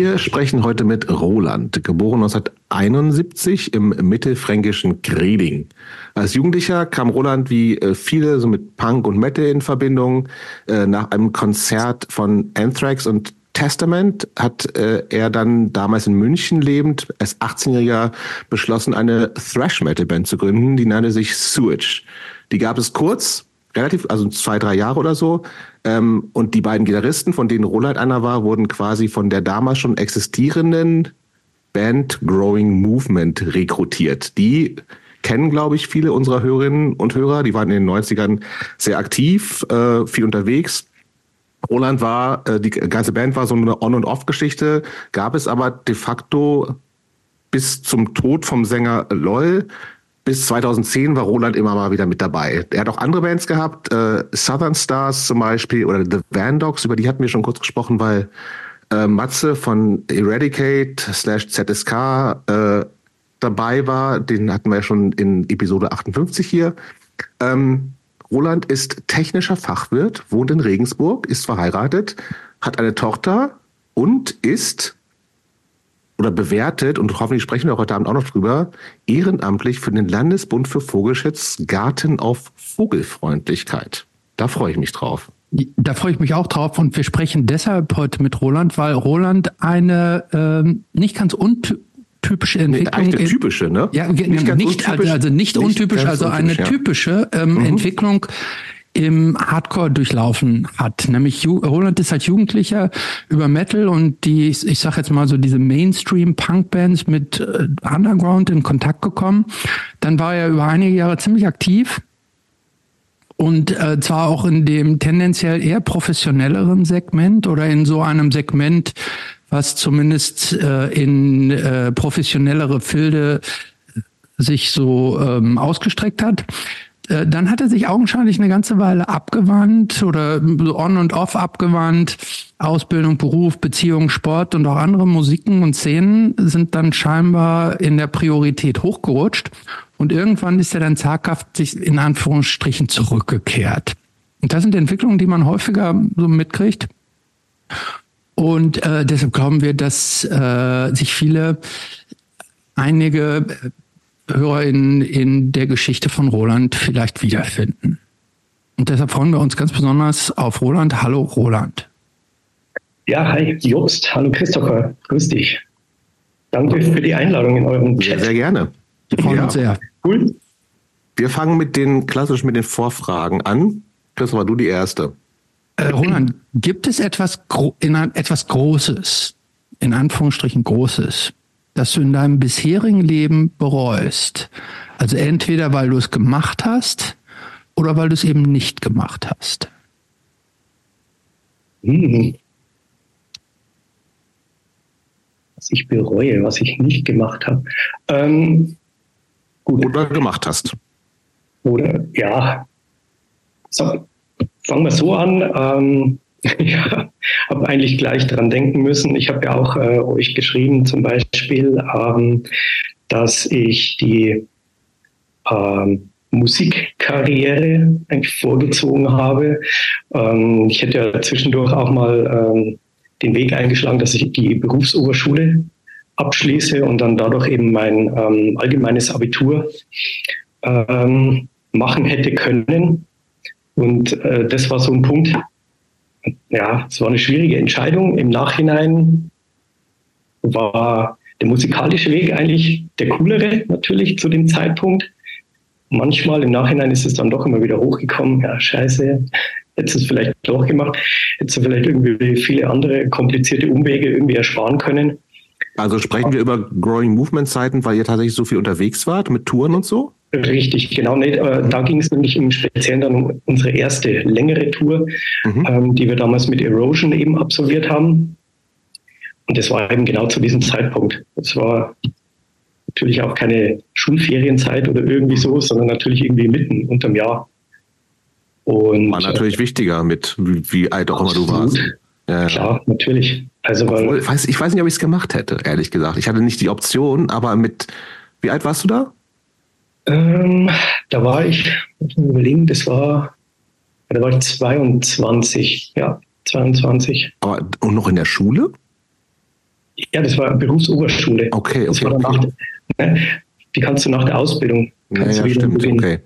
Wir sprechen heute mit Roland, geboren 1971 im mittelfränkischen Greding. Als Jugendlicher kam Roland wie äh, viele so mit Punk und Metal in Verbindung. Äh, nach einem Konzert von Anthrax und Testament hat äh, er dann damals in München lebend als 18-Jähriger beschlossen, eine Thrash-Metal-Band zu gründen. Die nannte sich Sewage. Die gab es kurz, relativ, also zwei, drei Jahre oder so. Ähm, und die beiden Gitarristen, von denen Roland einer war, wurden quasi von der damals schon existierenden Band Growing Movement rekrutiert. Die kennen, glaube ich, viele unserer Hörerinnen und Hörer. Die waren in den 90ern sehr aktiv, äh, viel unterwegs. Roland war, äh, die ganze Band war so eine On- und Off-Geschichte, gab es aber de facto bis zum Tod vom Sänger LOL bis 2010 war Roland immer mal wieder mit dabei. Er hat auch andere Bands gehabt, äh, Southern Stars zum Beispiel oder The Van Dogs, über die hatten wir schon kurz gesprochen, weil äh, Matze von Eradicate slash ZSK äh, dabei war. Den hatten wir ja schon in Episode 58 hier. Ähm, Roland ist technischer Fachwirt, wohnt in Regensburg, ist verheiratet, hat eine Tochter und ist oder bewertet, und hoffentlich sprechen wir heute Abend auch noch drüber, ehrenamtlich für den Landesbund für Vogelschutz Garten auf Vogelfreundlichkeit. Da freue ich mich drauf. Da freue ich mich auch drauf und wir sprechen deshalb heute mit Roland, weil Roland eine ähm, nicht ganz untypische Entwicklung. Nee, eine typische, ne? Ja, nicht, nicht also, also nicht, nicht untypisch, also eine ja. typische ähm, mhm. Entwicklung im Hardcore durchlaufen hat. Nämlich Roland ist als Jugendlicher über Metal und die, ich sag jetzt mal so diese Mainstream-Punk-Bands mit äh, Underground in Kontakt gekommen. Dann war er über einige Jahre ziemlich aktiv und äh, zwar auch in dem tendenziell eher professionelleren Segment oder in so einem Segment, was zumindest äh, in äh, professionellere Filde sich so ähm, ausgestreckt hat. Äh, dann hat er sich augenscheinlich eine ganze Weile abgewandt oder on und off abgewandt. Ausbildung, Beruf, Beziehung, Sport und auch andere Musiken und Szenen sind dann scheinbar in der Priorität hochgerutscht. Und irgendwann ist er dann zaghaft sich in Anführungsstrichen zurückgekehrt. Und das sind Entwicklungen, die man häufiger so mitkriegt. Und äh, deshalb glauben wir, dass äh, sich viele einige Hörer in, in der Geschichte von Roland vielleicht wiederfinden. Und deshalb freuen wir uns ganz besonders auf Roland. Hallo Roland. Ja, hi Jobst. Hallo Christopher. Grüß dich. Danke für die Einladung in eurem Chat. Sehr, sehr gerne. Wir freuen ja. uns sehr. Cool. Wir fangen mit den klassisch mit den Vorfragen an. Christopher, du die erste. Äh, Roland, gibt es etwas, in, etwas Großes, in Anführungsstrichen Großes, das du in deinem bisherigen Leben bereust. Also entweder weil du es gemacht hast oder weil du es eben nicht gemacht hast. Hm. Was ich bereue, was ich nicht gemacht habe. Ähm, gut. Oder gemacht hast. Oder ja. So, fangen wir so an. Ähm, Ja, habe eigentlich gleich dran denken müssen. Ich habe ja auch äh, euch geschrieben, zum Beispiel, ähm, dass ich die ähm, Musikkarriere eigentlich vorgezogen habe. Ähm, ich hätte ja zwischendurch auch mal ähm, den Weg eingeschlagen, dass ich die Berufsoberschule abschließe und dann dadurch eben mein ähm, allgemeines Abitur ähm, machen hätte können. Und äh, das war so ein Punkt, ja, es war eine schwierige Entscheidung. Im Nachhinein war der musikalische Weg eigentlich der coolere natürlich zu dem Zeitpunkt. Manchmal im Nachhinein ist es dann doch immer wieder hochgekommen. Ja, scheiße, hättest es vielleicht doch gemacht. Hättest du vielleicht irgendwie viele andere komplizierte Umwege irgendwie ersparen können. Also sprechen wir über Growing Movement Zeiten, weil ihr tatsächlich so viel unterwegs wart mit Touren und so? Richtig, genau. Nee, da ging es nämlich im Speziellen dann um unsere erste längere Tour, mhm. ähm, die wir damals mit Erosion eben absolviert haben. Und das war eben genau zu diesem Zeitpunkt. Es war natürlich auch keine Schulferienzeit oder irgendwie so, sondern natürlich irgendwie mitten unterm Jahr. Und, war natürlich äh, wichtiger mit, wie, wie alt auch immer du warst. Ja. Klar, natürlich. Also, Obwohl, weil, weiß, ich weiß nicht, ob ich es gemacht hätte, ehrlich gesagt. Ich hatte nicht die Option, aber mit, wie alt warst du da? Ähm, da war ich, muss man überlegen, das war, da war ich 22, ja, 22. Aber und noch in der Schule? Ja, das war Berufsoberschule. Okay, okay. Das war danach, ne, die kannst du nach der Ausbildung kannst ja, ja, stimmt. Beginnen. Okay.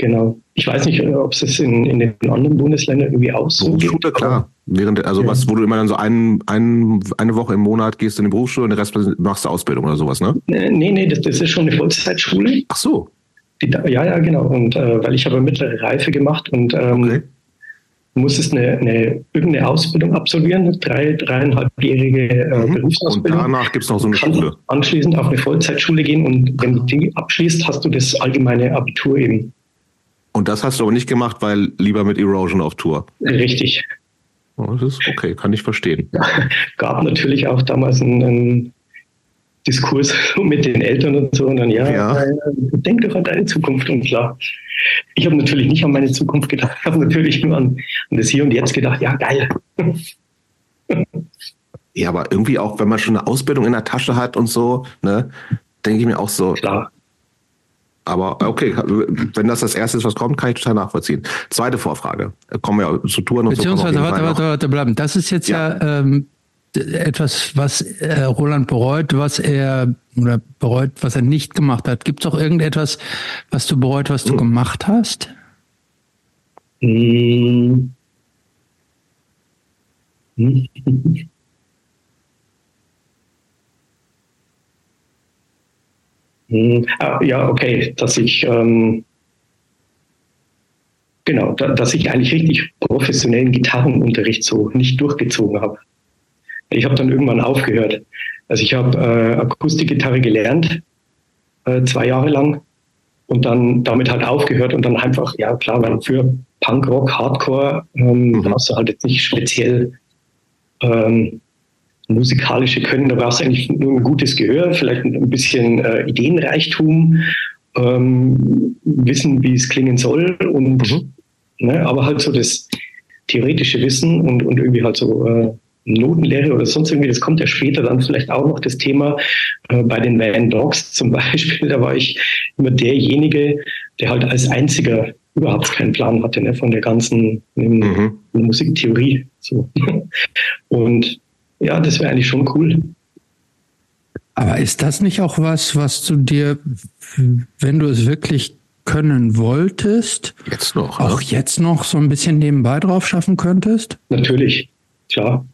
Genau. Ich weiß nicht, ob es in, in den anderen Bundesländern irgendwie auch so Berufsschule, klar. Während, also ja. was, wo du immer dann so ein, ein, eine Woche im Monat gehst in die Berufsschule und den Rest machst du Ausbildung oder sowas, ne? Nee, nee, das, das ist schon eine Vollzeitschule. Ach so. Die, ja, ja, genau. Und äh, weil ich habe mittlere Reife gemacht und ähm, okay. musstest eine, eine, irgendeine Ausbildung absolvieren, drei, dreieinhalbjährige äh, mhm. Berufsausbildung. Und danach gibt es noch so eine Schule. Anschließend auf eine Vollzeitschule gehen und wenn du die abschließt, hast du das allgemeine Abitur eben. Und das hast du aber nicht gemacht, weil lieber mit Erosion auf Tour. Richtig. Oh, das ist okay, kann ich verstehen. Ja, gab natürlich auch damals einen, einen Diskurs mit den Eltern und so. Und dann, ja, ja. Äh, denk doch an deine Zukunft. Und klar, ich habe natürlich nicht an meine Zukunft gedacht. Ich habe natürlich nur an, an das Hier und Jetzt gedacht. Ja, geil. Ja, aber irgendwie auch, wenn man schon eine Ausbildung in der Tasche hat und so, ne, denke ich mir auch so. Klar. Aber okay, wenn das das Erste ist, was kommt, kann ich total nachvollziehen. Zweite Vorfrage. Kommen wir ja zu Touren und Beziehungsweise, so. Beziehungsweise, warte, warte, warte, bleiben. Das ist jetzt ja, ja ähm, etwas, was äh, Roland bereut, was er oder bereut, was er nicht gemacht hat. Gibt es auch irgendetwas, was du bereut, was du hm. gemacht hast? Hm. Hm. Ah, ja, okay, dass ich ähm, genau, da, dass ich eigentlich richtig professionellen Gitarrenunterricht so nicht durchgezogen habe. Ich habe dann irgendwann aufgehört. Also ich habe äh, Akustikgitarre gelernt, äh, zwei Jahre lang und dann damit halt aufgehört und dann einfach, ja klar, weil für Punkrock, Hardcore ähm, mhm. brauchst du halt jetzt nicht speziell ähm, musikalische Können, da brauchst du eigentlich nur ein gutes Gehör, vielleicht ein bisschen äh, Ideenreichtum, ähm, wissen, wie es klingen soll und mhm. ne, aber halt so das theoretische Wissen und, und irgendwie halt so äh, Notenlehre oder sonst irgendwie, das kommt ja später dann vielleicht auch noch das Thema äh, bei den Van Dogs zum Beispiel, da war ich immer derjenige, der halt als einziger überhaupt keinen Plan hatte ne, von der ganzen mhm. Musiktheorie. So. Und ja, das wäre eigentlich schon cool. Aber ist das nicht auch was, was du dir, wenn du es wirklich können wolltest, jetzt noch, auch ne? jetzt noch so ein bisschen nebenbei drauf schaffen könntest? Natürlich, klar.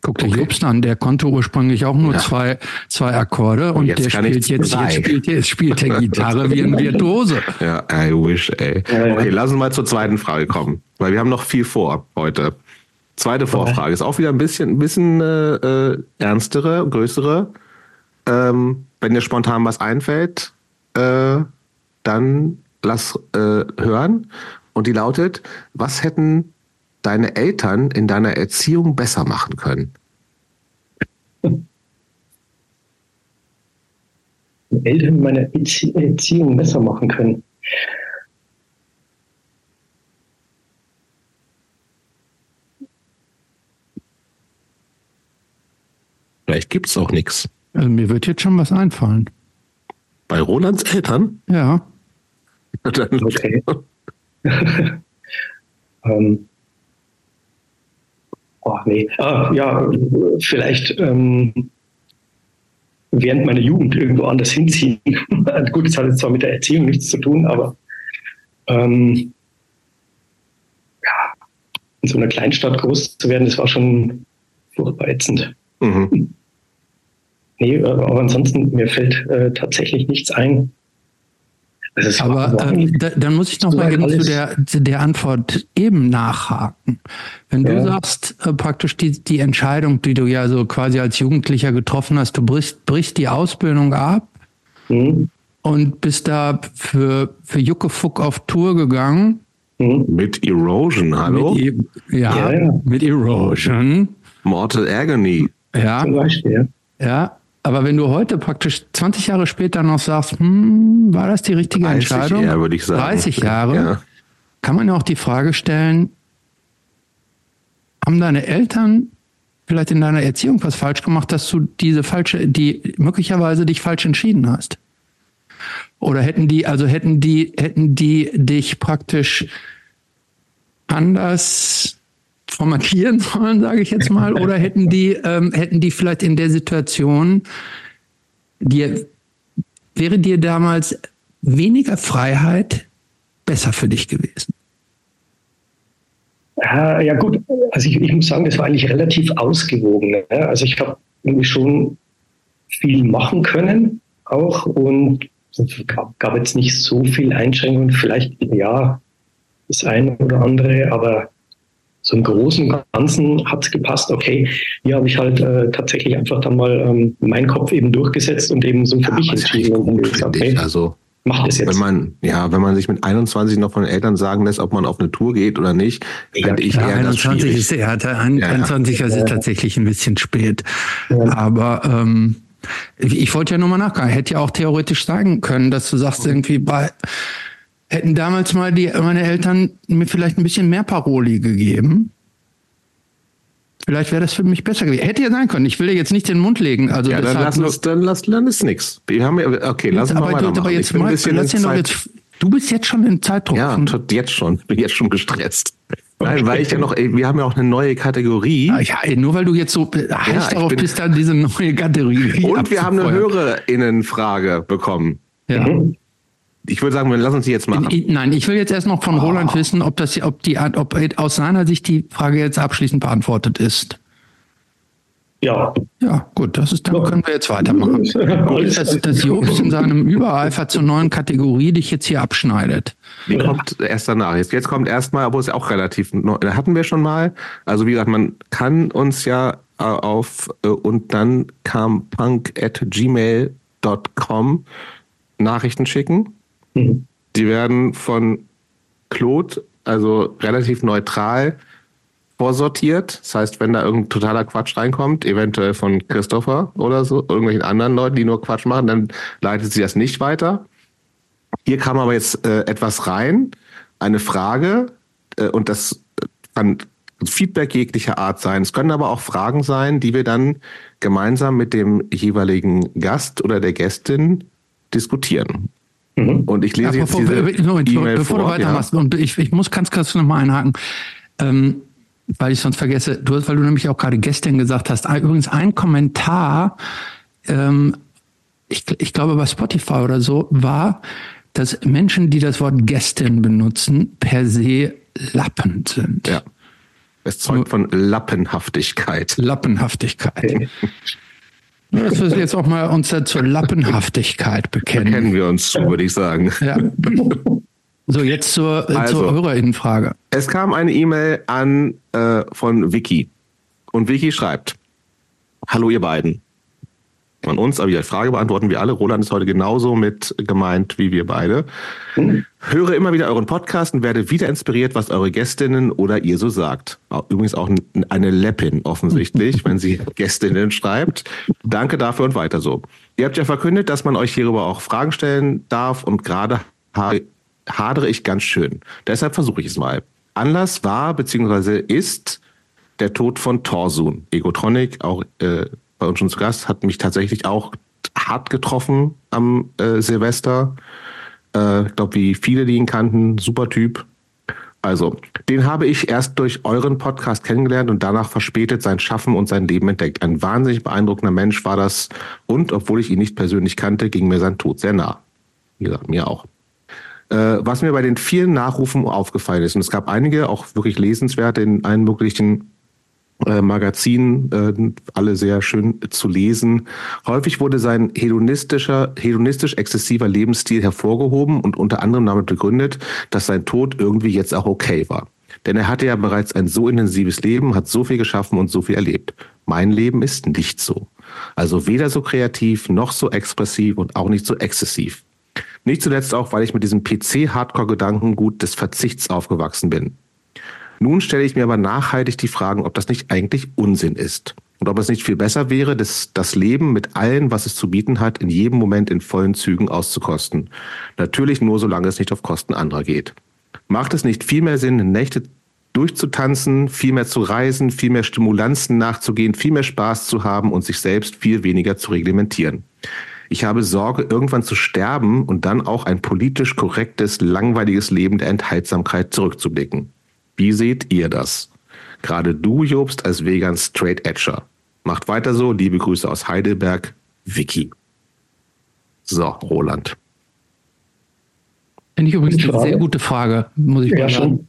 Guck dir okay. Jobst an, der konnte ursprünglich auch nur ja. zwei, zwei Akkorde und, und der spielt jetzt, jetzt, spielt, jetzt spielt der Gitarre wie ein Virtuose. Ja, I wish, ey. Okay, lassen wir mal zur zweiten Frage kommen, weil wir haben noch viel vor heute. Zweite Vorfrage ist auch wieder ein bisschen, ein bisschen äh, äh, ernstere, größere. Ähm, wenn dir spontan was einfällt, äh, dann lass äh, hören. Und die lautet, was hätten deine Eltern in deiner Erziehung besser machen können? Eltern in meiner Erziehung besser machen können. Vielleicht gibt es auch nichts. Also mir wird jetzt schon was einfallen. Bei Rolands Eltern? Ja. okay. ähm. Oh, nee. Ah, ja, vielleicht ähm, während meiner Jugend irgendwo anders hinziehen. Gut, das hat jetzt zwar mit der Erziehung nichts zu tun, aber ähm, ja, in so einer Kleinstadt groß zu werden, das war schon furchtbar ätzend. Mhm. Nee, aber ansonsten, mir fällt äh, tatsächlich nichts ein. Also aber äh, da, dann muss ich noch mal zu der, zu der Antwort eben nachhaken. Wenn ja. du sagst, äh, praktisch die, die Entscheidung, die du ja so quasi als Jugendlicher getroffen hast, du brichst, brichst die Ausbildung ab mhm. und bist da für, für Juckefuck auf Tour gegangen. Mhm. Mit Erosion, hallo? Mit, e ja, ja, mit Erosion. Mortal Agony. Ja. Zum Beispiel. Ja, aber wenn du heute praktisch 20 Jahre später noch sagst, hm, war das die richtige 30 Entscheidung? Jahre, würde ich sagen. 30 Jahre, ja. kann man ja auch die Frage stellen, haben deine Eltern vielleicht in deiner Erziehung was falsch gemacht, dass du diese falsche, die möglicherweise dich falsch entschieden hast? Oder hätten die, also hätten die, hätten die dich praktisch anders formatieren sollen, sage ich jetzt mal, oder hätten die, ähm, hätten die vielleicht in der Situation dir, wäre dir damals weniger Freiheit besser für dich gewesen? Ja, ja gut, also ich, ich muss sagen, das war eigentlich relativ ausgewogen. Ne? Also ich habe schon viel machen können auch und es gab, gab jetzt nicht so viel Einschränkungen, vielleicht ja das eine oder andere, aber so im Großen und Ganzen hat es gepasst. Okay, hier habe ich halt äh, tatsächlich einfach dann mal ähm, meinen Kopf eben durchgesetzt und eben so für ja, mich entschieden. Und gesagt, okay, also macht es jetzt. Wenn man, ja, wenn man sich mit 21 noch von den Eltern sagen lässt, ob man auf eine Tour geht oder nicht, ja, ich ja, eher 21 ist, er hatte 21 ja, ja. ist tatsächlich ein bisschen spät. Aber ähm, ich wollte ja nur mal nachgucken. Hätte ja auch theoretisch sagen können, dass du sagst irgendwie bei hätten damals mal die, meine Eltern mir vielleicht ein bisschen mehr Paroli gegeben. Vielleicht wäre das für mich besser gewesen. Hätte ja sein können. Ich will dir jetzt nicht den Mund legen. Also ja, dann lass uns, dann lass, dann ist nichts. Wir haben ja, okay, lass uns mal weitermachen. Aber jetzt mal, lass ihn doch jetzt, du bist jetzt schon im Zeitdruck. Ja, jetzt schon. Ich bin jetzt schon gestresst. Nein, weil ich ja noch, wir haben ja auch eine neue Kategorie. Ah, ja, nur weil du jetzt so heiß ja, darauf bist, dann diese neue Kategorie. Und wir haben eine Hörerinnenfrage bekommen. Ja. Mhm ich würde sagen, wir lassen uns die jetzt machen. Nein, ich will jetzt erst noch von oh. Roland wissen, ob das, ob die, ob aus seiner Sicht die Frage jetzt abschließend beantwortet ist. Ja. Ja, gut, das ist, dann können wir jetzt weitermachen. Gut, dass, dass Jobs in seinem Übereifer zur neuen Kategorie dich jetzt hier abschneidet. Die kommt erst danach. Jetzt, jetzt kommt erstmal, obwohl es ja auch relativ, hatten wir schon mal. Also wie gesagt, man kann uns ja äh, auf äh, und dann kam punk at gmail.com Nachrichten schicken. Die werden von Claude, also relativ neutral, vorsortiert. Das heißt, wenn da irgendein totaler Quatsch reinkommt, eventuell von Christopher oder so, irgendwelchen anderen Leuten, die nur Quatsch machen, dann leitet sie das nicht weiter. Hier kam aber jetzt äh, etwas rein, eine Frage, äh, und das kann Feedback jeglicher Art sein. Es können aber auch Fragen sein, die wir dann gemeinsam mit dem jeweiligen Gast oder der Gästin diskutieren. Mhm. Und ich lese ja, jetzt bevor, diese Moment, e bevor du weitermachst, ja. und ich, ich muss ganz kurz nochmal einhaken, ähm, weil ich sonst vergesse, du hast, weil du nämlich auch gerade gestern gesagt hast, übrigens ein Kommentar, ähm, ich, ich glaube bei Spotify oder so, war, dass Menschen, die das Wort gestern benutzen, per se lappend sind. Ja. Es zeugt von Lappenhaftigkeit. Lappenhaftigkeit. Dass wir jetzt auch mal uns zur Lappenhaftigkeit bekennen. Bekennen wir uns zu, würde ich sagen. Ja. So, jetzt zur, also, zur Hörerinnenfrage. Es kam eine E-Mail an äh, von Vicky. Und Vicky schreibt: Hallo, ihr beiden an uns, aber die Frage beantworten wir alle. Roland ist heute genauso mit gemeint wie wir beide. Mhm. Höre immer wieder euren Podcast und werde wieder inspiriert, was eure Gästinnen oder ihr so sagt. Übrigens auch eine Leppin offensichtlich, wenn sie Gästinnen schreibt. Danke dafür und weiter so. Ihr habt ja verkündet, dass man euch hierüber auch Fragen stellen darf und gerade hadere ich ganz schön. Deshalb versuche ich es mal. Anlass war bzw. ist der Tod von Torsun, Egotronic, auch äh, bei uns schon zu Gast, hat mich tatsächlich auch hart getroffen am äh, Silvester. Äh, ich glaube, wie viele, die ihn kannten, super Typ. Also, den habe ich erst durch euren Podcast kennengelernt und danach verspätet sein Schaffen und sein Leben entdeckt. Ein wahnsinnig beeindruckender Mensch war das und obwohl ich ihn nicht persönlich kannte, ging mir sein Tod sehr nah. Wie gesagt, mir auch. Äh, was mir bei den vielen Nachrufen aufgefallen ist, und es gab einige auch wirklich lesenswerte in allen möglichen äh, Magazin, äh, alle sehr schön zu lesen. Häufig wurde sein hedonistischer, hedonistisch exzessiver Lebensstil hervorgehoben und unter anderem damit begründet, dass sein Tod irgendwie jetzt auch okay war. Denn er hatte ja bereits ein so intensives Leben, hat so viel geschaffen und so viel erlebt. Mein Leben ist nicht so. Also weder so kreativ, noch so expressiv und auch nicht so exzessiv. Nicht zuletzt auch, weil ich mit diesem PC-Hardcore-Gedankengut des Verzichts aufgewachsen bin. Nun stelle ich mir aber nachhaltig die Fragen, ob das nicht eigentlich Unsinn ist. Und ob es nicht viel besser wäre, das, das Leben mit allem, was es zu bieten hat, in jedem Moment in vollen Zügen auszukosten. Natürlich nur, solange es nicht auf Kosten anderer geht. Macht es nicht viel mehr Sinn, Nächte durchzutanzen, viel mehr zu reisen, viel mehr Stimulanzen nachzugehen, viel mehr Spaß zu haben und sich selbst viel weniger zu reglementieren? Ich habe Sorge, irgendwann zu sterben und dann auch ein politisch korrektes, langweiliges Leben der Enthaltsamkeit zurückzublicken. Wie seht ihr das? Gerade du, Jobst, als Vegan Straight Edger. Macht weiter so. Liebe Grüße aus Heidelberg. Vicky. So, Roland. Finde ich übrigens eine sehr gute Frage, muss ich ja, mal sagen. Schon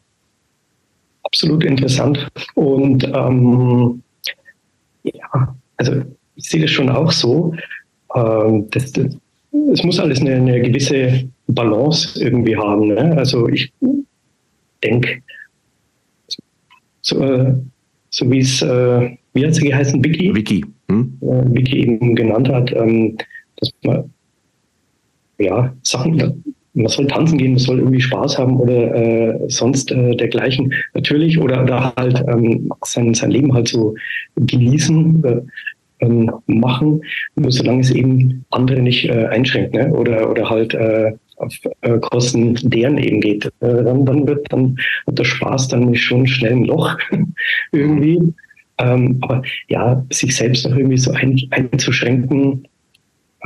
absolut interessant. Und ähm, ja, also ich sehe das schon auch so. Ähm, das, das, es muss alles eine, eine, gewisse Balance irgendwie haben. Ne? Also ich denke, so, äh, so wie es, äh, wie hat sie geheißen, Vicky? Vicky. Hm? Äh, Vicky eben genannt hat, ähm, dass man ja, Sachen, man soll tanzen gehen, man soll irgendwie Spaß haben oder äh, sonst äh, dergleichen. Natürlich, oder, oder halt ähm, sein, sein Leben halt so genießen, äh, ähm, machen, nur solange es eben andere nicht äh, einschränkt, ne? oder, oder halt äh, auf äh, Kosten deren eben geht. Äh, dann, dann wird dann wird der Spaß dann schon schnell ein Loch irgendwie. Ähm, aber ja, sich selbst noch irgendwie so ein, einzuschränken,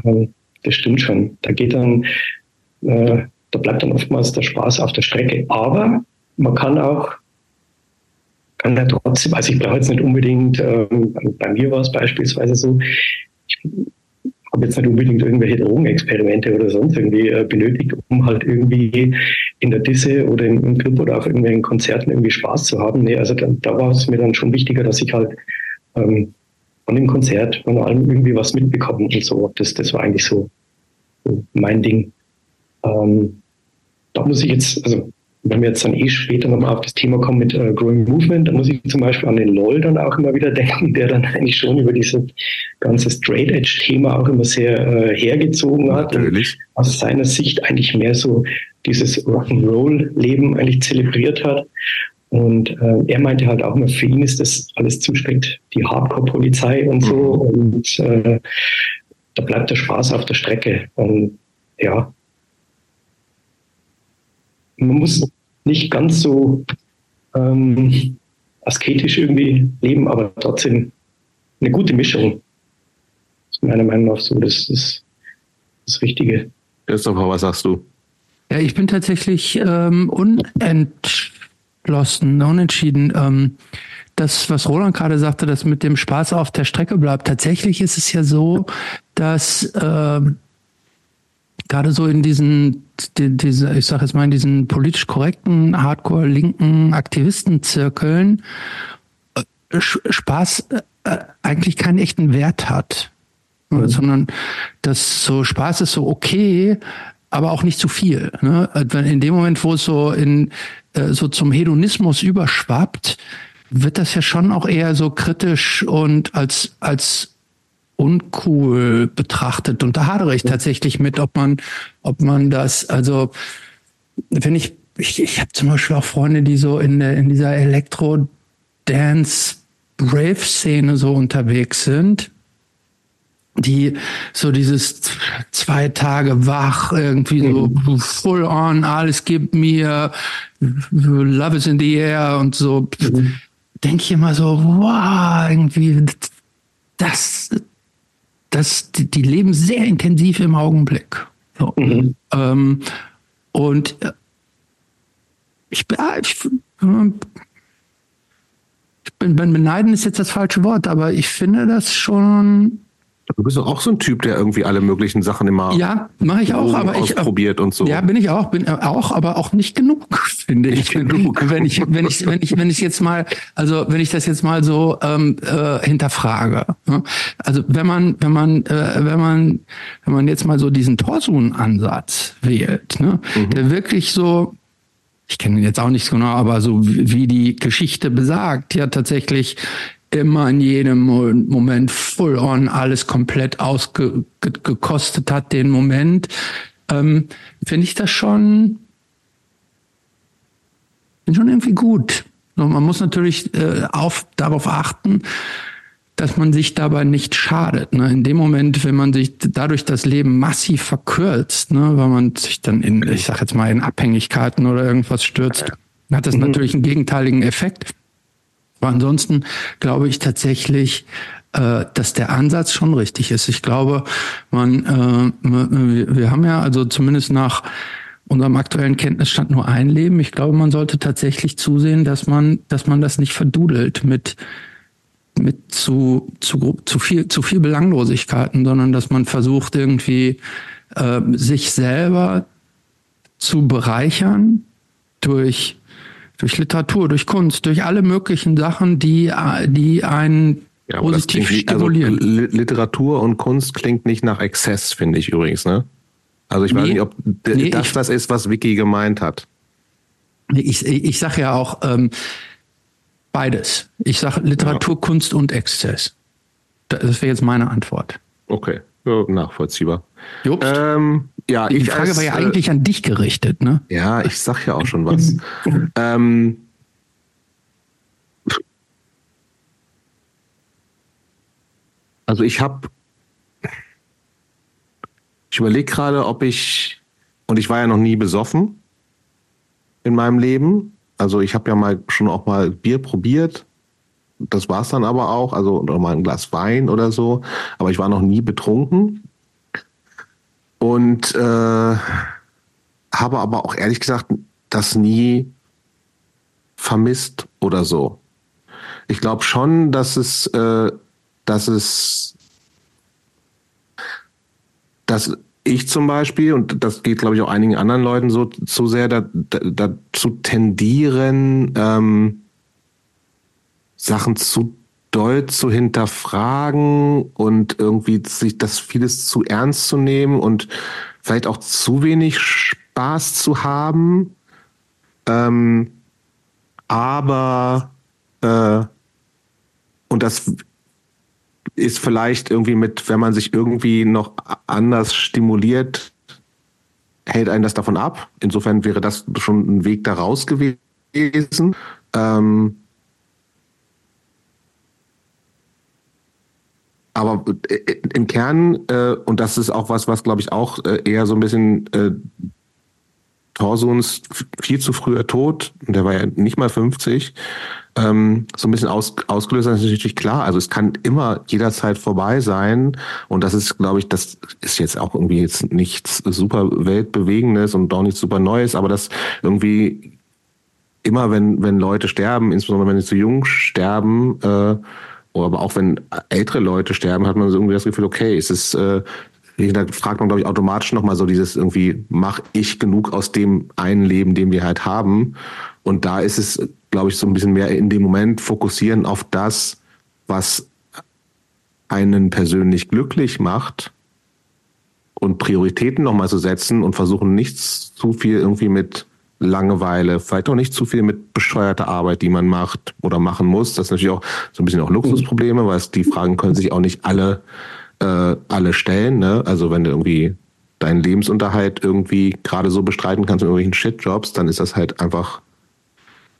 ähm, das stimmt schon. Da geht dann, äh, da bleibt dann oftmals der Spaß auf der Strecke. Aber man kann auch, kann ja trotzdem, also ich brauche jetzt nicht unbedingt, ähm, bei mir war es beispielsweise so, ich habe jetzt nicht unbedingt irgendwelche Drogenexperimente oder sonst irgendwie äh, benötigt, um halt irgendwie in der Disse oder im, im Club oder auf irgendwelchen Konzerten irgendwie Spaß zu haben. Nee, also da, da war es mir dann schon wichtiger, dass ich halt ähm, von dem Konzert, von allem irgendwie was mitbekommen und so. Das, das war eigentlich so, so mein Ding. Ähm, da muss ich jetzt, also wenn wir jetzt dann eh später nochmal auf das Thema kommen mit äh, Growing Movement, da muss ich zum Beispiel an den LOL dann auch immer wieder denken, der dann eigentlich schon über dieses ganze Straight Edge Thema auch immer sehr äh, hergezogen hat. Natürlich. Und aus seiner Sicht eigentlich mehr so dieses Rock'n'Roll Leben eigentlich zelebriert hat. Und äh, er meinte halt auch immer, für ihn ist das alles zu spät, die Hardcore-Polizei und so. Mhm. Und äh, da bleibt der Spaß auf der Strecke. Und ja, man muss nicht ganz so ähm, asketisch irgendwie leben, aber trotzdem eine gute Mischung. Das ist meiner Meinung nach so das ist das Richtige. Christopher, was sagst du? Ja, ich bin tatsächlich ähm, unent entschlossen, unentschieden. Ähm, das, was Roland gerade sagte, das mit dem Spaß auf der Strecke bleibt. Tatsächlich ist es ja so, dass äh, gerade so in diesen, die, diese, ich sage jetzt mal in diesen politisch korrekten, hardcore linken Aktivistenzirkeln äh, Spaß äh, eigentlich keinen echten Wert hat. Mhm. Sondern dass so Spaß ist so okay, aber auch nicht zu viel. Ne? In dem Moment, wo es so in äh, so zum Hedonismus überschwappt, wird das ja schon auch eher so kritisch und als als uncool betrachtet. Und da hadere ich tatsächlich mit, ob man, ob man das, also wenn ich, ich, ich habe zum Beispiel auch Freunde, die so in der in dieser Elektro-Dance-Rave-Szene so unterwegs sind die so dieses zwei Tage wach, irgendwie so mhm. full on, alles gibt mir, love is in the air und so, mhm. denke ich immer so, wow, irgendwie, das, das, die, die leben sehr intensiv im Augenblick. So. Mhm. Ähm, und äh, ich, ich, ich bin, beneiden ist jetzt das falsche Wort, aber ich finde das schon Du bist doch auch so ein Typ, der irgendwie alle möglichen Sachen immer ja mache ich auch, aber ich probiert und so. Ja, bin ich auch, bin auch, aber auch nicht genug, finde ich. Genug. Wenn ich wenn ich wenn ich wenn ich jetzt mal also wenn ich das jetzt mal so ähm, äh, hinterfrage. Ne? Also wenn man wenn man äh, wenn man wenn man jetzt mal so diesen Torsun-Ansatz wählt, ne, mhm. der wirklich so ich kenne ihn jetzt auch nicht so genau, aber so wie die Geschichte besagt, ja tatsächlich immer in jedem Moment full on alles komplett ausgekostet hat, den Moment, ähm, finde ich das schon, schon irgendwie gut. Und man muss natürlich äh, auf, darauf achten, dass man sich dabei nicht schadet. Ne? In dem Moment, wenn man sich dadurch das Leben massiv verkürzt, ne? weil man sich dann in, ich sag jetzt mal, in Abhängigkeiten oder irgendwas stürzt, hat das mhm. natürlich einen gegenteiligen Effekt. Aber ansonsten glaube ich tatsächlich, äh, dass der Ansatz schon richtig ist. Ich glaube, man, äh, wir haben ja also zumindest nach unserem aktuellen Kenntnisstand nur ein Leben. Ich glaube, man sollte tatsächlich zusehen, dass man, dass man das nicht verdudelt mit, mit zu, zu, zu viel, zu viel Belanglosigkeiten, sondern dass man versucht irgendwie, äh, sich selber zu bereichern durch, durch Literatur, durch Kunst, durch alle möglichen Sachen, die, die einen ja, positiv also stimulieren. Also Literatur und Kunst klingt nicht nach Exzess, finde ich übrigens, ne? Also ich nee, weiß nicht, ob nee, das ich, das ist, was Vicky gemeint hat. Ich, ich sage ja auch ähm, beides. Ich sage Literatur, ja. Kunst und Exzess. Das wäre jetzt meine Antwort. Okay, ja, nachvollziehbar. Ähm, ja, Die Frage als, war ja eigentlich äh, an dich gerichtet, ne? Ja, ich sag ja auch schon was. ähm, also ich habe ich überlege gerade, ob ich, und ich war ja noch nie besoffen in meinem Leben. Also ich habe ja mal schon auch mal Bier probiert. Das war es dann aber auch, also oder mal ein Glas Wein oder so. Aber ich war noch nie betrunken. Und äh, habe aber auch ehrlich gesagt das nie vermisst oder so. Ich glaube schon, dass es, äh, dass es dass ich zum Beispiel, und das geht, glaube ich, auch einigen anderen Leuten so zu sehr, da, da, dazu tendieren, ähm, Sachen zu doll zu hinterfragen und irgendwie sich das vieles zu ernst zu nehmen und vielleicht auch zu wenig Spaß zu haben. Ähm, aber äh, und das ist vielleicht irgendwie mit, wenn man sich irgendwie noch anders stimuliert, hält einen das davon ab. Insofern wäre das schon ein Weg daraus gewesen. Ähm, aber äh, im Kern, äh, und das ist auch was, was glaube ich auch äh, eher so ein bisschen äh, Torsuns viel zu früher Tod, der war ja nicht mal 50, ähm, so ein bisschen aus, ausgelöst ist natürlich klar. Also es kann immer jederzeit vorbei sein. Und das ist, glaube ich, das ist jetzt auch irgendwie jetzt nichts super Weltbewegendes und auch nichts super Neues, aber das irgendwie immer, wenn, wenn Leute sterben, insbesondere wenn sie zu jung sterben, äh, aber auch wenn ältere Leute sterben, hat man so irgendwie das Gefühl, okay, es ist äh, da fragt man, glaube ich, automatisch nochmal so dieses irgendwie, mach ich genug aus dem einen Leben, den wir halt haben? Und da ist es, glaube ich, so ein bisschen mehr in dem Moment fokussieren auf das, was einen persönlich glücklich macht und Prioritäten nochmal zu setzen und versuchen nichts zu viel irgendwie mit Langeweile, vielleicht auch nicht zu viel mit bescheuerter Arbeit, die man macht oder machen muss. Das ist natürlich auch so ein bisschen auch Luxusprobleme, weil es die Fragen können sich auch nicht alle äh, alle stellen. Ne? Also wenn du irgendwie deinen Lebensunterhalt irgendwie gerade so bestreiten kannst in irgendwelchen Shitjobs, dann ist das halt einfach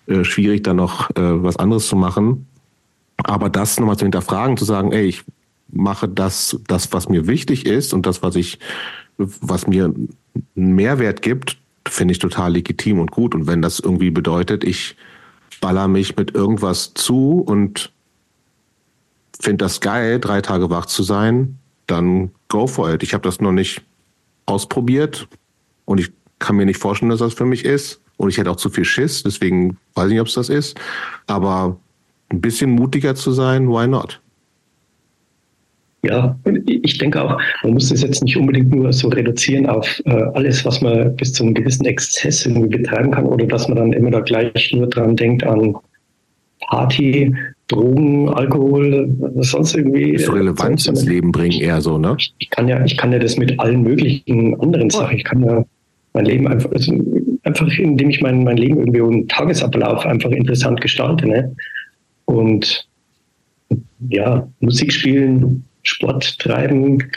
äh, schwierig, da noch äh, was anderes zu machen. Aber das nochmal zu hinterfragen, zu sagen, ey, ich mache das, das, was mir wichtig ist und das, was ich, was mir einen Mehrwert gibt, finde ich total legitim und gut. Und wenn das irgendwie bedeutet, ich baller mich mit irgendwas zu und finde das geil, drei Tage wach zu sein, dann go for it. Ich habe das noch nicht ausprobiert und ich kann mir nicht vorstellen, dass das für mich ist. Und ich hätte auch zu viel Schiss, deswegen weiß ich nicht, ob es das ist. Aber ein bisschen mutiger zu sein, why not? Ja, ich denke auch, man muss das jetzt nicht unbedingt nur so reduzieren auf äh, alles, was man bis zu einem gewissen Exzess irgendwie betreiben kann oder dass man dann immer da gleich nur dran denkt an Party, Drogen, Alkohol, was sonst irgendwie. Das Relevanz ins Leben bringen eher so, ne? Ich, ich, kann ja, ich kann ja das mit allen möglichen anderen Sachen. Ich kann ja mein Leben einfach, also einfach indem ich mein, mein Leben irgendwie um Tagesablauf einfach interessant gestalte, ne? Und ja, Musik spielen, Sport treiben,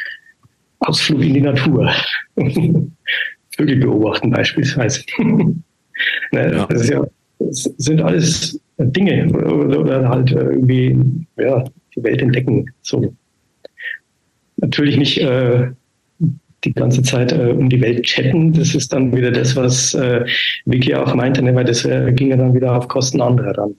Ausflug in die Natur. Vögel beobachten beispielsweise. ne? ja. Das, ja, das sind alles Dinge oder, oder halt irgendwie ja, die Welt entdecken. So. Natürlich nicht äh, die ganze Zeit äh, um die Welt chatten. Das ist dann wieder das, was äh, Vicky auch meinte, ne? weil das äh, ging ja dann wieder auf Kosten anderer dann.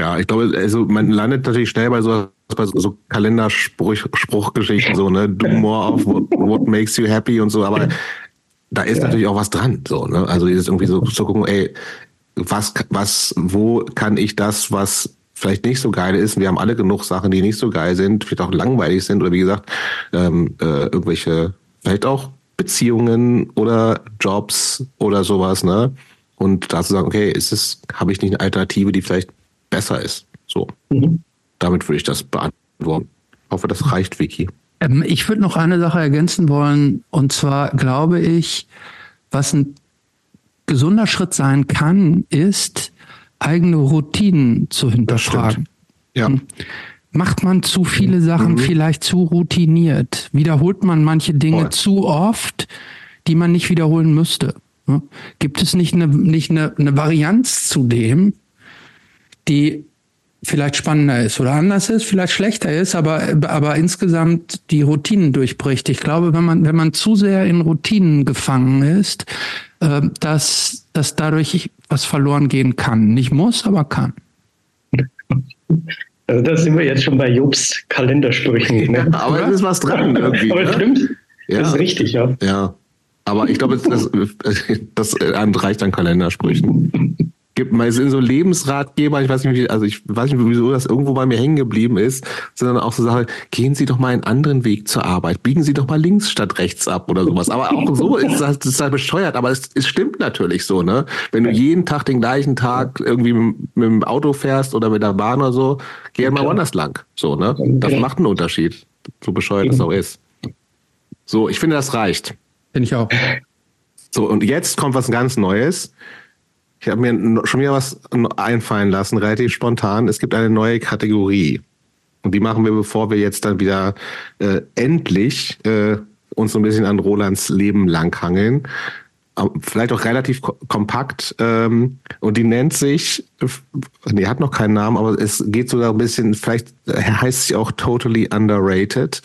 Ja, ich glaube, also man landet natürlich schnell bei so, bei so Kalenderspruchgeschichten, so, ne? Do more of what, makes you happy und so, aber da ist ja. natürlich auch was dran. So, ne? Also ist irgendwie so zu gucken, ey, was, was, wo kann ich das, was vielleicht nicht so geil ist. Wir haben alle genug Sachen, die nicht so geil sind, vielleicht auch langweilig sind oder wie gesagt, ähm, äh, irgendwelche, vielleicht auch Beziehungen oder Jobs oder sowas, ne? Und da zu sagen, okay, ist es, habe ich nicht eine Alternative, die vielleicht besser ist? So. Mhm. Damit würde ich das beantworten. Ich hoffe, das reicht, Vicky. Ähm, ich würde noch eine Sache ergänzen wollen. Und zwar glaube ich, was ein gesunder Schritt sein kann, ist, eigene Routinen zu hinterfragen. Ja. Hm. Macht man zu viele Sachen mhm. vielleicht zu routiniert? Wiederholt man manche Dinge Voll. zu oft, die man nicht wiederholen müsste? Gibt es nicht eine, nicht eine, eine Varianz zu dem, die vielleicht spannender ist oder anders ist, vielleicht schlechter ist, aber, aber insgesamt die Routinen durchbricht. Ich glaube, wenn man, wenn man zu sehr in Routinen gefangen ist, äh, dass, dass dadurch was verloren gehen kann. Nicht muss, aber kann. Also da sind wir jetzt schon bei Jobs Kalendersprüchen. Ne? aber es ist was dran irgendwie. aber ne? stimmt. Ja. Das ist richtig, ja. Ja. Aber ich glaube, das, das, das reicht an Kalendersprüchen gibt mal sind so Lebensratgeber, ich weiß nicht, wie, also ich weiß nicht, wieso das irgendwo bei mir hängen geblieben ist, sondern auch so Sachen, gehen Sie doch mal einen anderen Weg zur Arbeit, biegen Sie doch mal links statt rechts ab oder sowas. Aber auch so ist das, das ist halt bescheuert, aber es, es stimmt natürlich so, ne? Wenn du jeden Tag den gleichen Tag irgendwie mit, mit dem Auto fährst oder mit der Bahn oder so, geh halt mal woanders lang. So, ne? Das macht einen Unterschied. So bescheuert es auch ist. So, ich finde, das reicht. Finde ich auch. So, und jetzt kommt was ganz Neues. Ich habe mir schon wieder was einfallen lassen, relativ spontan. Es gibt eine neue Kategorie. Und die machen wir, bevor wir jetzt dann wieder äh, endlich äh, uns so ein bisschen an Rolands Leben langhangeln. Vielleicht auch relativ kompakt. Ähm, und die nennt sich, die hat noch keinen Namen, aber es geht sogar ein bisschen, vielleicht heißt sie auch totally underrated.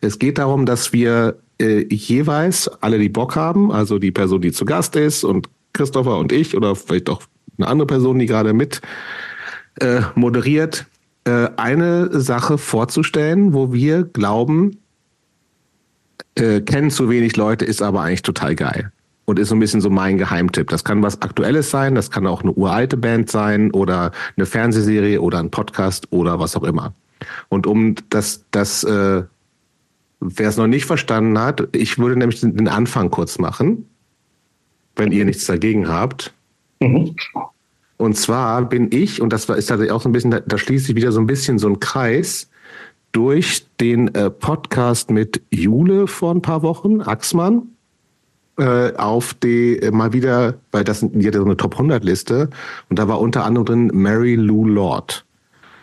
Es geht darum, dass wir äh, jeweils alle, die Bock haben, also die Person, die zu Gast ist und Christopher und ich oder vielleicht auch eine andere Person, die gerade mit äh, moderiert, äh, eine Sache vorzustellen, wo wir glauben, äh, kennen zu wenig Leute, ist aber eigentlich total geil. Und ist so ein bisschen so mein Geheimtipp. Das kann was Aktuelles sein, das kann auch eine uralte Band sein oder eine Fernsehserie oder ein Podcast oder was auch immer. Und um das, das äh, wer es noch nicht verstanden hat, ich würde nämlich den Anfang kurz machen wenn ihr nichts dagegen habt. Mhm. Und zwar bin ich, und das ist tatsächlich auch so ein bisschen, da, da schließe ich wieder so ein bisschen so ein Kreis, durch den äh, Podcast mit Jule vor ein paar Wochen, Axmann, äh, auf die äh, mal wieder, weil das die hatte so eine Top 100 Liste und da war unter anderem drin Mary Lou Lord.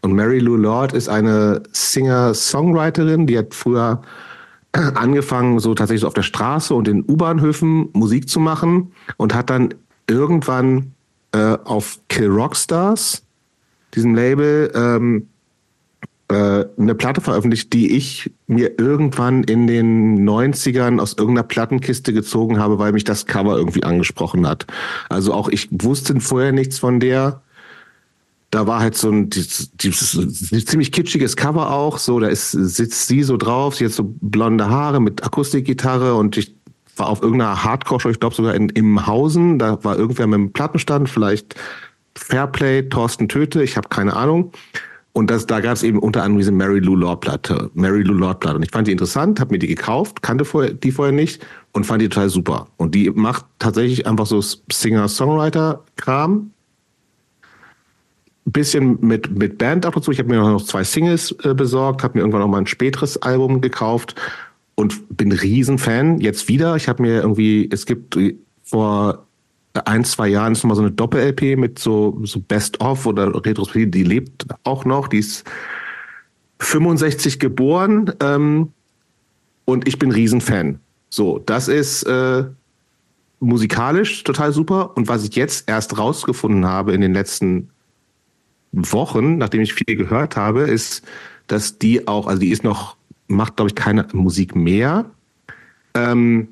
Und Mary Lou Lord ist eine Singer-Songwriterin, die hat früher angefangen, so tatsächlich so auf der Straße und in U-Bahnhöfen Musik zu machen und hat dann irgendwann äh, auf Kill Rockstars, diesem Label, ähm, äh, eine Platte veröffentlicht, die ich mir irgendwann in den 90ern aus irgendeiner Plattenkiste gezogen habe, weil mich das Cover irgendwie angesprochen hat. Also auch ich wusste vorher nichts von der da war halt so ein dieses, dieses, ziemlich kitschiges Cover auch. So, da ist, sitzt sie so drauf, sie hat so blonde Haare mit Akustikgitarre und ich war auf irgendeiner Hardcore-Show, ich glaube sogar in Imhausen. Da war irgendwer mit einem Plattenstand, vielleicht Fairplay, Thorsten Töte, ich habe keine Ahnung. Und das, da gab es eben unter anderem diese Mary Lou Lord Platte, Mary Lou Lord Platte. Und ich fand die interessant, habe mir die gekauft, kannte vorher, die vorher nicht und fand die total super. Und die macht tatsächlich einfach so Singer-Songwriter-Kram, bisschen mit, mit Band ab und zu. Ich habe mir noch zwei Singles äh, besorgt, habe mir irgendwann noch mal ein späteres Album gekauft und bin Riesenfan. Jetzt wieder. Ich habe mir irgendwie, es gibt vor ein, zwei Jahren ist nochmal so eine Doppel-LP mit so, so Best-of oder Retrospektive, die lebt auch noch. Die ist 65 geboren ähm, und ich bin Riesenfan. So, das ist äh, musikalisch total super. Und was ich jetzt erst rausgefunden habe in den letzten Wochen, nachdem ich viel gehört habe, ist, dass die auch, also die ist noch, macht, glaube ich, keine Musik mehr, ähm,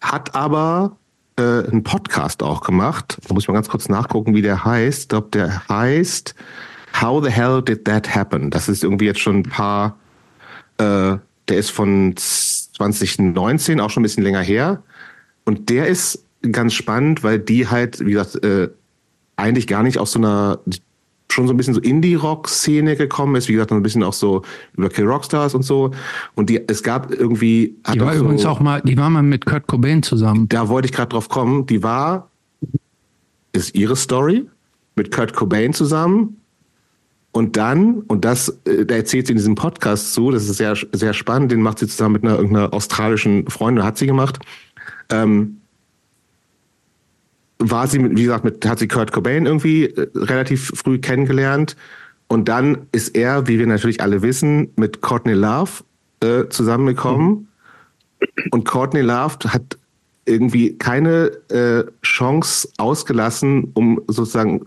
hat aber äh, einen Podcast auch gemacht. Da muss ich mal ganz kurz nachgucken, wie der heißt. Ich glaube, der heißt How the Hell Did That Happen? Das ist irgendwie jetzt schon ein paar, äh, der ist von 2019, auch schon ein bisschen länger her. Und der ist ganz spannend, weil die halt, wie gesagt, äh, eigentlich gar nicht aus so einer schon so ein bisschen so Indie-Rock-Szene gekommen ist, wie gesagt, ein bisschen auch so über Kill Rockstars und so. Und die, es gab irgendwie. Die war übrigens so, auch mal, die war mal mit Kurt Cobain zusammen. Da wollte ich gerade drauf kommen. Die war, ist ihre Story, mit Kurt Cobain zusammen. Und dann, und das, äh, da erzählt sie in diesem Podcast zu, das ist sehr, sehr spannend, den macht sie zusammen mit einer irgendeiner australischen Freundin, hat sie gemacht. Ähm, war sie, wie gesagt, mit, hat sie Kurt Cobain irgendwie äh, relativ früh kennengelernt. Und dann ist er, wie wir natürlich alle wissen, mit Courtney Love äh, zusammengekommen. Mhm. Und Courtney Love hat irgendwie keine äh, Chance ausgelassen, um sozusagen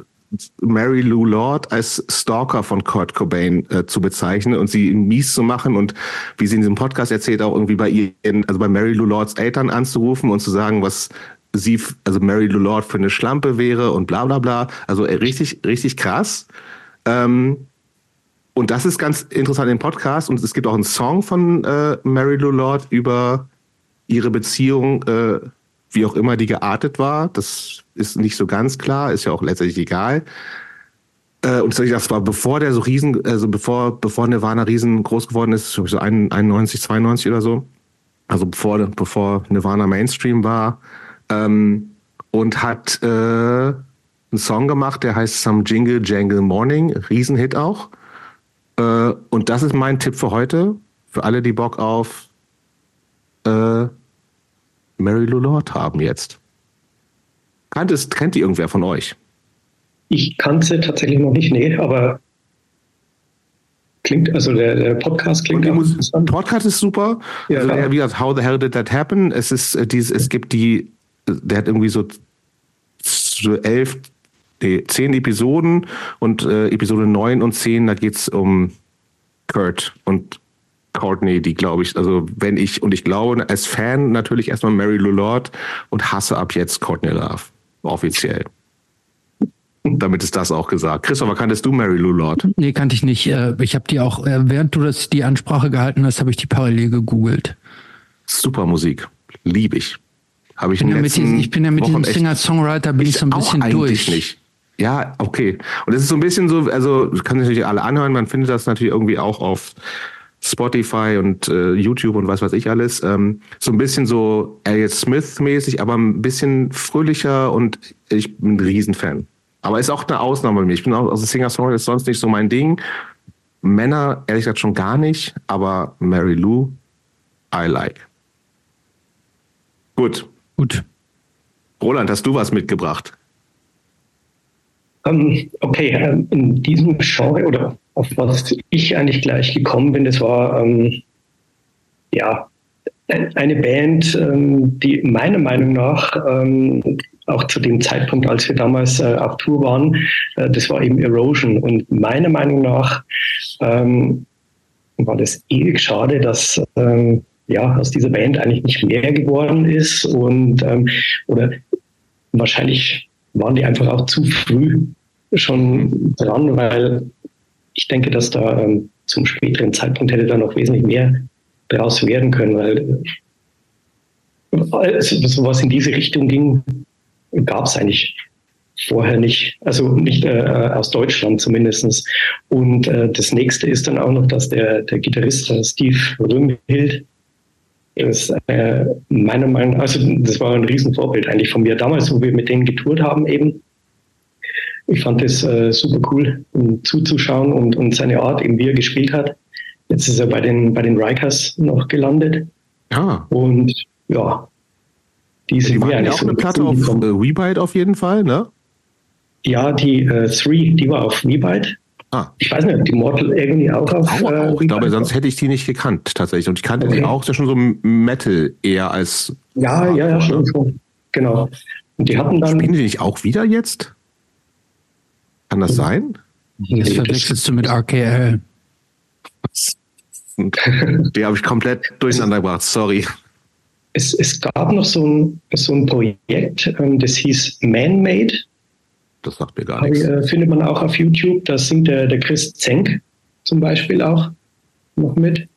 Mary Lou Lord als Stalker von Kurt Cobain äh, zu bezeichnen und sie mies zu machen und wie sie in diesem Podcast erzählt, auch irgendwie bei ihr, also bei Mary Lou Lords Eltern anzurufen und zu sagen, was sie, also Mary Lou Lord für eine Schlampe wäre und bla bla bla. Also äh, richtig, richtig krass. Ähm, und das ist ganz interessant im Podcast. Und es gibt auch einen Song von äh, Mary Lou Lord über ihre Beziehung, äh, wie auch immer die geartet war. Das ist nicht so ganz klar, ist ja auch letztendlich egal. Äh, und das war bevor der so riesen, also bevor, bevor Nirvana riesengroß geworden ist, so 91, 92 oder so. Also bevor, bevor Nirvana Mainstream war ähm, und hat äh, einen Song gemacht, der heißt Some Jingle Jangle Morning, Riesenhit auch. Äh, und das ist mein Tipp für heute, für alle, die Bock auf äh, Mary Lou Lord haben jetzt. Kennt, es, kennt die irgendwer von euch? Ich kannte tatsächlich noch nicht, nee, aber klingt, also der, der Podcast klingt auch interessant. Podcast ist super. Ja, also, wie gesagt, How the hell did that happen? Es ist äh, dieses, es gibt die der hat irgendwie so, elf, nee, zehn Episoden und äh, Episode neun und zehn, da geht es um Kurt und Courtney, die glaube ich, also wenn ich, und ich glaube als Fan natürlich erstmal Mary Lou Lord und hasse ab jetzt Courtney Love. Offiziell. Damit ist das auch gesagt. Christopher, kanntest du Mary Lou Lord? Nee, kannte ich nicht. Äh, ich habe die auch, äh, während du das die Ansprache gehalten hast, habe ich die parallel gegoogelt. Super Musik. Liebe ich. Habe ich, bin ja diesen, ich bin ja mit Wochen diesem Singer-Songwriter bin ich so ein bisschen durch. Nicht. Ja, okay. Und es ist so ein bisschen so, also kann sich natürlich alle anhören, man findet das natürlich irgendwie auch auf Spotify und äh, YouTube und was weiß ich alles. Ähm, so ein bisschen so Elliot Smith-mäßig, aber ein bisschen fröhlicher und ich bin ein Riesenfan. Aber ist auch eine Ausnahme bei mir. Ich bin auch, also Singer-Songwriter ist sonst nicht so mein Ding. Männer, ehrlich gesagt, schon gar nicht, aber Mary Lou, I like. Gut, Gut. Roland, hast du was mitgebracht? Um, ähm, okay, ähm, in diesem Genre oder auf was ich eigentlich gleich gekommen bin, das war ähm, ja eine Band, ähm, die meiner Meinung nach ähm, auch zu dem Zeitpunkt, als wir damals äh, auf Tour waren, äh, das war eben Erosion. Und meiner Meinung nach ähm, war das ewig schade, dass ja, aus dieser Band eigentlich nicht mehr geworden ist und ähm, oder wahrscheinlich waren die einfach auch zu früh schon dran, weil ich denke, dass da ähm, zum späteren Zeitpunkt hätte da noch wesentlich mehr daraus werden können, weil also, sowas in diese Richtung ging, gab es eigentlich vorher nicht, also nicht äh, aus Deutschland zumindest. Und äh, das nächste ist dann auch noch, dass der, der Gitarrist Steve Römhild ist äh, meiner Meinung nach, also das war ein Riesenvorbild eigentlich von mir damals, wo wir mit denen getourt haben eben. Ich fand das äh, super cool, um zuzuschauen und, und seine Art, eben wie er gespielt hat. Jetzt ist er bei den, bei den Rikers noch gelandet. Ja. Und ja, die sind ja, ja auch so eine Platte auf äh, Webyte auf jeden Fall, ne? Ja, die äh, Three, die war auf Webyte. Ah. Ich weiß nicht, die Mortal irgendwie auch auf. Auch, äh, auch. Ich glaube, sonst hätte ich die nicht gekannt, tatsächlich. Und ich kannte okay. die auch, das ist schon so Metal eher als. Ja, ja, ja, schon so. Genau. Und die hatten dann. Spielen die nicht auch wieder jetzt? Kann das sein? Das verwechselst du mit RKL. Die habe ich komplett durcheinander gebracht, sorry. Es, es gab noch so ein, so ein Projekt, ähm, das hieß Man-Made. Das sagt mir gar nichts. Äh, findet man auch auf YouTube. Da singt der, der Chris Zenk zum Beispiel auch noch mit.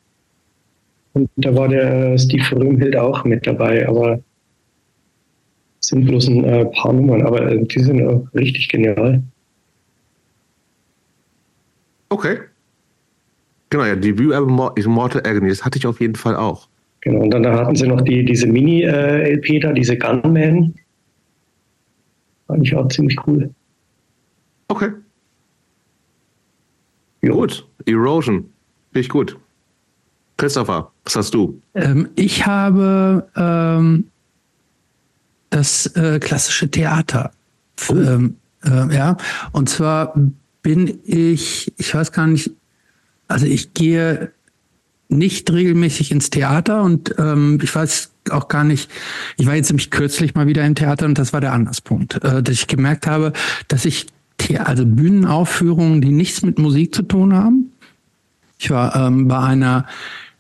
Und da war der Steve Röhmhild auch mit dabei. Aber sind bloß ein äh, paar Nummern, aber äh, die sind auch richtig genial. Okay. Genau, ja, Debütalbum Immortal Agony, das hatte ich auf jeden Fall auch. Genau, und dann hatten sie noch die, diese Mini-LP da, diese Gunman. Fand ich auch ziemlich cool. Okay. Jo. Gut, Erosion. Finde ich gut. Christopher, was hast du? Ähm, ich habe ähm, das äh, klassische Theater. Oh. Ähm, äh, ja, und zwar bin ich, ich weiß gar nicht, also ich gehe nicht regelmäßig ins Theater und ähm, ich weiß auch gar nicht, ich war jetzt nämlich kürzlich mal wieder im Theater und das war der Anderspunkt, äh, dass ich gemerkt habe, dass ich also Bühnenaufführungen, die nichts mit Musik zu tun haben. Ich war ähm, bei einer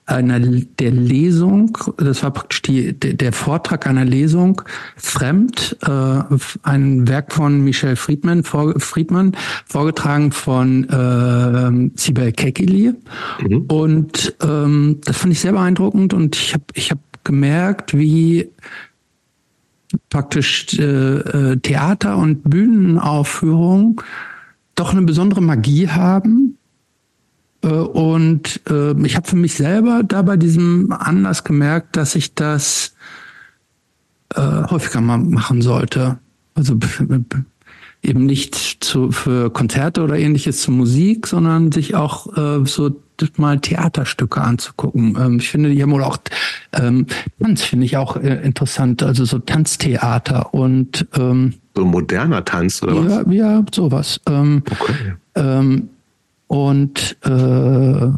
einer der Lesung, das war praktisch die, der Vortrag einer Lesung, Fremd, äh, ein Werk von Michel Friedman, vor, Friedman vorgetragen von äh, Sibel Kekili. Mhm. Und ähm, das fand ich sehr beeindruckend und ich habe ich hab gemerkt, wie praktisch äh, äh Theater und Bühnenaufführung doch eine besondere Magie haben äh, und äh, ich habe für mich selber da bei diesem Anlass gemerkt, dass ich das äh, häufiger mal machen sollte. Also eben nicht zu, für Konzerte oder ähnliches zur Musik, sondern sich auch äh, so mal Theaterstücke anzugucken. Ähm, ich finde, die haben wohl auch ähm, Tanz finde ich auch äh, interessant, also so Tanztheater und ähm, so moderner Tanz oder ja, was? Ja, sowas. Ähm, okay. Ähm, und äh,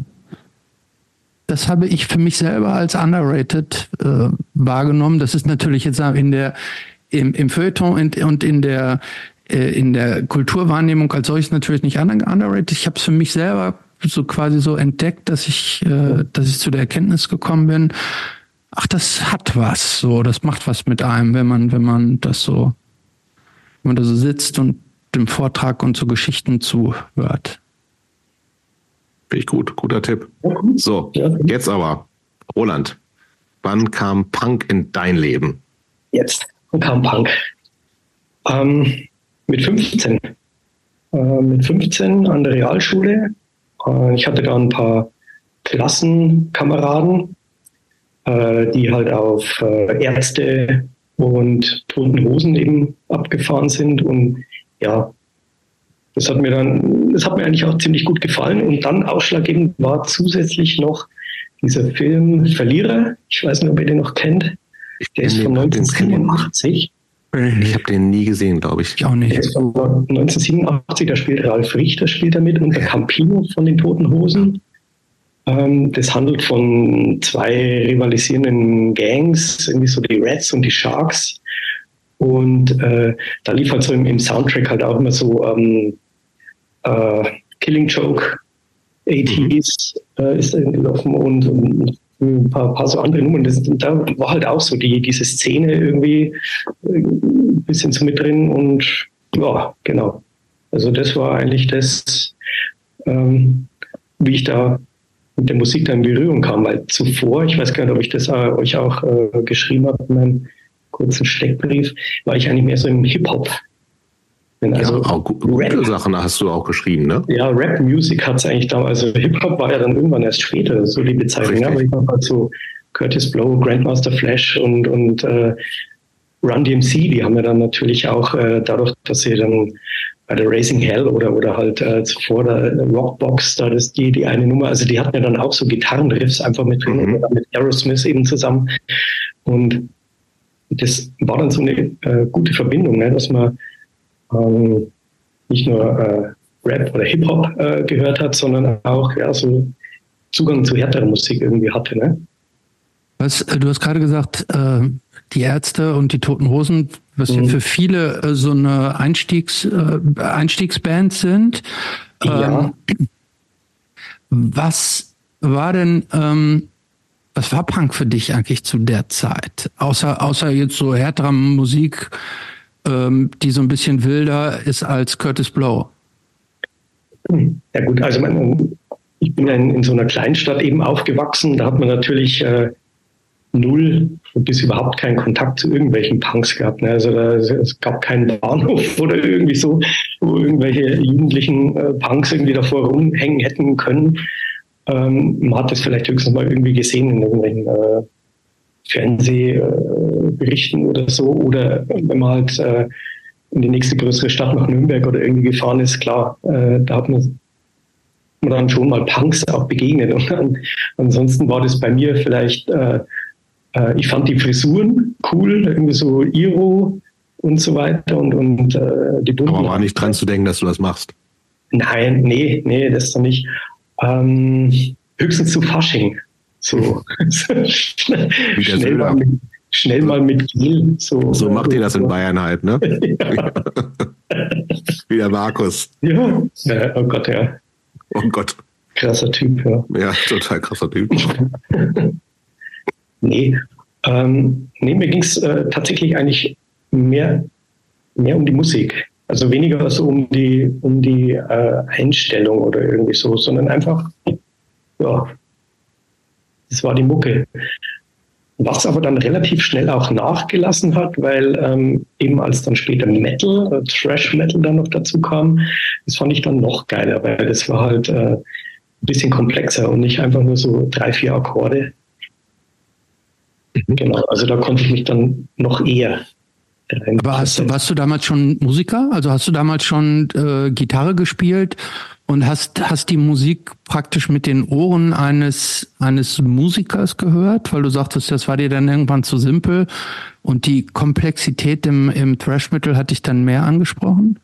das habe ich für mich selber als underrated äh, wahrgenommen. Das ist natürlich jetzt in der im, im Feuilleton und in der äh, in der Kulturwahrnehmung als solches natürlich nicht underrated. Ich habe es für mich selber so quasi so entdeckt, dass ich, äh, dass ich zu der Erkenntnis gekommen bin. Ach, das hat was. So, das macht was mit einem, wenn man, wenn man das so, wenn man da so sitzt und dem Vortrag und so Geschichten zuhört. Finde ich gut, guter Tipp. So, jetzt aber, Roland, wann kam Punk in dein Leben? Jetzt kam Punk. Ähm, mit 15. Äh, mit 15 an der Realschule. Äh, ich hatte da ein paar Klassenkameraden, äh, die halt auf äh, Ärzte und Toten Hosen eben abgefahren sind. Und ja, das hat mir dann, das hat mir eigentlich auch ziemlich gut gefallen. Und dann ausschlaggebend war zusätzlich noch dieser Film Verlierer. Ich weiß nicht, ob ihr den noch kennt. Der ist von 1987. Ich habe den nie gesehen, glaube ich. Ich auch nicht. Der ist von 1987, da spielt Ralf Richter spielt damit und der Campino von den Toten Hosen. Ähm, das handelt von zwei rivalisierenden Gangs, irgendwie so die Reds und die Sharks. Und äh, da lief halt so im, im, Soundtrack halt auch immer so ähm, äh, Killing Joke, 80s mhm. äh, ist da gelaufen und, und ein paar, paar, so andere Nummern. Das, da war halt auch so die, diese Szene irgendwie äh, ein bisschen so mit drin und ja, genau. Also das war eigentlich das, ähm, wie ich da mit der Musik da in Berührung kam, weil zuvor, ich weiß gar nicht, ob ich das äh, euch auch äh, geschrieben habe in meinem kurzen Steckbrief, war ich eigentlich mehr so im Hip-Hop also ja, auch gute Rap, Sachen hast du auch geschrieben, ne? Ja, Rap-Music hat es eigentlich damals, also Hip-Hop war ja dann irgendwann erst später, so die Bezeichnung, ja, aber ich halt so Curtis Blow, Grandmaster Flash und, und äh, Run DMC, die haben ja dann natürlich auch äh, dadurch, dass sie dann bei der Racing Hell oder, oder halt äh, zuvor der Rockbox, da ist die, die eine Nummer, also die hatten ja dann auch so Gitarrenriffs einfach mit drin, mhm. mit Aerosmith eben zusammen. Und das war dann so eine äh, gute Verbindung, ne, dass man ähm, nicht nur äh, Rap oder Hip-Hop äh, gehört hat, sondern auch ja, so Zugang zu härterer Musik irgendwie hatte. Ne? Was, äh, du hast gerade gesagt, äh, die Ärzte und die Toten Hosen, was mhm. ja für viele äh, so eine Einstiegs, äh, Einstiegsband sind. Ja. Ähm, was war denn, ähm, was war Punk für dich eigentlich zu der Zeit? Außer, außer jetzt so härterer Musik, ähm, die so ein bisschen wilder ist als Curtis Blow? Ja gut, also man, ich bin in, in, so einer Kleinstadt eben aufgewachsen. Da hat man natürlich äh, null bis überhaupt keinen Kontakt zu irgendwelchen Punks gehabt. Ne? Also da, es gab keinen Bahnhof oder irgendwie so, wo irgendwelche jugendlichen äh, Punks irgendwie davor rumhängen hätten können. Ähm, man hat das vielleicht höchstens mal irgendwie gesehen in irgendwelchen äh, Fernsehberichten äh, oder so. Oder wenn man halt äh, in die nächste größere Stadt nach Nürnberg oder irgendwie gefahren ist, klar, äh, da hat man dann schon mal Punks auch begegnet. Und dann, ansonsten war das bei mir vielleicht äh, äh, ich fand die Frisuren cool, irgendwie so Iro und so weiter und, und äh, die bunten. Aber war nicht dran zu denken, dass du das machst. Nein, nee, nee, das ist doch nicht. Ähm, höchstens zu Fasching. So. schnell, mal mit, schnell mal mit Gel. So, so macht ihr das in Bayern halt, ne? Wie der Markus. Ja. ja, oh Gott, ja. Oh Gott. Krasser Typ, ja. Ja, total krasser Typ. Nee, ähm, nee mir ging es äh, tatsächlich eigentlich mehr, mehr um die Musik. Also weniger so um die, um die äh, Einstellung oder irgendwie so, sondern einfach, ja, das war die Mucke. Was aber dann relativ schnell auch nachgelassen hat, weil ähm, eben als dann später Metal, äh, Thrash Metal dann noch dazu kam, das fand ich dann noch geiler, weil das war halt äh, ein bisschen komplexer und nicht einfach nur so drei, vier Akkorde, Mhm. Genau, also da konnte ich mich dann noch eher. Aber hast, warst du damals schon Musiker? Also hast du damals schon äh, Gitarre gespielt und hast, hast die Musik praktisch mit den Ohren eines, eines Musikers gehört? Weil du sagtest, das war dir dann irgendwann zu simpel und die Komplexität im, im Thrash-Metal hat dich dann mehr angesprochen?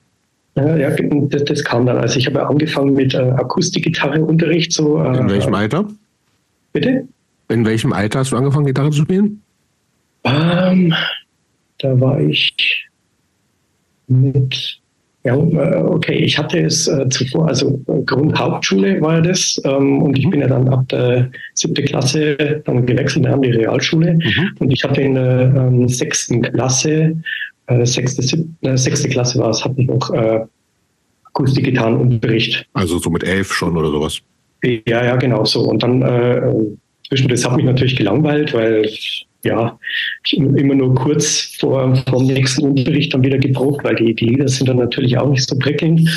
Ja, ja das, das kam dann. Also ich habe angefangen mit äh, Akustikgitarre-Unterricht. So, äh, In welchem Alter? Bitte? In welchem Alter hast du angefangen, Gitarre zu spielen? Um, ähm, da war ich mit, ja, äh, okay, ich hatte es äh, zuvor, also äh, Grundhauptschule war das, ähm, und ich mhm. bin ja dann ab der siebten Klasse dann gewechselt an die Realschule mhm. und ich hatte in der ähm, sechsten Klasse, äh, sechste, siebte, sechste Klasse war es, hatte ich noch äh, Akustikgitarrenunterricht. Also so mit elf schon oder sowas? Ja, ja, genau so. Und dann äh, Zwischendurch hat mich natürlich gelangweilt, weil ja, ich immer nur kurz vor, vor dem nächsten Unterricht dann wieder gebraucht, weil die, die Lieder sind dann natürlich auch nicht so prickelnd.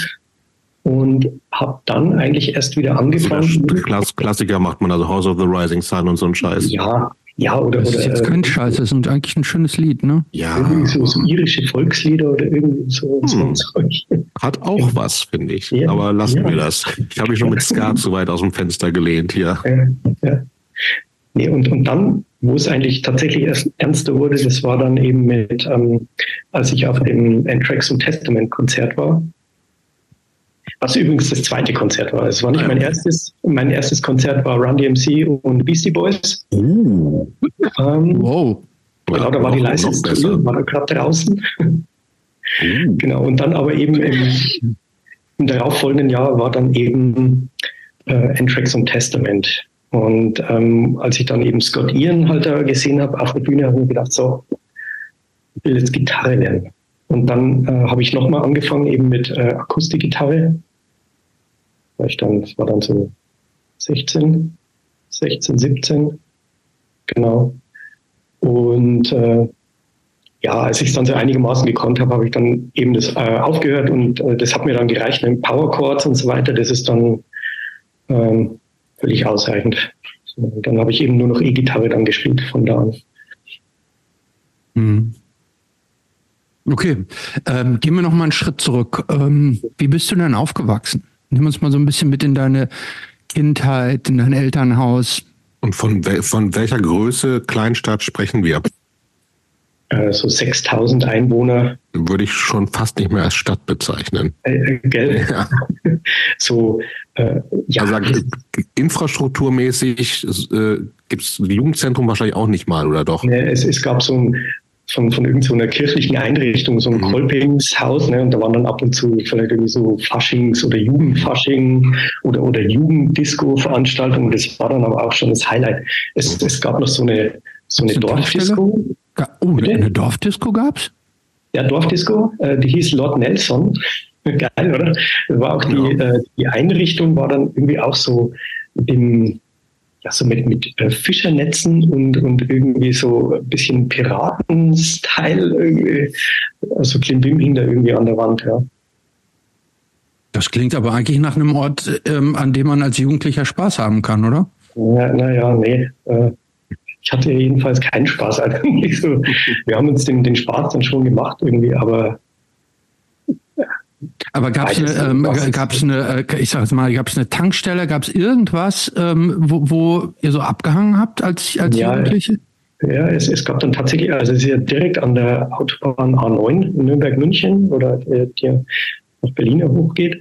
Und habe dann eigentlich erst wieder angefangen. Also Klass Klassiker macht man, also House of the Rising Sun und so ein Scheiß. Ja, ja, oder. Das ist jetzt kein äh, Scheiß, das ist eigentlich ein schönes Lied, ne? Ja. Irgendwie so, so irische Volkslieder oder irgendwie so. Hm. so Hat auch was, finde ich. Ja, Aber lassen ja. wir das. Ich habe mich schon mit Skat so weit aus dem Fenster gelehnt hier. Ja, ja. Nee, und, und dann, wo es eigentlich tatsächlich erst ernster wurde, das war dann eben mit, ähm, als ich auf dem Anthrax und Testament Konzert war. Was übrigens das zweite Konzert war. Es war nicht mein erstes. Mein erstes Konzert war Run DMC und Beastie Boys. Uh. Ähm, wow. Genau, da war die Leistungsdrille, war da gerade draußen. Uh. Genau, und dann aber eben im, im darauffolgenden Jahr war dann eben äh, Anthrax und Testament. Und ähm, als ich dann eben Scott Ian halt da gesehen habe auf der Bühne, habe ich gedacht, so, ich will jetzt Gitarre lernen. Und dann äh, habe ich nochmal angefangen eben mit äh, Akustikgitarre. Ich dann, das war dann so 16, 16, 17, genau. Und äh, ja, als ich es dann so einigermaßen gekonnt habe, habe ich dann eben das äh, aufgehört und äh, das hat mir dann gereicht mit Power Chords und so weiter. Das ist dann ähm, völlig ausreichend. Und dann habe ich eben nur noch E-Gitarre dann gespielt von da an. Hm. Okay, ähm, gehen wir noch mal einen Schritt zurück. Ähm, wie bist du denn aufgewachsen? Nimm uns mal so ein bisschen mit in deine Kindheit, in dein Elternhaus. Und von, von welcher Größe Kleinstadt sprechen wir? Äh, so 6000 Einwohner. Würde ich schon fast nicht mehr als Stadt bezeichnen. Äh, äh gell? Ja. so, äh, ja. Also, infrastrukturmäßig äh, gibt es Jugendzentrum wahrscheinlich auch nicht mal, oder doch? Ne, es, es gab so ein von, von irgendeiner so kirchlichen Einrichtung, so ein mhm. Kolpingshaus, ne, und da waren dann ab und zu vielleicht irgendwie so Faschings- oder Jugendfasching oder, oder Jugenddisco-Veranstaltungen. Das war dann aber auch schon das Highlight. Es, es gab noch so eine, so eine Dorfdisco. Oh, Bitte? eine Dorfdisco gab's? Ja, Dorfdisco, äh, die hieß Lord Nelson. Geil, oder? War auch die, ja. äh, die Einrichtung war dann irgendwie auch so im, ja, so mit, mit äh, Fischernetzen und, und irgendwie so ein bisschen Piraten-Style irgendwie. Also Klimbim hing da irgendwie an der Wand, ja. Das klingt aber eigentlich nach einem Ort, ähm, an dem man als Jugendlicher Spaß haben kann, oder? Ja, naja, nee. Äh, ich hatte jedenfalls keinen Spaß eigentlich. So, wir haben uns den, den Spaß dann schon gemacht irgendwie, aber aber gab es eine, ähm, gab's eine, äh, ich sag mal, gab es eine Tankstelle, gab es irgendwas, ähm, wo, wo ihr so abgehangen habt als, als ja, Jugendliche? Ja, es, es gab dann tatsächlich, also es ist ja direkt an der Autobahn A9 Nürnberg-München oder äh, die nach Berlin hochgeht.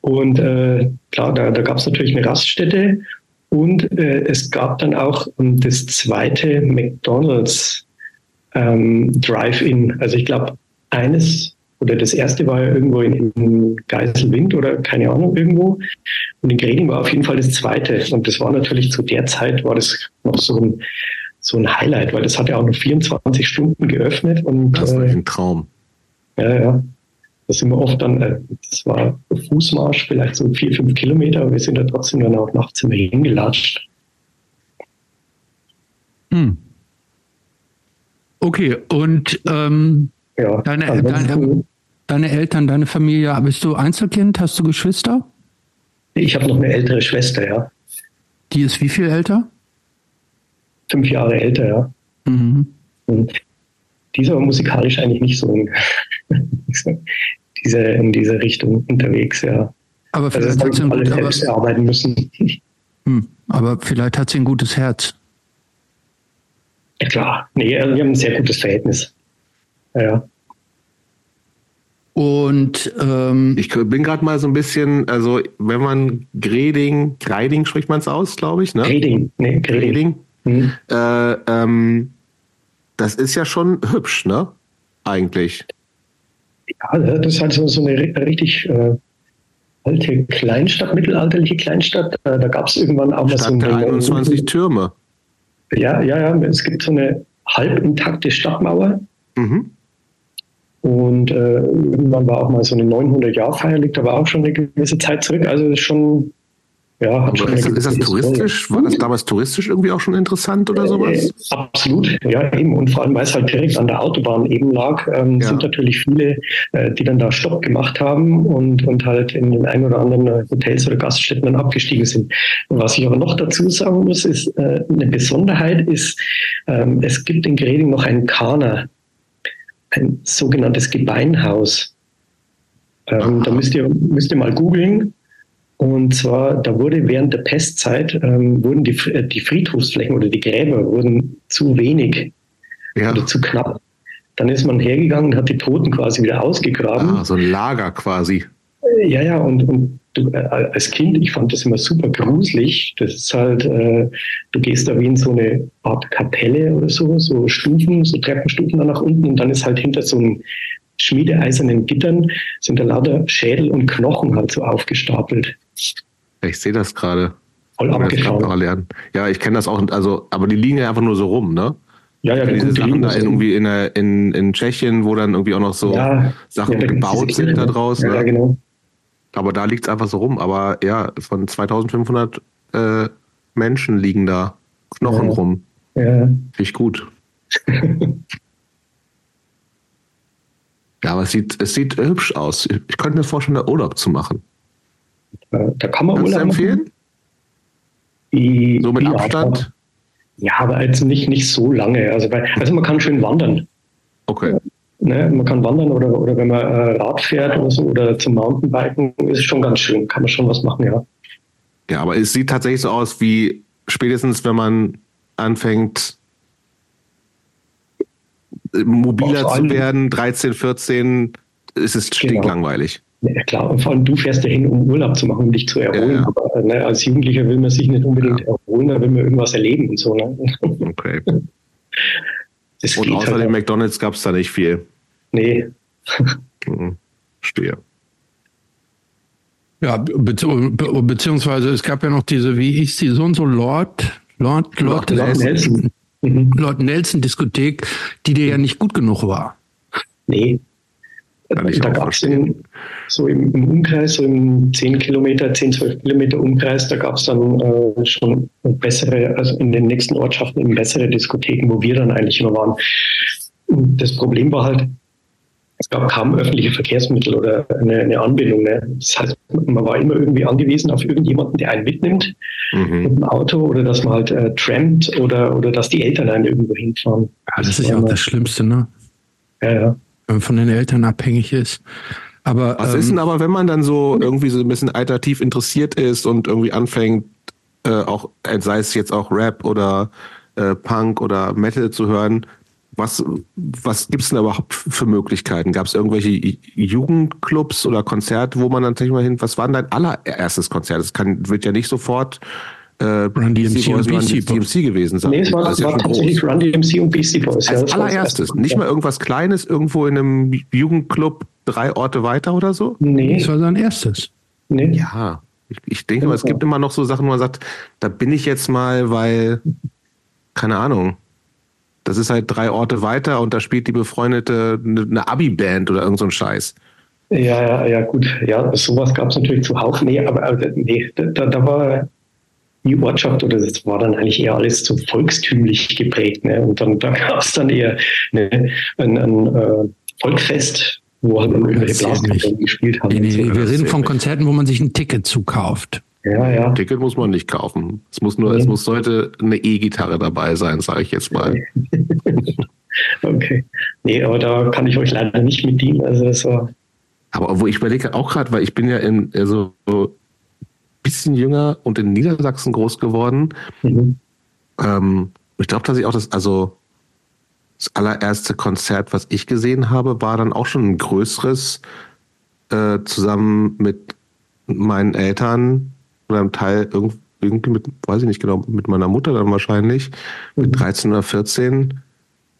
Und äh, klar, da, da gab es natürlich eine Raststätte und äh, es gab dann auch um, das zweite McDonald's ähm, Drive-In. Also ich glaube, eines oder das erste war ja irgendwo in, in Geiselwind oder keine Ahnung irgendwo. Und in Greding war auf jeden Fall das zweite. Und das war natürlich zu der Zeit war das noch so ein, so ein Highlight, weil das hat ja auch nur 24 Stunden geöffnet. Und, das war äh, ein Traum. Ja, ja. Da sind wir oft dann, äh, das war Fußmarsch, vielleicht so vier, fünf Kilometer, aber wir sind da trotzdem dann auch nachts immer hingelatscht. Hm. Okay, und ähm, ja, deine, deine, deine Eltern, deine Familie, bist du Einzelkind? Hast du Geschwister? Ich habe noch eine ältere Schwester, ja. Die ist wie viel älter? Fünf Jahre älter, ja. Mhm. Und die ist aber musikalisch eigentlich nicht so in, diese, in diese Richtung unterwegs, ja. Aber also vielleicht also hat sie ein alle gut, selbst aber, erarbeiten müssen. Hm, aber vielleicht hat sie ein gutes Herz. Ja, klar. Nee, also wir haben ein sehr gutes Verhältnis. Ja. Und ähm, ich bin gerade mal so ein bisschen, also wenn man Greding, Greiding spricht man es aus, glaube ich, ne? Greding, nee, Greding. Mhm. Äh, ähm, das ist ja schon hübsch, ne? Eigentlich. Ja, das ist halt so, so eine richtig äh, alte Kleinstadt, mittelalterliche Kleinstadt. Äh, da gab es irgendwann auch mal so eine 21 Türme. Ja, ja, ja. Es gibt so eine halb intakte Stadtmauer. Mhm. Und äh, irgendwann war auch mal so eine 900-Jahr-Feier, liegt aber auch schon eine gewisse Zeit zurück. Also ist schon, ja. Hat schon ist, ist das touristisch? War das damals touristisch irgendwie auch schon interessant oder sowas? Äh, absolut, ja eben. Und vor allem, weil es halt direkt an der Autobahn eben lag, ähm, ja. sind natürlich viele, äh, die dann da Stopp gemacht haben und, und halt in den ein oder anderen Hotels oder Gaststätten dann abgestiegen sind. Was ich aber noch dazu sagen muss, ist, äh, eine Besonderheit ist, ähm, es gibt in Greding noch einen Kana ein sogenanntes Gebeinhaus. Ähm, da müsst ihr, müsst ihr mal googeln. Und zwar, da wurde während der Pestzeit, ähm, wurden die, äh, die Friedhofsflächen oder die Gräber wurden zu wenig ja. oder zu knapp. Dann ist man hergegangen und hat die Toten quasi wieder ausgegraben. Ah, so ein Lager quasi. Ja, ja, und, und du, äh, als Kind, ich fand das immer super gruselig. Das ist halt, äh, du gehst da wie in so eine Art Kapelle oder so, so Stufen, so Treppenstufen da nach unten und dann ist halt hinter so einem schmiedeeisernen Gittern sind da lauter Schädel und Knochen halt so aufgestapelt. Ich sehe das gerade. Voll abgefahren. Ja, ich kenne das auch, also, aber die liegen ja einfach nur so rum, ne? Ja, ja, diese Sachen da irgendwie in, in, in Tschechien, wo dann irgendwie auch noch so ja, Sachen ja, gebaut sind da draußen. Ja, ne? genau. Aber da liegt es einfach so rum. Aber ja, von 2500 äh, Menschen liegen da Knochen ja. rum. Ja. Finde ich gut. ja, aber es sieht, es sieht hübsch aus. Ich könnte mir vorstellen, da Urlaub zu machen. Da kann man Kannst Urlaub empfehlen? Die, so mit Abstand? Ja, aber jetzt nicht, nicht so lange. Also, bei, also man kann schön wandern. Okay. Ne, man kann wandern oder, oder wenn man äh, Rad fährt oder so oder zum Mountainbiken, ist schon ganz schön. Kann man schon was machen, ja. Ja, aber es sieht tatsächlich so aus wie spätestens, wenn man anfängt, mobiler zu werden, 13, 14, ist es genau. stinklangweilig. Ja, klar, und vor allem du fährst ja hin, um Urlaub zu machen, um dich zu erholen. Ja, ja. Aber ne, als Jugendlicher will man sich nicht unbedingt erholen, da will man irgendwas erleben und so. Ne? Okay. und außer halt. dem McDonalds gab es da nicht viel. Nee. Mhm. Stehe. Ja, be beziehungsweise es gab ja noch diese, wie ich sie, so und so Lord, Lord, Lord, Lord Nelson. Mhm. Lord Nelson Diskothek, die dir ja nicht gut genug war. Nee. Kann ich da gab es so im, im, Umkreis, so im 10 Kilometer, 10, 12 Kilometer Umkreis, da gab es dann äh, schon bessere, also in den nächsten Ortschaften bessere Diskotheken, wo wir dann eigentlich immer waren. Und das Problem war halt, es gab kaum öffentliche Verkehrsmittel oder eine, eine Anbindung. Ne? Das heißt, man war immer irgendwie angewiesen auf irgendjemanden, der einen mitnimmt mhm. mit dem Auto oder dass man halt äh, trampt oder, oder dass die Eltern einen irgendwo hinfahren. Ja, das, das ist ja auch das Schlimmste, ne? Ja, ja. Man von den Eltern abhängig ist. Aber, Was ähm, ist denn aber, wenn man dann so irgendwie so ein bisschen alternativ interessiert ist und irgendwie anfängt, äh, auch, sei es jetzt auch Rap oder äh, Punk oder Metal zu hören, was, was gibt's denn überhaupt für Möglichkeiten? Gab es irgendwelche Jugendclubs oder Konzerte, wo man dann tatsächlich mal hin, was war denn dein allererstes Konzert? Das kann, wird ja nicht sofort äh, Run DMC und Beastie DMC gewesen sein. Nee, es war, das war ja tatsächlich groß. Run DMC und Beastie Boys. Als ja, allererstes, nicht mal irgendwas Kleines irgendwo in einem Jugendclub drei Orte weiter oder so? Nee. Das war sein erstes. Nee. Ja, ich, ich denke mal, es gibt immer noch so Sachen, wo man sagt, da bin ich jetzt mal, weil, keine Ahnung, das ist halt drei Orte weiter und da spielt die befreundete eine Abi-Band oder irgend so ein Scheiß. Ja, ja, ja, gut. Ja, sowas gab es natürlich zuhauf. Nee, aber also, nee, da, da war die Ortschaft oder das war dann eigentlich eher alles so volkstümlich geprägt. Ne? Und dann da gab es dann eher ne, ein, ein äh, Volkfest, wo halt irgendwelche Blaskapellen gespielt haben. Nee, nee, so. Wir reden von Konzerten, wo man sich ein Ticket zukauft. Ja, ja. Ein Ticket muss man nicht kaufen. Es muss nur, ja. es muss heute eine E-Gitarre dabei sein, sage ich jetzt mal. okay. Nee, aber da kann ich euch leider nicht mit dienen. Also das war aber wo ich überlege auch gerade, weil ich bin ja in also so bisschen jünger und in Niedersachsen groß geworden. Mhm. Ähm, ich glaube, dass ich auch das, also das allererste Konzert, was ich gesehen habe, war dann auch schon ein größeres, äh, zusammen mit meinen Eltern oder einem Teil irgendwie mit, weiß ich nicht genau, mit meiner Mutter dann wahrscheinlich, mhm. mit 13 oder 14,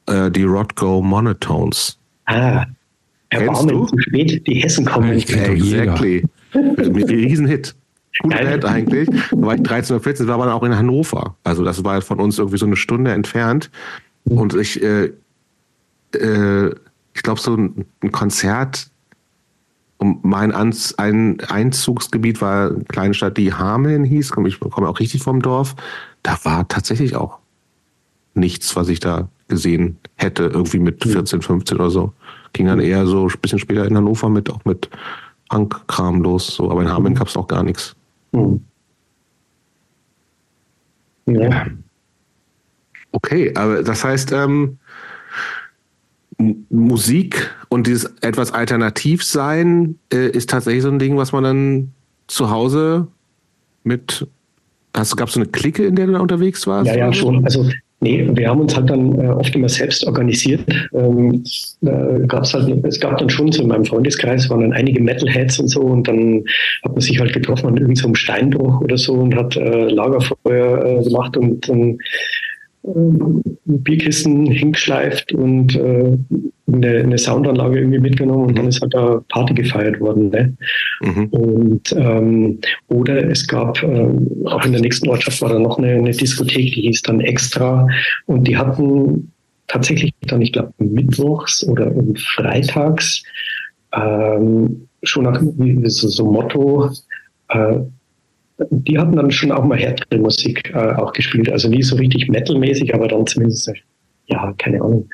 äh, die Rodgo Monotones. Ah, Kennst du? zu spät, die Hessen kommen. Exactly. Riesenhit. Coole Band eigentlich. Da war ich 13 oder 14, war aber dann auch in Hannover. Also das war von uns irgendwie so eine Stunde entfernt. Mhm. Und ich, äh, äh, ich glaube, so ein, ein Konzert, um mein Anz ein Einzugsgebiet war eine kleine Stadt, die Hameln hieß. Ich komme auch richtig vom Dorf. Da war tatsächlich auch nichts, was ich da gesehen hätte, irgendwie mit 14, 15 oder so. Ging dann eher so ein bisschen später in Hannover mit, auch mit Punk-Kram los. So. Aber in Hameln gab es auch gar nichts. Hm. Ja. Okay, aber das heißt, ähm, Musik und dieses etwas alternativ sein äh, ist tatsächlich so ein Ding, was man dann zu Hause mit. Hast, gab es so eine Clique, in der du da unterwegs warst? Ja, ja, schon. Also Nee, wir haben uns halt dann äh, oft immer selbst organisiert. Ähm, äh, gab's halt, es gab dann schon so in meinem Freundeskreis waren dann einige Metalheads und so und dann hat man sich halt getroffen an irgendeinem so Steinbruch oder so und hat äh, Lagerfeuer äh, gemacht und dann Bierkisten hingeschleift und äh, eine, eine, Soundanlage irgendwie mitgenommen und dann ist halt da Party gefeiert worden. Ne? Mhm. Und ähm, oder es gab äh, auch in der nächsten Ortschaft war da noch eine, eine Diskothek, die hieß dann Extra und die hatten tatsächlich dann, ich glaube, mittwochs oder freitags ähm, schon nach so, so Motto äh, die hatten dann schon auch mal härtere Musik äh, auch gespielt. Also nie so richtig metalmäßig, aber dann zumindest, ja, keine Ahnung,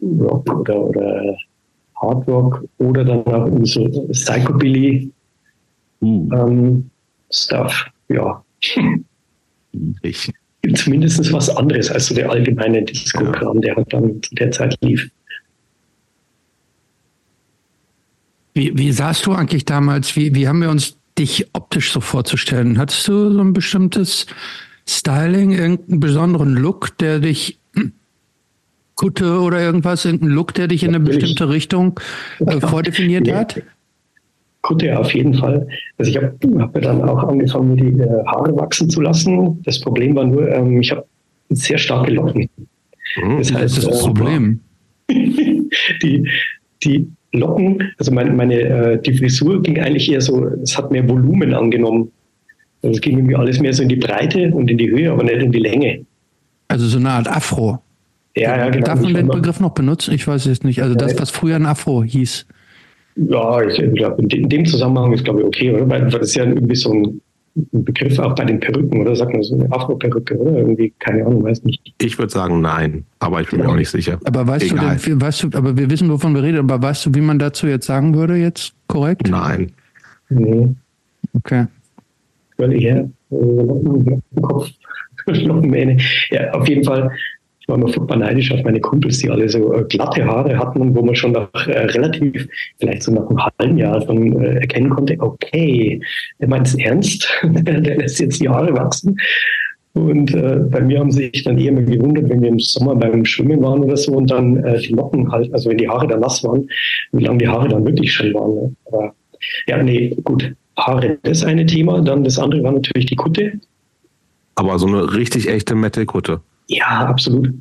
Rock oder, oder Hard Rock oder dann auch so Psychobilly uh. ähm, Stuff, ja. Ich. Zumindest was anderes als so der allgemeine Disco-Kram, der halt dann zu der Zeit lief. Wie, wie sahst du eigentlich damals, wie, wie haben wir uns dich optisch so vorzustellen? Hattest du so ein bestimmtes Styling, irgendeinen besonderen Look, der dich Kutte oder irgendwas, irgendein Look, der dich in eine bestimmte Richtung äh, vordefiniert nee. hat? Kutte auf jeden Fall. Also ich habe hab dann auch angefangen, mir die äh, Haare wachsen zu lassen. Das Problem war nur, ähm, ich habe sehr starke Locken. Mhm, das, heißt, das ist das äh, Problem. die, die Locken, also meine, meine äh, die Frisur ging eigentlich eher so, es hat mehr Volumen angenommen. Also es ging irgendwie alles mehr so in die Breite und in die Höhe, aber nicht in die Länge. Also so eine Art Afro. Ja, ja, genau. Darf man den Begriff noch benutzen? Ich weiß es nicht. Also das, was früher ein Afro hieß. Ja, ich glaube, in dem Zusammenhang ist, glaube ich, okay, oder? Weil das ist ja irgendwie so ein Begriff auch bei den Perücken, oder? Sagt man so eine Afro-Perücke, oder? Irgendwie, keine Ahnung, weiß nicht. Ich würde sagen nein, aber ich bin mir auch nicht sicher. Aber weißt Egal. du, denn, weißt du, aber wir wissen, wovon wir reden, aber weißt du, wie man dazu jetzt sagen würde, jetzt korrekt? Nein. Nee. Okay. Völlig her. Kopf. Ja, auf jeden Fall ich war immer furchtbar neidisch auf meine Kumpels, die alle so äh, glatte Haare hatten und wo man schon nach äh, relativ, vielleicht so nach einem halben Jahr schon äh, erkennen konnte, okay, der meint es ernst, der lässt jetzt die Haare wachsen. Und äh, bei mir haben sich dann eher mal gewundert, wenn wir im Sommer beim Schwimmen waren oder so und dann äh, die Locken halt, also wenn die Haare dann nass waren, wie lange die Haare dann wirklich schon waren. Ne? Aber ja, nee, gut. Haare, das eine Thema. Dann das andere war natürlich die Kutte. Aber so eine richtig echte Metal-Kutte. Ja, absolut.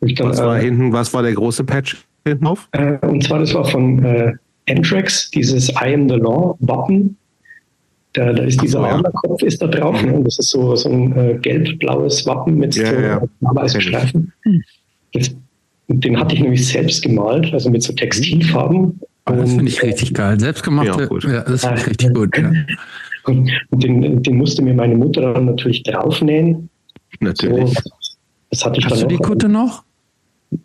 Dann, was war äh, hinten, was war der große Patch hinten auf? Äh, und zwar, das war von äh, Anthrax, dieses I am the Law Wappen. Da, da ist dieser so, Adlerkopf ist da drauf. Ne? Das ist so, so ein äh, gelb-blaues Wappen mit ja, so ja. weißen Streifen. den hatte ich nämlich selbst gemalt, also mit so Textilfarben. Oh, das finde ich richtig geil. Selbstgemachte, ja, ja das finde ich richtig gut. Ja. Und, und den, den musste mir meine Mutter dann natürlich draufnähen. Natürlich. So, das hatte ich Hast dann du die Kutte noch?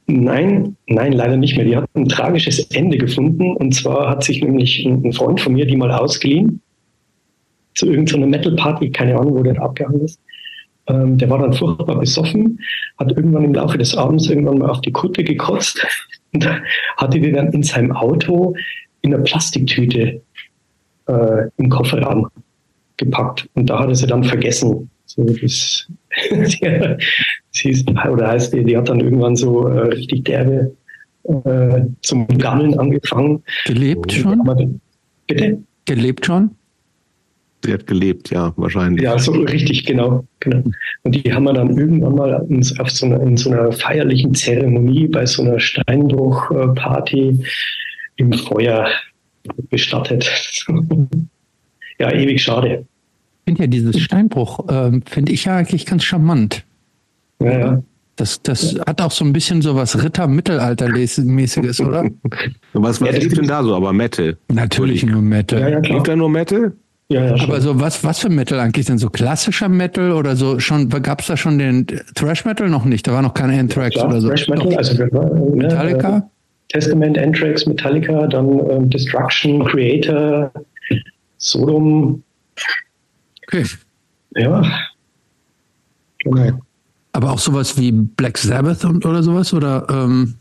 Nein, nein, leider nicht mehr. Die hat ein tragisches Ende gefunden. Und zwar hat sich nämlich ein, Freund von mir die mal ausgeliehen zu irgendeiner Metal-Party, keine Ahnung, wo der abgehangen ist. Ähm, der war dann furchtbar besoffen, hat irgendwann im Laufe des Abends irgendwann mal auf die Kutte gekotzt und hatte die dann in seinem Auto in einer Plastiktüte äh, im Kofferraum gepackt. Und da hat er sie dann vergessen. So, das, sie ist, oder heißt die, die hat dann irgendwann so äh, richtig derbe äh, zum Gammeln angefangen. Gelebt schon? Bitte? Gelebt schon? Sie hat gelebt, ja, wahrscheinlich. Ja, so richtig, genau, genau. Und die haben wir dann irgendwann mal auf so einer, in so einer feierlichen Zeremonie bei so einer Steinbruchparty im Feuer bestattet. ja, ewig schade. Ich finde ja dieses Steinbruch, äh, finde ich ja eigentlich ganz charmant. Ja, ja. Das, das ja. hat auch so ein bisschen so was Ritter-Mittelalter-mäßiges, oder? was was ja, lief denn da so? Aber Metal? Natürlich nur Metal. Ja, ja, lief da nur Metal? Ja, ja, Aber so was, was für Metal eigentlich denn? So klassischer Metal oder so schon, gab es da schon den Thrash Metal noch nicht? Da war noch kein Anthrax ja, oder so. Thrash Metal, Doch. also ne, Metallica? Äh, Testament, Anthrax, Metallica, dann ähm, Destruction, Creator, Sodom. Okay. Ja. Genau. Aber auch sowas wie Black Sabbath und, oder sowas? Oder, ähm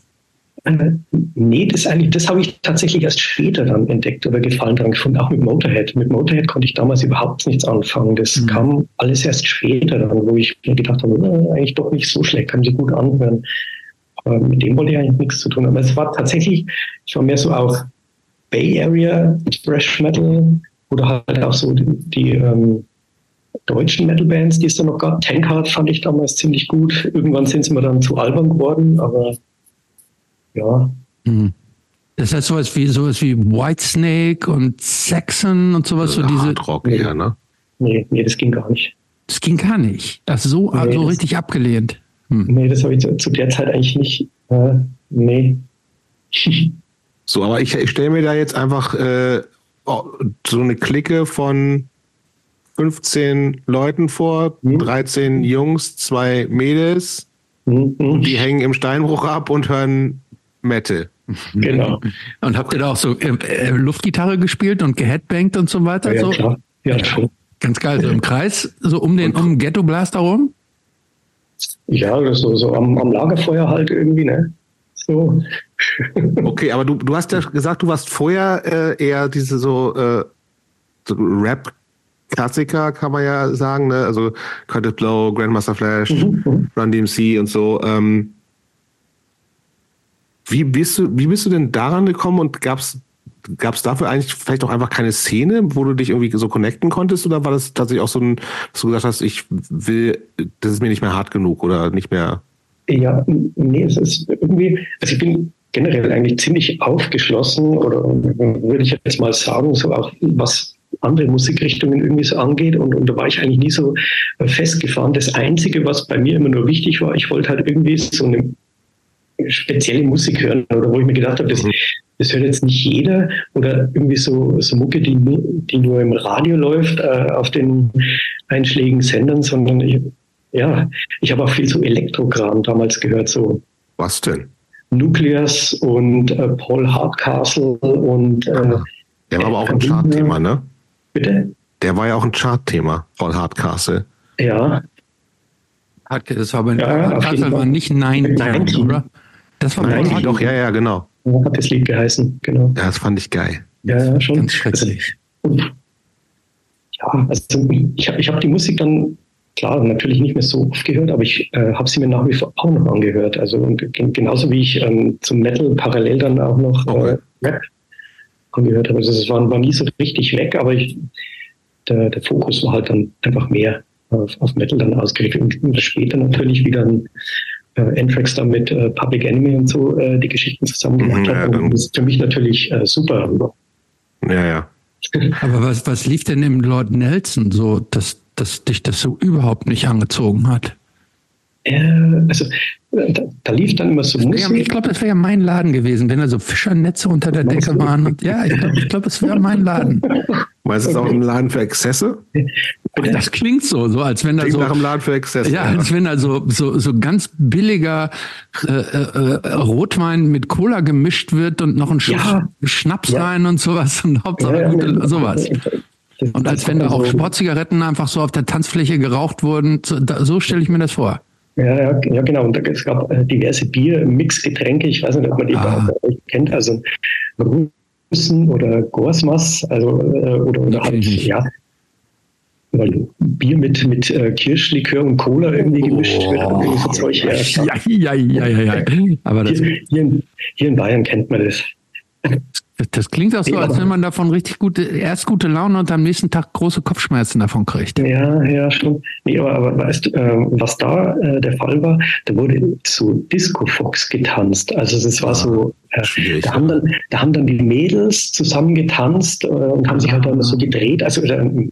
äh, nee, das eigentlich, das habe ich tatsächlich erst später dann entdeckt oder Gefallen dran gefunden, auch mit Motorhead. Mit Motorhead konnte ich damals überhaupt nichts anfangen. Das mhm. kam alles erst später dann, wo ich mir gedacht habe, äh, eigentlich doch nicht so schlecht, kann sich gut anhören. Aber mit dem wollte ich eigentlich nichts zu tun. Aber es war tatsächlich, ich war mehr so auch Bay Area Thrash Metal oder halt auch so die, die ähm, deutschen Metal-Bands, die es da noch gab. Tankard fand ich damals ziemlich gut. Irgendwann sind sie mir dann zu albern geworden, aber ja. Mhm. Das heißt sowas wie sowas wie Whitesnake und Saxon und sowas, so diese. Rock eher, ne? Nee, nee, das ging gar nicht. Das ging gar nicht. Das so, nee, so richtig abgelehnt. Hm. Nee, das habe ich zu, zu, der Zeit eigentlich nicht. Äh, nee. so, aber ich, ich stelle mir da jetzt einfach äh, so eine Clique von 15 Leuten vor, mhm. 13 Jungs, zwei Mädels. Mhm. Die hängen im Steinbruch ab und hören Metal. Genau. Und habt ihr da auch so äh, äh, Luftgitarre gespielt und geheadbangt und so weiter? Ja, so? klar. Ja, schon. Ganz geil, so im Kreis, so um den um Ghetto Blaster rum? Ja, so, so am, am Lagerfeuer halt irgendwie, ne? So. Okay, aber du, du hast ja gesagt, du warst vorher äh, eher diese so, äh, so Rap Klassiker, kann man ja sagen, ne? Also Curtis Blow, Grandmaster Flash, mhm. Run DMC und so. Ähm, wie bist du, wie bist du denn daran gekommen und gab's gab es dafür eigentlich vielleicht auch einfach keine Szene, wo du dich irgendwie so connecten konntest oder war das tatsächlich auch so ein, dass du gesagt hast, ich will, das ist mir nicht mehr hart genug oder nicht mehr? Ja, nee, es ist irgendwie, also ich bin generell eigentlich ziemlich aufgeschlossen oder würde ich jetzt mal sagen, so auch was andere Musikrichtungen irgendwie so angeht. Und, und da war ich eigentlich nie so festgefahren. Das Einzige, was bei mir immer nur wichtig war, ich wollte halt irgendwie so eine spezielle Musik hören oder wo ich mir gedacht habe, das, mhm. das hört jetzt nicht jeder oder irgendwie so, so Mucke, die, die nur im Radio läuft, äh, auf den einschlägigen Sendern, sondern ich, ja, ich habe auch viel so Elektrokram damals gehört, so. Was denn? Nucleus und äh, Paul Hardcastle und. Äh, Der war aber auch ein Chartthema, ne? Bitte? Der war ja auch ein Chartthema, Paul Hardcastle. Ja. Das war aber ja, Hardcastle war nicht Nein, Nein, oder? Das war Nein, doch, ja, ja, genau. Hat das Lied geheißen, genau. Ja, das fand ich geil. Ja, ja schon. Ganz schrecklich. Also, ja, also ich habe ich hab die Musik dann klar, natürlich nicht mehr so oft gehört, aber ich äh, habe sie mir nach wie vor auch noch angehört. Also genauso wie ich ähm, zum Metal parallel dann auch noch okay. äh, Rap angehört habe. Also es war, war nie so richtig weg, aber ich, der, der Fokus war halt dann einfach mehr auf, auf Metal dann ausgerichtet. Und, und später natürlich wieder ein äh, Anthrax da mit äh, Public Enemy und so äh, die Geschichten zusammen gemacht mhm, ja, hat. Und das ist für mich natürlich äh, super. Ja, ja. Aber was, was lief denn im Lord Nelson so, dass, dass dich das so überhaupt nicht angezogen hat? Äh, also da, da, lief dann immer so Musik. Ja, ich glaube, das wäre ja mein Laden gewesen, wenn da so Fischernetze unter der Decke waren. Und, ja, ich glaube, glaub, das wäre mein Laden. Du es auch ein Laden für Exzesse? Das klingt so, so als wenn da so nach einem Laden für Exzesse. Ja, als wenn da so so, so ganz billiger äh, äh, Rotwein mit Cola gemischt wird und noch ein ja. Schnaps ja. rein und sowas und Hauptsache ja, gute, sowas. Und als wenn da auch Sportzigaretten einfach so auf der Tanzfläche geraucht wurden. So, so stelle ich mir das vor. Ja, ja, ja, genau. Und es gab äh, diverse Bier-Mixgetränke. Ich weiß nicht, ob man die ah. kennt. Also Russen oder Gorsmas, also äh, oder, oder halt, ja, weil Bier mit, mit äh, Kirschlikör und Cola irgendwie gemischt oh. wird. Irgendwie so Zeug, ja, ja, ja, ja, ja. Aber das hier, hier, in, hier in Bayern kennt man das. Das klingt auch so, als wenn man davon richtig gute, erst gute Laune und am nächsten Tag große Kopfschmerzen davon kriegt. Ja, ja, schon. Nee, aber, aber weißt du, äh, was da äh, der Fall war, da wurde zu Disco Fox getanzt. Also es war ah, so, äh, da, haben dann, da haben dann die Mädels zusammen getanzt äh, und haben sich halt dann so gedreht. Also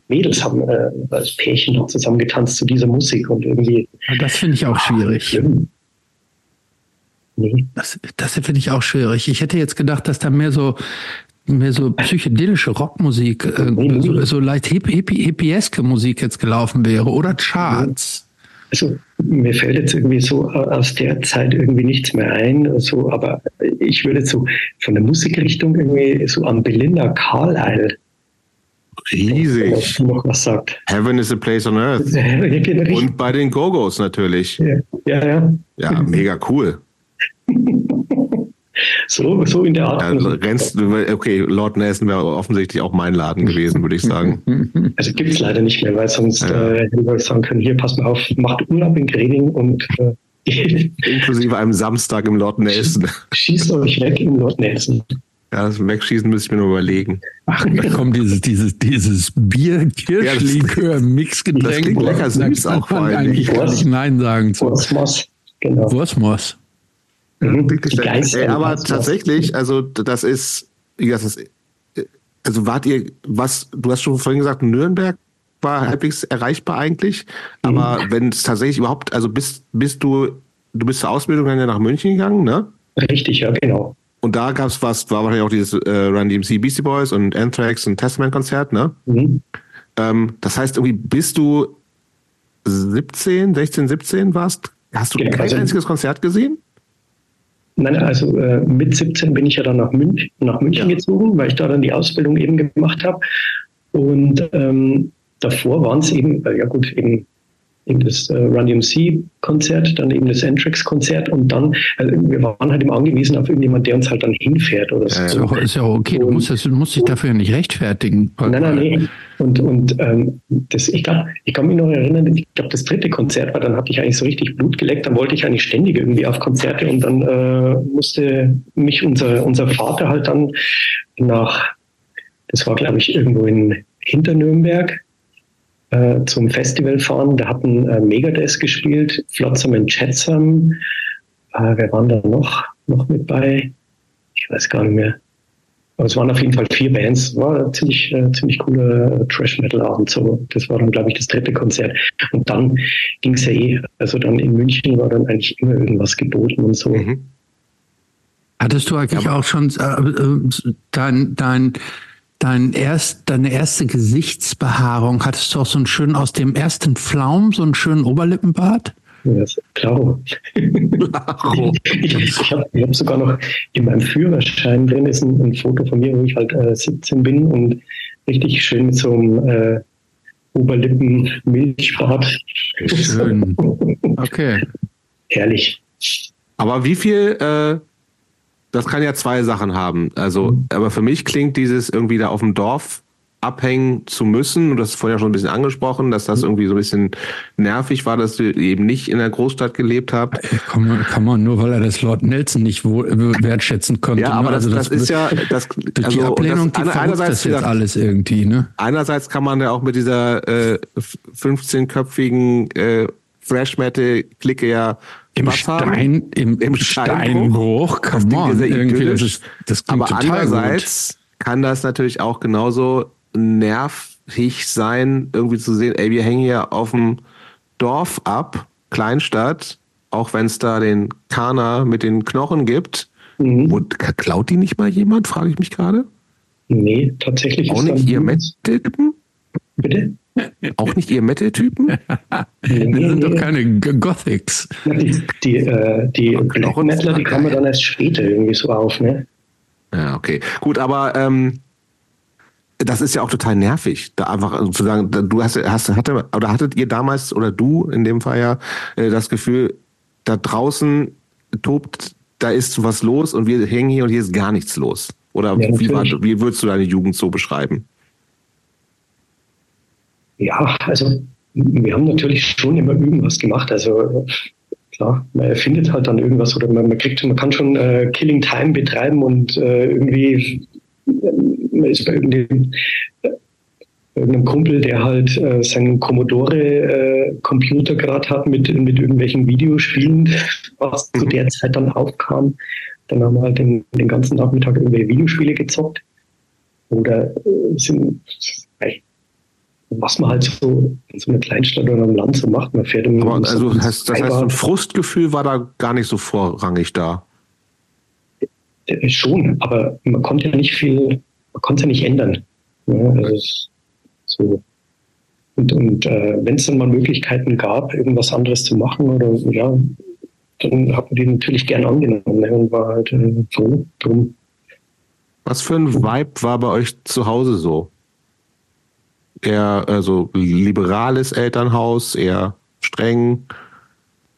Mädels haben äh, als Pärchen zusammen getanzt zu dieser Musik und irgendwie. Das finde ich auch schwierig. Nee. Das, das finde ich auch schwierig. Ich hätte jetzt gedacht, dass da mehr so mehr so psychedelische Rockmusik, äh, so, so leicht hippieske Musik jetzt gelaufen wäre oder Charts. Also mir fällt jetzt irgendwie so aus der Zeit irgendwie nichts mehr ein, so, aber ich würde so von der Musikrichtung irgendwie so an Belinda Carlisle Riesig. Noch was sagt. Heaven is a place on earth. Und bei den Gogos natürlich. Ja, ja. Ja, ja mega cool. So, so in der Art. Ja, rennst, okay, Lord Nelson wäre offensichtlich auch mein Laden gewesen, würde ich sagen. Also gibt es leider nicht mehr, weil sonst ja. äh, hätte ich sagen können, hier, pass mal auf, macht Urlaub in Greding und äh, Inklusive einem Samstag im Lord Nelson. Schießt euch weg im Lord Nelson. Ja, das Wegschießen müsste ich mir nur überlegen. Ach, da kommt dieses, dieses, dieses Bier, Kirschlikör, Mixgetränk. Das klingt lecker süß auch vor allem. Eigentlich gar nicht Nein sagen zu. Wurstmoss, genau. Wurstmoss. Mhm. Ey, aber tatsächlich, also das ist, das ist, also wart ihr, was, du hast schon vorhin gesagt, Nürnberg war halbwegs erreichbar eigentlich, aber mhm. wenn es tatsächlich überhaupt, also bist, bist du, du bist zur Ausbildung dann ja nach München gegangen, ne? Richtig, ja, genau. Und da gab es was, war wahrscheinlich auch dieses äh, Run DMC Beastie Boys und Anthrax und Testament Konzert, ne? Mhm. Ähm, das heißt, irgendwie bist du 17, 16, 17 warst, hast du genau, kein also, einziges Konzert gesehen? Nein, also äh, mit 17 bin ich ja dann nach, Münch, nach München ja. gezogen, weil ich da dann die Ausbildung eben gemacht habe. Und ähm, davor waren es eben, äh, ja gut, eben eben das äh, Run DMC-Konzert, dann eben das Entrix-Konzert und dann, also wir waren halt immer angewiesen auf irgendjemand, der uns halt dann hinfährt oder so. Ist ja, ist ja okay, du musst, das, du musst dich dafür ja nicht rechtfertigen. Nein, nein, nein. Und, und ähm, das, ich glaube, ich kann mich noch erinnern, ich glaube, das dritte Konzert war, dann hatte ich eigentlich so richtig Blut geleckt, dann wollte ich eigentlich ständig irgendwie auf Konzerte und dann äh, musste mich unser, unser Vater halt dann nach, das war glaube ich irgendwo in Hinternürnberg, äh, zum Festival fahren. Da hatten äh, Megadeth gespielt, Flotsam and Jetsam. Äh, wer waren da noch, noch mit bei? Ich weiß gar nicht mehr. Aber es waren auf jeden Fall vier Bands. War ein ziemlich, äh, ziemlich cooler äh, Trash-Metal-Abend. So. Das war dann, glaube ich, das dritte Konzert. Und dann ging es ja eh, also dann in München war dann eigentlich immer irgendwas geboten und so. Mhm. Hattest du eigentlich auch schon äh, äh, dein, dein, dein erst, deine erste Gesichtsbehaarung? Hattest du auch so einen schönen aus dem ersten Pflaum, so einen schönen Oberlippenbart? Ja, klar. ich ich habe hab sogar noch in meinem Führerschein drin ist ein, ein Foto von mir, wo ich halt äh, 17 bin und richtig schön mit so einem äh, Oberlippen-Milchbart. Schön. Okay. Herrlich. Aber wie viel, äh, das kann ja zwei Sachen haben. Also, aber für mich klingt dieses irgendwie da auf dem Dorf abhängen zu müssen, und das ist vorher schon ein bisschen angesprochen, dass das mhm. irgendwie so ein bisschen nervig war, dass du eben nicht in der Großstadt gelebt habt. Kann man, kann man nur, weil er das Lord Nelson nicht wertschätzen konnte. Ja, aber ne? das, also das, das, ist ja das, durch also, die Ablehnung, das, die einerseits das jetzt alles irgendwie, ne? Einerseits kann man ja auch mit dieser äh, 15-köpfigen äh, Fresh Metal Clique ja im Stein, im, im Steinbruch, come on, irgendwie, das, ist, das Aber andererseits gut. kann das natürlich auch genauso nervig sein, irgendwie zu sehen, ey, wir hängen hier auf dem Dorf ab, Kleinstadt, auch wenn es da den Kana mit den Knochen gibt. Mhm. Und klaut die nicht mal jemand, frage ich mich gerade? Nee, tatsächlich auch nicht ihr Metal-Typen? Bitte? Auch nicht ihr Metal-Typen? das sind doch keine Gothics. Die, die, äh, die Black Metaler, die kommen dann erst später irgendwie so auf, ne? Ja, okay. Gut, aber ähm, das ist ja auch total nervig, da einfach zu sagen, du hast, hast hatte, oder hattet ihr damals oder du in dem Fall ja äh, das Gefühl, da draußen tobt, da ist was los und wir hängen hier und hier ist gar nichts los. Oder ja, wie, war, wie würdest du deine Jugend so beschreiben? Ja, also wir haben natürlich schon immer irgendwas gemacht. Also klar, man erfindet halt dann irgendwas oder man, man kriegt, man kann schon äh, Killing Time betreiben und äh, irgendwie man ist bei irgendeinem, äh, irgendeinem Kumpel, der halt äh, seinen Commodore-Computer äh, gerade hat mit, mit irgendwelchen Videospielen, was zu der Zeit dann aufkam. Dann haben wir halt den, den ganzen Nachmittag irgendwelche Videospiele gezockt. Oder äh, sind, was man halt so in so einer Kleinstadt oder einem Land so macht. Man fährt Aber also heißt, das heißt, so ein Frustgefühl war da gar nicht so vorrangig da. Äh, schon, aber man konnte ja nicht viel, man konnte ja nicht ändern. Ja, also so. Und, und äh, wenn es dann mal Möglichkeiten gab, irgendwas anderes zu machen oder ja, dann hat man die natürlich gern angenommen ne, und war halt äh, froh drum. Was für ein Vibe war bei euch zu Hause so? Eher also liberales Elternhaus, eher streng?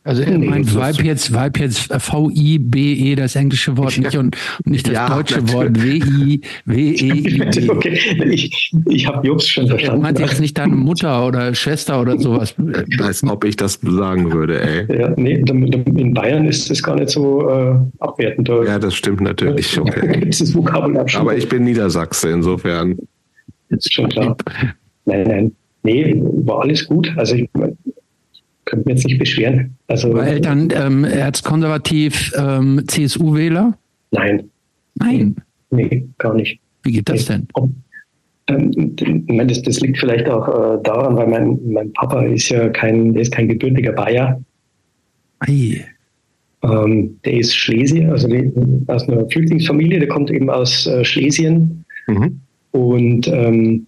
Also nee, mein Vibe jetzt, Vibe jetzt V-I-B-E, das englische Wort nicht und nicht das ja, deutsche natürlich. Wort W-I-W-E-I. Okay, ich, ich habe Jobs schon verstanden. Meint jetzt nicht deine Mutter oder Schwester oder sowas? Als ob ich das sagen würde, ey. Ja, nee, in Bayern ist das gar nicht so äh, abwertend. Ja, das stimmt natürlich. Okay. das Vokabular schon. Aber ich bin Niedersachse, insofern. Ist schon klar. Nein, nein. Nee, war alles gut. Also ich könnte mich jetzt nicht beschweren. Also, War Eltern ähm, erzkonservativ ähm, CSU-Wähler? Nein. Nein? Nee, gar nicht. Wie geht das denn? Ähm, ich meine, das, das liegt vielleicht auch äh, daran, weil mein, mein Papa ist ja kein, der ist kein gebürtiger Bayer. Ei. Ähm, der ist Schlesier, also die, aus einer Flüchtlingsfamilie, der kommt eben aus äh, Schlesien. Mhm. Und ähm,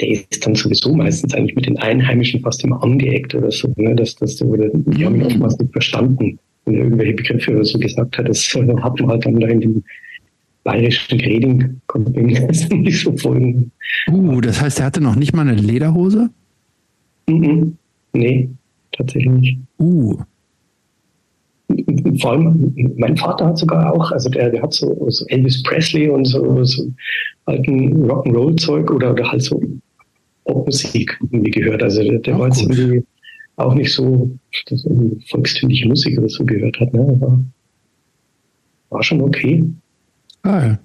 der ist dann sowieso meistens eigentlich mit den Einheimischen fast immer angeeckt oder so. Ne? Das, das, die haben ihn oftmals nicht verstanden, wenn er irgendwelche Begriffe oder so gesagt hat. Das hat man halt dann da in dem bayerischen Greding, konnte man nicht so folgen. Uh, das heißt, er hatte noch nicht mal eine Lederhose? Mhm. Nee, tatsächlich nicht. Uh. Vor allem, mein Vater hat sogar auch, also der, der hat so, so Elvis Presley und so, so alten Rock'n'Roll-Zeug oder, oder halt so Popmusik irgendwie gehört. Also der, der war jetzt irgendwie auch nicht so, dass volkstümliche Musik oder so gehört hat. Ne? Aber war schon okay. Geil.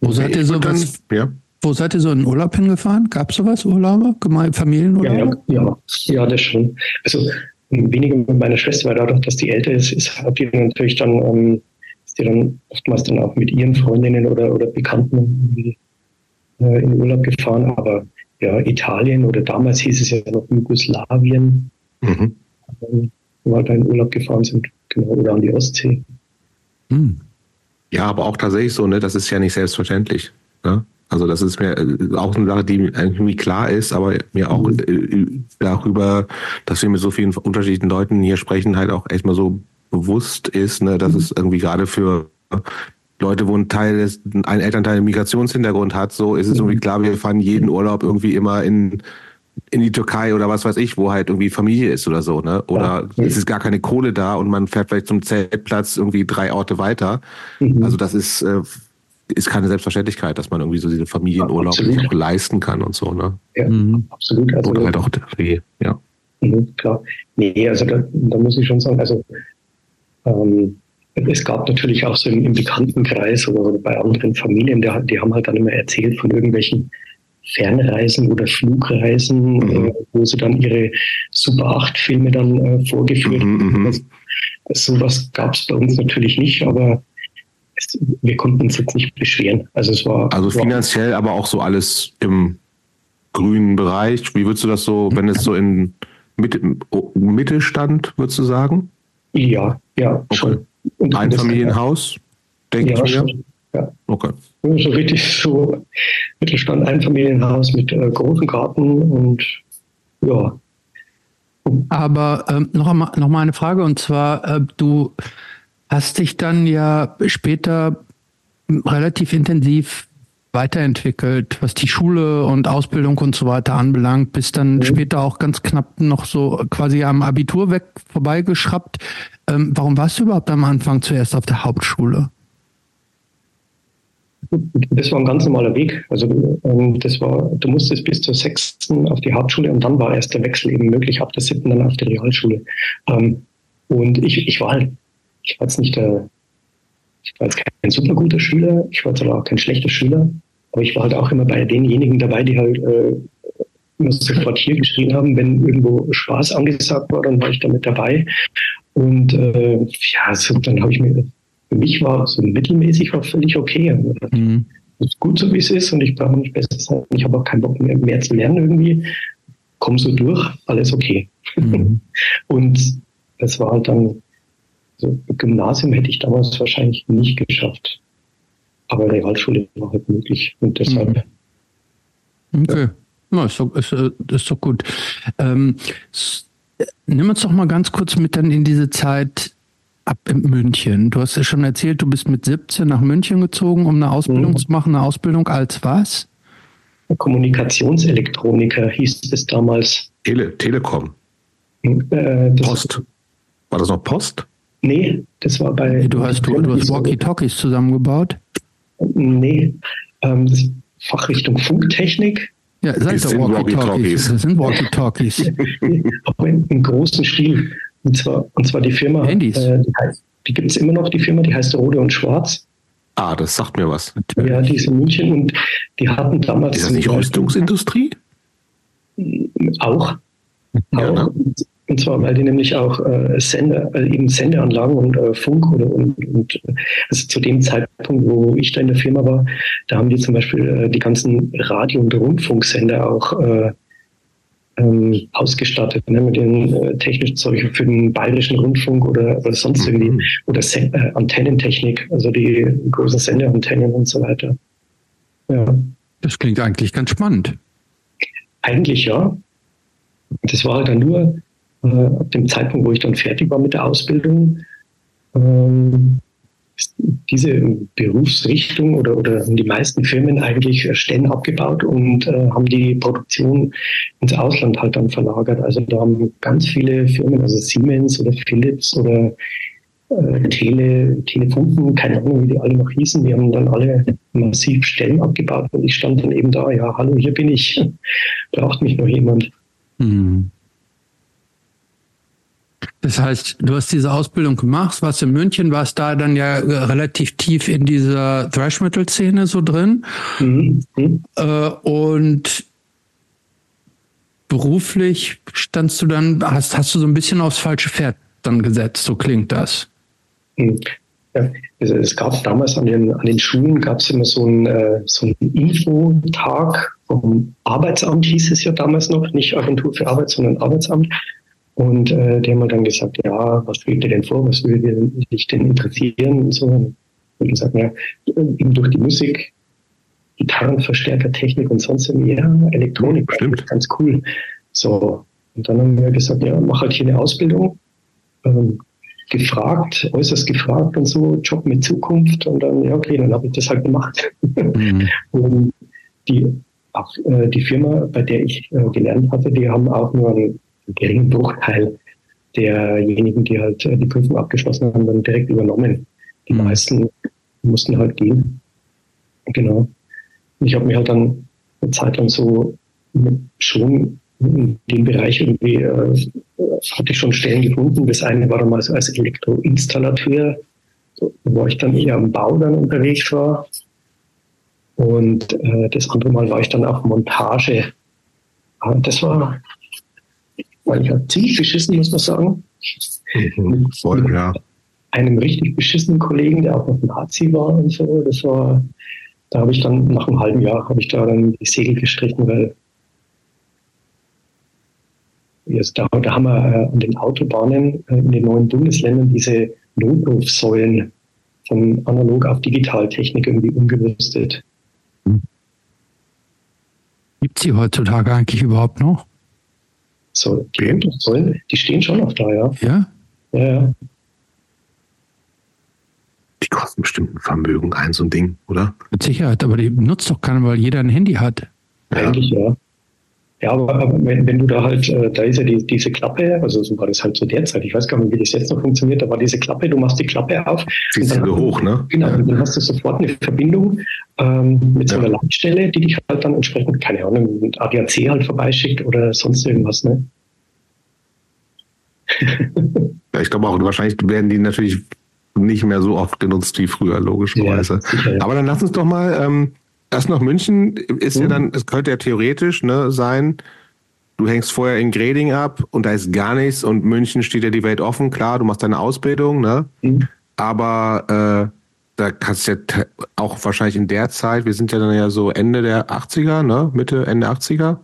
Wo seid ihr so was? Ja. Wo seid ihr so in Urlaub hingefahren? Gab es sowas, Urlaube? Familienurlaube? Ja, ja, ja, das schon. Also weniger mit meiner Schwester, weil dadurch, dass die älter ist, ist hat die natürlich dann, ähm, ist die dann oftmals dann auch mit ihren Freundinnen oder, oder Bekannten äh, in Urlaub gefahren. Aber ja, Italien oder damals hieß es ja noch Jugoslawien, mhm. wo wir da in Urlaub gefahren sind, genau, oder an die Ostsee. Hm. Ja, aber auch tatsächlich so, ne, das ist ja nicht selbstverständlich. Ne? Also das ist mir äh, auch eine Sache, die irgendwie klar ist, aber mir auch mhm. darüber, dass wir mit so vielen unterschiedlichen Leuten hier sprechen, halt auch echt mal so bewusst ist, ne, dass mhm. es irgendwie gerade für Leute, wo ein Teil des, ein Elternteil einen Migrationshintergrund hat, so ist es irgendwie mhm. klar, wir fahren jeden Urlaub irgendwie immer in in die Türkei oder was weiß ich, wo halt irgendwie Familie ist oder so, ne? Oder ja. es ist gar keine Kohle da und man fährt vielleicht zum Zeltplatz irgendwie drei Orte weiter. Mhm. Also das ist, äh, ist keine Selbstverständlichkeit, dass man irgendwie so diese Familienurlaub ja, auch leisten kann und so, ne? Ja, mhm. absolut. Also, oder halt auch, ja. Mhm, klar. Nee, also da, da muss ich schon sagen, also ähm, es gab natürlich auch so im, im Bekanntenkreis oder, bei anderen Familien, die, die haben halt dann immer erzählt von irgendwelchen Fernreisen oder Flugreisen, mhm. äh, wo sie dann ihre Super 8 Filme dann äh, vorgeführt mhm, haben. Also, sowas gab es bei uns natürlich nicht, aber es, wir konnten uns jetzt nicht beschweren. Also es war. Also finanziell, aber auch so alles im grünen Bereich. Wie würdest du das so, wenn es so in Mitte, Mitte stand, würdest du sagen? Ja, ja, okay. schon. Und Ein Familienhaus, denke ja, ich mir. Schon. Ja. Okay. So richtig so Mittelstand, Einfamilienhaus mit äh, großen Garten und ja. Aber ähm, noch, einmal, noch mal eine Frage und zwar, äh, du hast dich dann ja später relativ intensiv weiterentwickelt, was die Schule und Ausbildung und so weiter anbelangt, bist dann mhm. später auch ganz knapp noch so quasi am Abitur weg vorbeigeschraubt. Ähm, warum warst du überhaupt am Anfang zuerst auf der Hauptschule? Das war ein ganz normaler Weg. Also ähm, das war, du musstest bis zur sechsten auf die Hauptschule und dann war erst der Wechsel eben möglich, ab der siebten dann auf die Realschule. Ähm, und ich, ich war halt, ich war jetzt nicht der, ich war jetzt kein super guter Schüler, ich war jetzt aber auch kein schlechter Schüler, aber ich war halt auch immer bei denjenigen dabei, die halt äh, immer sofort hier geschrien haben, wenn irgendwo Spaß angesagt war, dann war ich da mit dabei. Und äh, ja, so, dann habe ich mir für mich war so mittelmäßig war völlig okay. Mhm. ist gut so, wie es ist und ich brauche nicht besser sein. Ich habe auch keinen Bock mehr, mehr zu lernen irgendwie. Komm so durch, alles okay. Mhm. und es war halt dann, so Gymnasium hätte ich damals wahrscheinlich nicht geschafft. Aber Realschule war halt möglich und deshalb. Mhm. Okay. Ja. ist, doch, ist, äh, ist doch gut. Ähm, nimm uns doch mal ganz kurz mit dann in diese Zeit ab in München. Du hast ja schon erzählt, du bist mit 17 nach München gezogen, um eine Ausbildung mhm. zu machen. Eine Ausbildung als was? Kommunikationselektroniker hieß es damals. Tele Telekom. Äh, Post. War das noch Post? Nee, das war bei. Du hast, du, du hast Walkie-Talkies zusammengebaut? Nee, ähm, das Fachrichtung Funktechnik. Ja, sag doch Walkie-Talkies. Das sind Walkie-Talkies. Aber im großen Stil. Und zwar, und zwar die Firma, Handys. Äh, die, die gibt es immer noch, die Firma, die heißt Rode und Schwarz. Ah, das sagt mir was. Natürlich. Ja, die ist in München und die hatten damals. Ist das nicht Rüstungsindustrie? Auch. Ja, auch. Ne? Und zwar, weil die nämlich auch äh, Sender, äh, eben Sendeanlagen und äh, Funk oder und, und also zu dem Zeitpunkt, wo ich da in der Firma war, da haben die zum Beispiel äh, die ganzen Radio- und Rundfunksender auch äh, ähm, ausgestattet ne, mit den äh, technischen Zeug für den bayerischen Rundfunk oder, oder sonst mhm. irgendwie oder Sen äh, Antennentechnik, also die großen Sendeantennen und so weiter. Ja. Das klingt eigentlich ganz spannend. Eigentlich ja. Das war halt dann nur äh, ab dem Zeitpunkt, wo ich dann fertig war mit der Ausbildung. Ähm, diese Berufsrichtung oder, oder die meisten Firmen eigentlich Stellen abgebaut und äh, haben die Produktion ins Ausland halt dann verlagert. Also da haben ganz viele Firmen, also Siemens oder Philips oder äh, Tele, Telefunken, keine Ahnung, wie die alle noch hießen, die haben dann alle massiv Stellen abgebaut und ich stand dann eben da, ja, hallo, hier bin ich, braucht mich noch jemand. Mhm. Das heißt, du hast diese Ausbildung gemacht, warst in München, warst da dann ja relativ tief in dieser Thrash-Metal-Szene so drin. Mhm. Äh, und beruflich standst du dann, hast, hast du so ein bisschen aufs falsche Pferd dann gesetzt, so klingt das. Mhm. Ja, es gab damals an den, an den Schulen gab es immer so einen, äh, so einen Infotag vom Arbeitsamt, hieß es ja damals noch, nicht Agentur für Arbeit, sondern Arbeitsamt. Und äh, die haben mir dann gesagt, ja, was schwebt dir denn vor, was würde dich denn interessieren und so. Und ich gesagt, ja, eben durch die Musik, Gitarrenverstärker, Technik und sonst irgendwie, ja, Elektronik, Stimmt. ganz cool. So, und dann haben wir gesagt, ja, mach halt hier eine Ausbildung. Ähm, gefragt, äußerst gefragt und so, Job mit Zukunft. Und dann, ja, okay, dann habe ich das halt gemacht. Mhm. und die, auch, äh, die Firma, bei der ich äh, gelernt hatte, die haben auch nur einen geringen Bruchteil derjenigen, die halt äh, die Prüfung abgeschlossen haben, dann direkt übernommen. Die mhm. meisten mussten halt gehen. Genau. Ich habe mich halt dann eine Zeit lang so schon in dem Bereich irgendwie äh, hatte ich schon Stellen gefunden. Das eine war damals als Elektroinstallateur, wo ich dann eher am Bau dann unterwegs war. Und äh, das andere Mal war ich dann auf Montage. Ah, das war, war ich halt ziemlich beschissen, muss man sagen. Mhm, voll, ja. Einem richtig beschissenen Kollegen, der auch noch Nazi war und so. Das war, da habe ich dann nach einem halben Jahr habe ich da dann die Segel gestrichen, weil Jetzt, da, da haben wir äh, an den Autobahnen äh, in den neuen Bundesländern diese Notrufsäulen von analog auf Digitaltechnik irgendwie umgerüstet. Gibt es die heutzutage eigentlich überhaupt noch? So, die Notrufsäulen, die stehen schon noch da, ja. Ja? Ja, ja. Die kosten bestimmt ein Vermögen, ein so ein Ding, oder? Mit Sicherheit, aber die nutzt doch keiner, weil jeder ein Handy hat. Ja. Eigentlich ja. Ja, aber, wenn, wenn, du da halt, äh, da ist ja die, diese Klappe, also so war das halt zu der Zeit, ich weiß gar nicht, wie das jetzt noch funktioniert, da war diese Klappe, du machst die Klappe auf. Ziehst du hoch, ne? Genau, und dann hast du sofort eine Verbindung ähm, mit ja. so einer Leitstelle, die dich halt dann entsprechend, keine Ahnung, mit ADAC halt vorbeischickt oder sonst irgendwas, ne? ja, ich glaube auch, wahrscheinlich werden die natürlich nicht mehr so oft genutzt wie früher, logischerweise. Ja, aber dann lass uns doch mal ähm, Erst noch München ist mhm. ja dann, es könnte ja theoretisch ne, sein, du hängst vorher in Greding ab und da ist gar nichts und München steht ja die Welt offen, klar, du machst deine Ausbildung, ne? Mhm. Aber äh, da kannst du ja auch wahrscheinlich in der Zeit, wir sind ja dann ja so Ende der 80er, ne? Mitte, Ende 80er.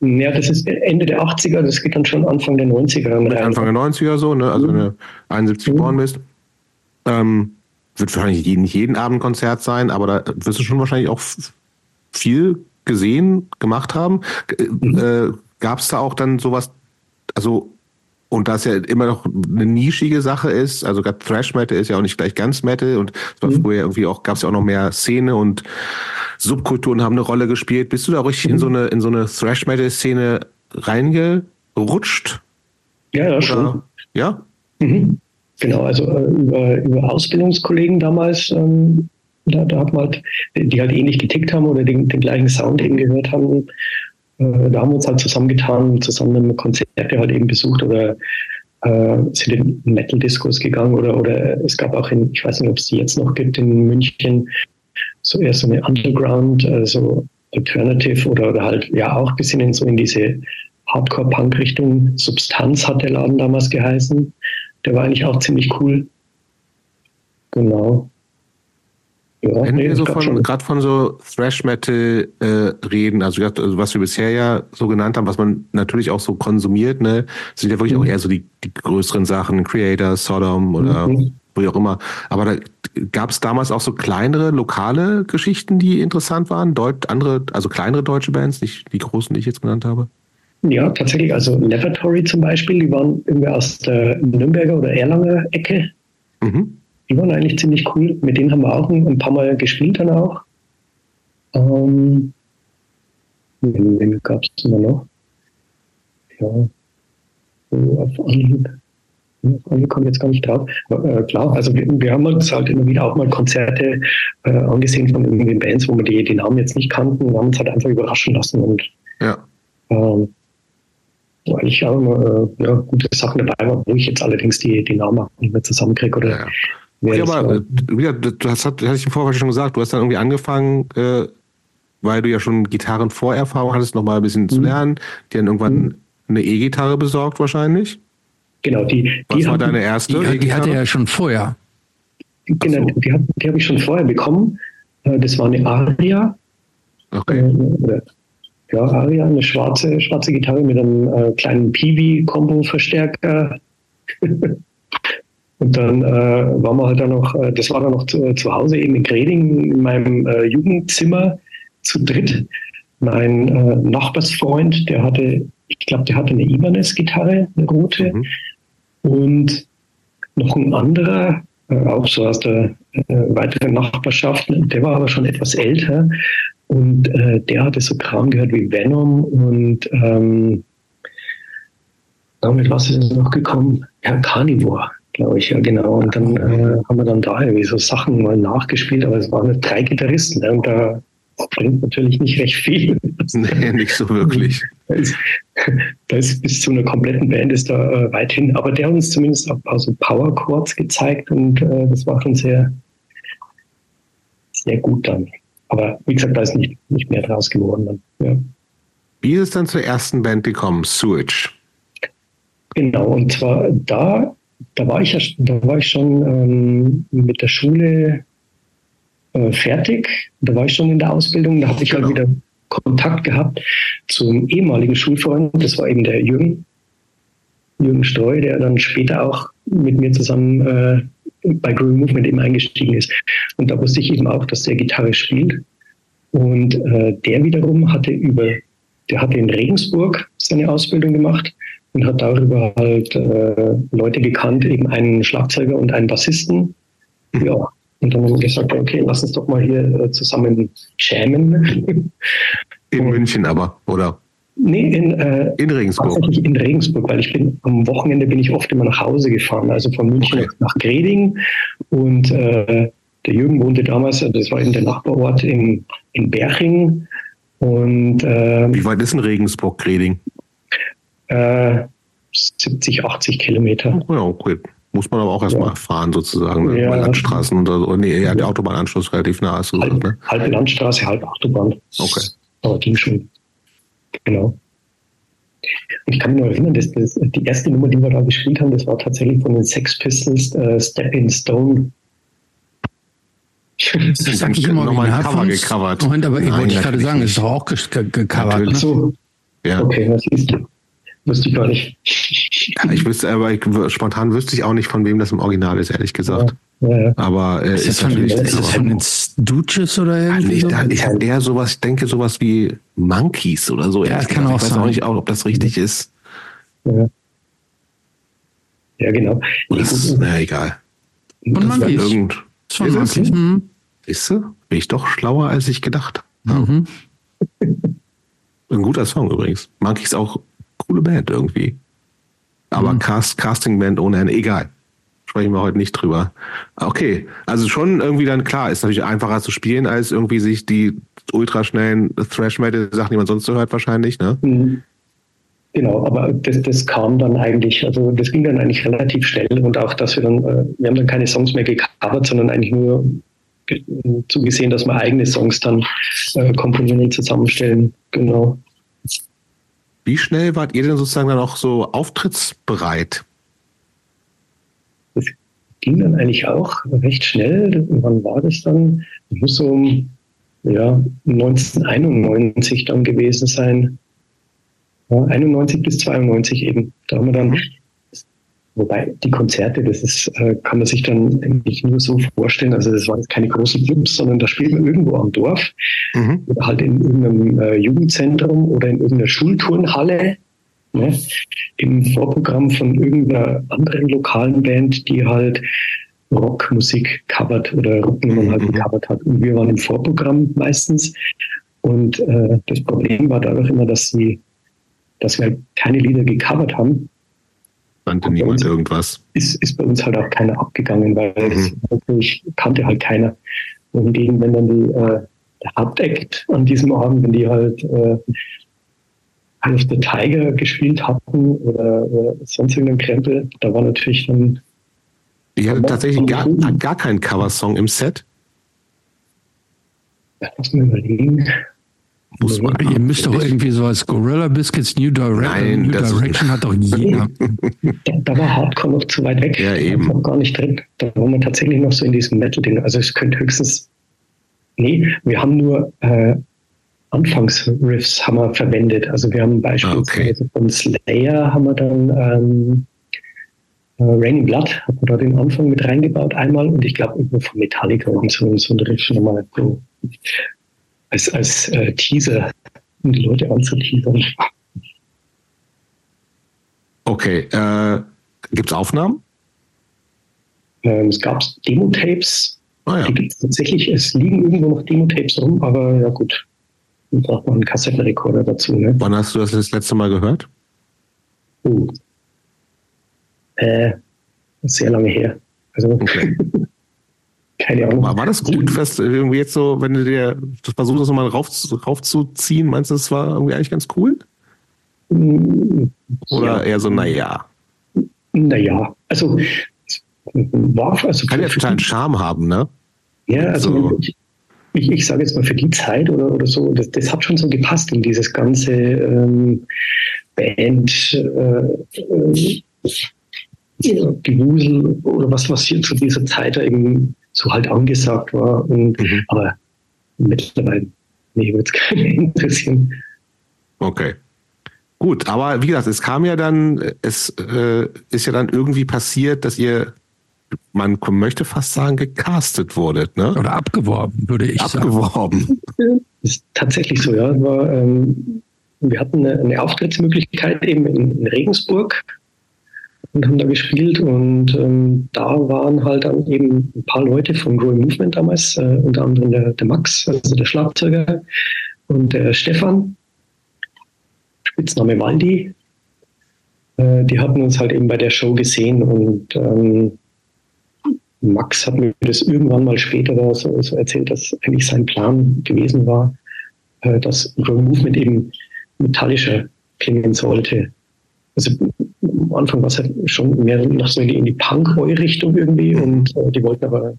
Ja, das ist Ende der 80er, das geht dann schon Anfang der 90er. Anfang der 90er so, ne? Also mhm. wenn du 71 geboren mhm. bist. Ähm, wird wahrscheinlich nicht jeden Abend Konzert sein, aber da wirst du schon wahrscheinlich auch viel gesehen, gemacht haben. Mhm. Äh, Gab es da auch dann sowas, also und da es ja immer noch eine nischige Sache ist, also gerade Thrash Metal ist ja auch nicht gleich ganz Metal und es war mhm. früher irgendwie auch, gab es ja auch noch mehr Szene und Subkulturen haben eine Rolle gespielt. Bist du da richtig mhm. in so eine, in so eine Thrash Metal Szene reingerutscht? Ja, ja, schon. Ja? Mhm. Genau, also äh, über, über Ausbildungskollegen damals, ähm, da, da hat man halt, die halt ähnlich getickt haben oder den, den gleichen Sound eben gehört haben, äh, da haben wir uns halt zusammengetan, zusammen Konzerte halt eben besucht oder äh, sind in Metal-Discos gegangen oder, oder es gab auch in, ich weiß nicht, ob es die jetzt noch gibt, in München, so eher so eine Underground, also Alternative oder, oder halt ja auch ein bisschen in so in diese Hardcore-Punk-Richtung. Substanz hat der Laden damals geheißen. Der war eigentlich auch ziemlich cool. Genau. Ja, Wenn nee, wir so von, gerade von so Thrash Metal äh, reden, also, also was wir bisher ja so genannt haben, was man natürlich auch so konsumiert, ne, sind ja wirklich mhm. auch eher so die, die größeren Sachen, Creator, Sodom oder mhm. wie auch immer. Aber da gab es damals auch so kleinere, lokale Geschichten, die interessant waren, Deut andere, also kleinere deutsche Bands, nicht die großen, die ich jetzt genannt habe. Ja, tatsächlich. Also Lavatory zum Beispiel, die waren irgendwie aus der Nürnberger oder Erlanger Ecke. Mhm. Die waren eigentlich ziemlich cool. Mit denen haben wir auch ein, paar Mal gespielt dann auch. Ähm, wen, wen gab es immer noch? Ja, so auf Anhieb. Anhieb komme jetzt gar nicht drauf. Äh, klar, also wir, wir, haben uns halt immer wieder auch mal Konzerte äh, angesehen von irgendwelchen Bands, wo wir die, die Namen jetzt nicht kannten und haben uns halt einfach überraschen lassen und ja. ähm, weil ich auch immer äh, ja, gute Sachen dabei war, wo ich jetzt allerdings die, die Namen nicht mehr zusammenkriege. Oder ja. Okay, aber äh, wieder, du hast, hatte ich im Vorfeld schon gesagt, du hast dann irgendwie angefangen, äh, weil du ja schon Gitarrenvorerfahrung hattest, nochmal ein bisschen mhm. zu lernen. Die dann irgendwann mhm. eine E-Gitarre besorgt wahrscheinlich. Genau, die. Was war deine erste? Die, die hatte er ja schon vorher. Genau, so. die, die habe ich schon vorher bekommen. Äh, das war eine Aria. Okay. Äh, ja, Aria, eine schwarze, schwarze Gitarre mit einem äh, kleinen Peavey-Combo-Verstärker. Und dann äh, waren wir halt dann noch, äh, das war dann noch zu, zu, Hause eben in Greding in meinem äh, Jugendzimmer zu dritt. Mein äh, Nachbarsfreund, der hatte, ich glaube, der hatte eine Ibanez-Gitarre, eine rote. Mhm. Und noch ein anderer, äh, auch so aus der äh, weiteren Nachbarschaft, der war aber schon etwas älter und äh, der hatte so Kram gehört wie Venom und ähm, damit was ist noch gekommen? Ja, Carnivore, glaube ich, ja genau. Und dann äh, haben wir dann da irgendwie so Sachen mal nachgespielt, aber es waren drei Gitarristen ne? und da bringt natürlich nicht recht viel. Nee, nicht so wirklich. Da ist, da ist bis zu einer kompletten Band ist da äh, weit hin. Aber der hat uns zumindest ein paar so Power Chords gezeigt und äh, das war schon sehr, sehr gut dann. Aber wie gesagt, da ist nicht, nicht mehr draus geworden. Ja. Wie ist es dann zur ersten Band gekommen, Sewage? Genau, und zwar da, da war ich ja, da war ich schon ähm, mit der Schule äh, fertig. Da war ich schon in der Ausbildung. Da habe ich halt genau. halt wieder Kontakt gehabt zum ehemaligen Schulfreund. Das war eben der Jürgen, Jürgen Streu, der dann später auch mit mir zusammen äh, bei Groovy Movement eben eingestiegen ist. Und da wusste ich eben auch, dass der Gitarre spielt. Und äh, der wiederum hatte über, der hatte in Regensburg seine Ausbildung gemacht und hat darüber halt äh, Leute gekannt, eben einen Schlagzeuger und einen Bassisten. Ja. Und dann haben wir gesagt, okay, lass uns doch mal hier äh, zusammen jammen. In München aber, oder? Nee, in, äh, in Regensburg. Tatsächlich in Regensburg, weil ich bin am Wochenende bin ich oft immer nach Hause gefahren, also von München okay. nach Greding. Und äh, der Jürgen wohnte damals, äh, das war in der Nachbarort in, in Berching. Und, äh, Wie weit ist denn Regensburg, Greding? Äh, 70, 80 Kilometer. Ja, okay. Muss man aber auch erstmal ja. fahren, sozusagen, ne? ja. bei Landstraßen oder so. Nee, ja, der Autobahnanschluss relativ nah ist. Halb, ne? halbe Landstraße, halb Autobahn. Okay. Aber ging schon. Genau. Und ich kann mich noch erinnern, dass das, die erste Nummer, die wir da gespielt haben, das war tatsächlich von den Sex Pistols, äh, Step in Stone. Das habe ich immer nochmal ein Cover gecovert. Moment, aber ich wollte gerade sagen, es ist doch auch gecovert. Ne? So. Ja. Okay, was ist das? Wüsste ich gar nicht. Ja, ich wüsste, aber ich, spontan wüsste ich auch nicht, von wem das im Original ist, ehrlich gesagt. Ja, ja, Aber äh, ist, das von, ist das von den Stooges oder irgendwie? Ich, so? ich habe eher sowas, ich denke sowas wie Monkeys oder so. Ja, das kann auch ich weiß sein. auch nicht, ob das richtig ist. Ja, ja genau. Das, na egal. Und Monkeys. Irgend, von ist Monkeys. Mhm. Siehst du? Bin ich doch schlauer, als ich gedacht habe. Mhm. Ein guter Song übrigens. Monkeys auch coole Band irgendwie. Aber mhm. Cast, Casting-Band ohne Ende, egal. Sprechen wir heute nicht drüber. Okay, also schon irgendwie dann klar, ist natürlich einfacher zu spielen, als irgendwie sich die ultraschnellen Thrash-Metal-Sachen, die man sonst so hört, wahrscheinlich, ne? Mhm. Genau, aber das, das kam dann eigentlich, also das ging dann eigentlich relativ schnell und auch, dass wir dann, äh, wir haben dann keine Songs mehr gecovert, sondern eigentlich nur zugesehen, dass wir eigene Songs dann äh, komponieren und zusammenstellen. Genau. Wie schnell wart ihr denn sozusagen dann auch so auftrittsbereit? Ging dann eigentlich auch recht schnell. Wann war das dann? Das muss so ja, 1991 dann gewesen sein. Ja, 91 bis 92 eben. Da haben wir dann Wobei die Konzerte, das ist, äh, kann man sich dann nicht nur so vorstellen. Also das waren keine großen Clubs, sondern da spielt man irgendwo am Dorf mhm. oder halt in irgendeinem äh, Jugendzentrum oder in irgendeiner Schulturnhalle. Ne, Im Vorprogramm von irgendeiner anderen lokalen Band, die halt Rockmusik covert oder Rocknummern halt mhm. gecovert hat. Und wir waren im Vorprogramm meistens. Und äh, das Problem war dadurch immer, dass sie, dass wir halt keine Lieder gecovert haben, Kannte niemand irgendwas. Ist, ist bei uns halt auch keiner abgegangen, weil mhm. natürlich kannte halt keiner. Wohingegen, wenn dann die, äh, der Hauptakt an diesem Abend, wenn die halt äh, of the Tiger gespielt hatten oder äh, sonst irgendein Krempel, da war natürlich dann. Ich hatte tatsächlich gar, gar keinen Coversong im Set. lass mich überlegen. Muss man Ihr müsst doch irgendwie so als Gorilla Biscuits New, Direct Nein, New Direction hat doch jeder. Da, da, war Hardcore noch zu weit weg. Ja, eben. Noch gar nicht drin. Da waren wir tatsächlich noch so in diesem Metal-Ding. Also es könnte höchstens. Nee, wir haben nur äh, Anfangsriffs haben wir verwendet. Also wir haben beispielsweise okay. von Slayer haben wir dann ähm, äh, Raining Blood, hat man da den Anfang mit reingebaut einmal und ich glaube von Metallica und so, so ein Riff nochmal so als, als äh, Teaser, um die Leute anzuteasern. Okay, äh, gibt es Aufnahmen? Ähm, es gab Demo-Tapes. Ah, ja. Die gibt es tatsächlich. Es liegen irgendwo noch Demo-Tapes rum, aber ja gut. Braucht man einen Kassettenrekorder dazu. Ne? Wann hast du das das letzte Mal gehört? Uh. Äh, sehr lange her. Also okay. keine Ahnung. War, war das gut, fest irgendwie jetzt so, wenn du dir das versuchst, das nochmal rauf, raufzuziehen, meinst du, das war irgendwie eigentlich ganz cool? Mm, Oder ja. eher so, naja? Naja, also war also kann ja total einen Charme haben, ne? Ja, also so. ich, ich, ich sage jetzt mal für die Zeit oder, oder so, das, das hat schon so gepasst in dieses ganze ähm, Band äh, äh, Gewusel oder was, was hier zu dieser Zeit eben so halt angesagt war. Und, mhm. Aber mittlerweile, nee, würde es keinen interessieren. Okay. Gut, aber wie gesagt, es kam ja dann, es äh, ist ja dann irgendwie passiert, dass ihr man möchte fast sagen, gecastet wurde, ne? Oder abgeworben, würde ich abgeworben. sagen. Abgeworben. Ist tatsächlich so, ja. War, ähm, wir hatten eine, eine, Auftrittsmöglichkeit eben in, in, Regensburg und haben da gespielt und ähm, da waren halt dann eben ein paar Leute von Growing Movement damals, äh, unter anderem der, der Max, also der Schlagzeuger und der Stefan, Spitzname Waldi, äh, die hatten uns halt eben bei der Show gesehen und ähm, Max hat mir das irgendwann mal später so, so erzählt, dass eigentlich sein Plan gewesen war, äh, dass Growing Movement eben metallischer klingen sollte. Also am Anfang war es halt schon mehr noch so in die, Punk-Richtung irgendwie und äh, die wollten aber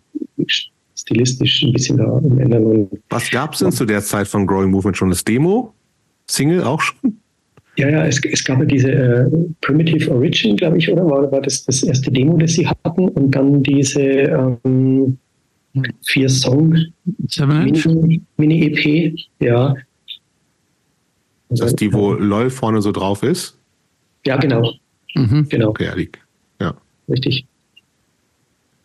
stilistisch ein bisschen da umändern. Was gab es denn zu der Zeit von Growing Movement schon? Das Demo? Single auch schon? Ja, ja, es, es gab ja diese äh, Primitive Origin, glaube ich, oder? War, war das das erste Demo, das sie hatten? Und dann diese ähm, vier Song Mini-EP, Mini ja. Das ist die, wo LOL vorne so drauf ist? Ja, genau. Mhm. genau. Okay, ja. Richtig.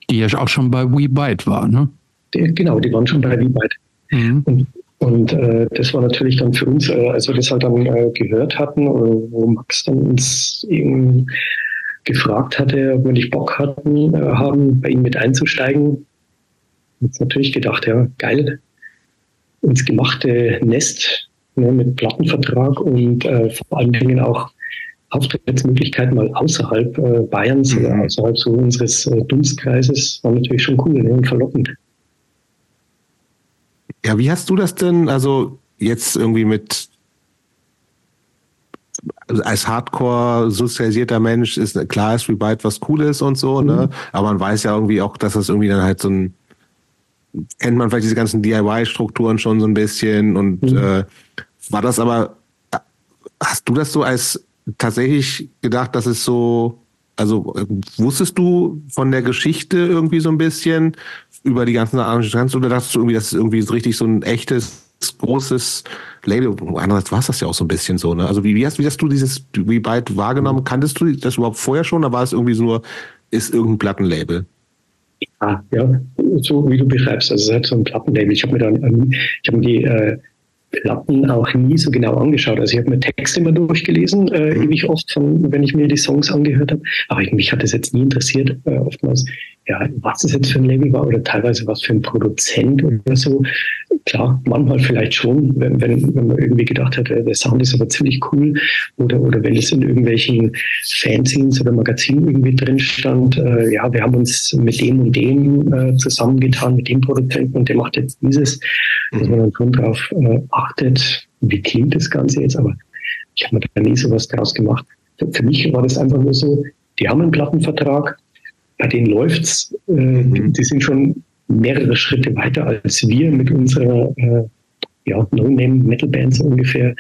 Die ja auch schon bei WeByte war, ne? Die, genau, die waren schon bei WeByte. Mhm. Und und äh, das war natürlich dann für uns, äh, als wir das halt dann äh, gehört hatten, äh, wo Max dann uns eben gefragt hatte, ob wir nicht Bock hatten, äh, haben, bei ihm mit einzusteigen. Jetzt natürlich gedacht, ja, geil, ins gemachte Nest ne, mit Plattenvertrag und äh, vor allen Dingen auch Auftrittsmöglichkeiten mal außerhalb Bayerns mhm. oder außerhalb so unseres Dunstkreises war natürlich schon cool ne, und verlockend. Ja, wie hast du das denn, also jetzt irgendwie mit als Hardcore sozialisierter Mensch ist klar ist Rebite was cool ist und so, ne? mhm. ne? Aber man weiß ja irgendwie auch, dass das irgendwie dann halt so ein kennt man vielleicht diese ganzen DIY-Strukturen schon so ein bisschen und mhm. äh, war das aber hast du das so als tatsächlich gedacht, dass es so also wusstest du von der Geschichte irgendwie so ein bisschen über die ganzen Arrangements oder dachtest du irgendwie, das ist irgendwie so richtig so ein echtes, großes Label? Andererseits war es das ja auch so ein bisschen so, ne? Also wie, wie, hast, wie hast du dieses wie bald wahrgenommen? Kanntest du das überhaupt vorher schon oder war es irgendwie so nur, ist irgendein Plattenlabel? Ja, ja, so wie du beschreibst, also es halt so ein Plattenlabel. Ich habe mir dann, ich habe mir die äh, Platten auch nie so genau angeschaut. Also ich habe mir Texte immer durchgelesen, äh, mhm. ewig oft, von, wenn ich mir die Songs angehört habe. Aber mich hat das jetzt nie interessiert, äh, oftmals, ja, was es jetzt für ein Label war oder teilweise was für ein Produzent oder so. Klar, manchmal vielleicht schon, wenn, wenn, wenn man irgendwie gedacht hat, der Sound ist aber ziemlich cool oder, oder wenn es in irgendwelchen Fanzines oder Magazinen irgendwie drin stand, äh, ja, wir haben uns mit dem und dem äh, zusammengetan, mit dem Produzenten und der macht jetzt dieses, mhm. dass man dann schon drauf äh, achtet, wie klingt das Ganze jetzt, aber ich habe mir da nie sowas draus gemacht. Für, für mich war das einfach nur so, die haben einen Plattenvertrag, bei denen läuft's. Äh, mhm. Die sind schon mehrere Schritte weiter als wir mit unserer äh, ja, No-Name-Metal-Band so ungefähr.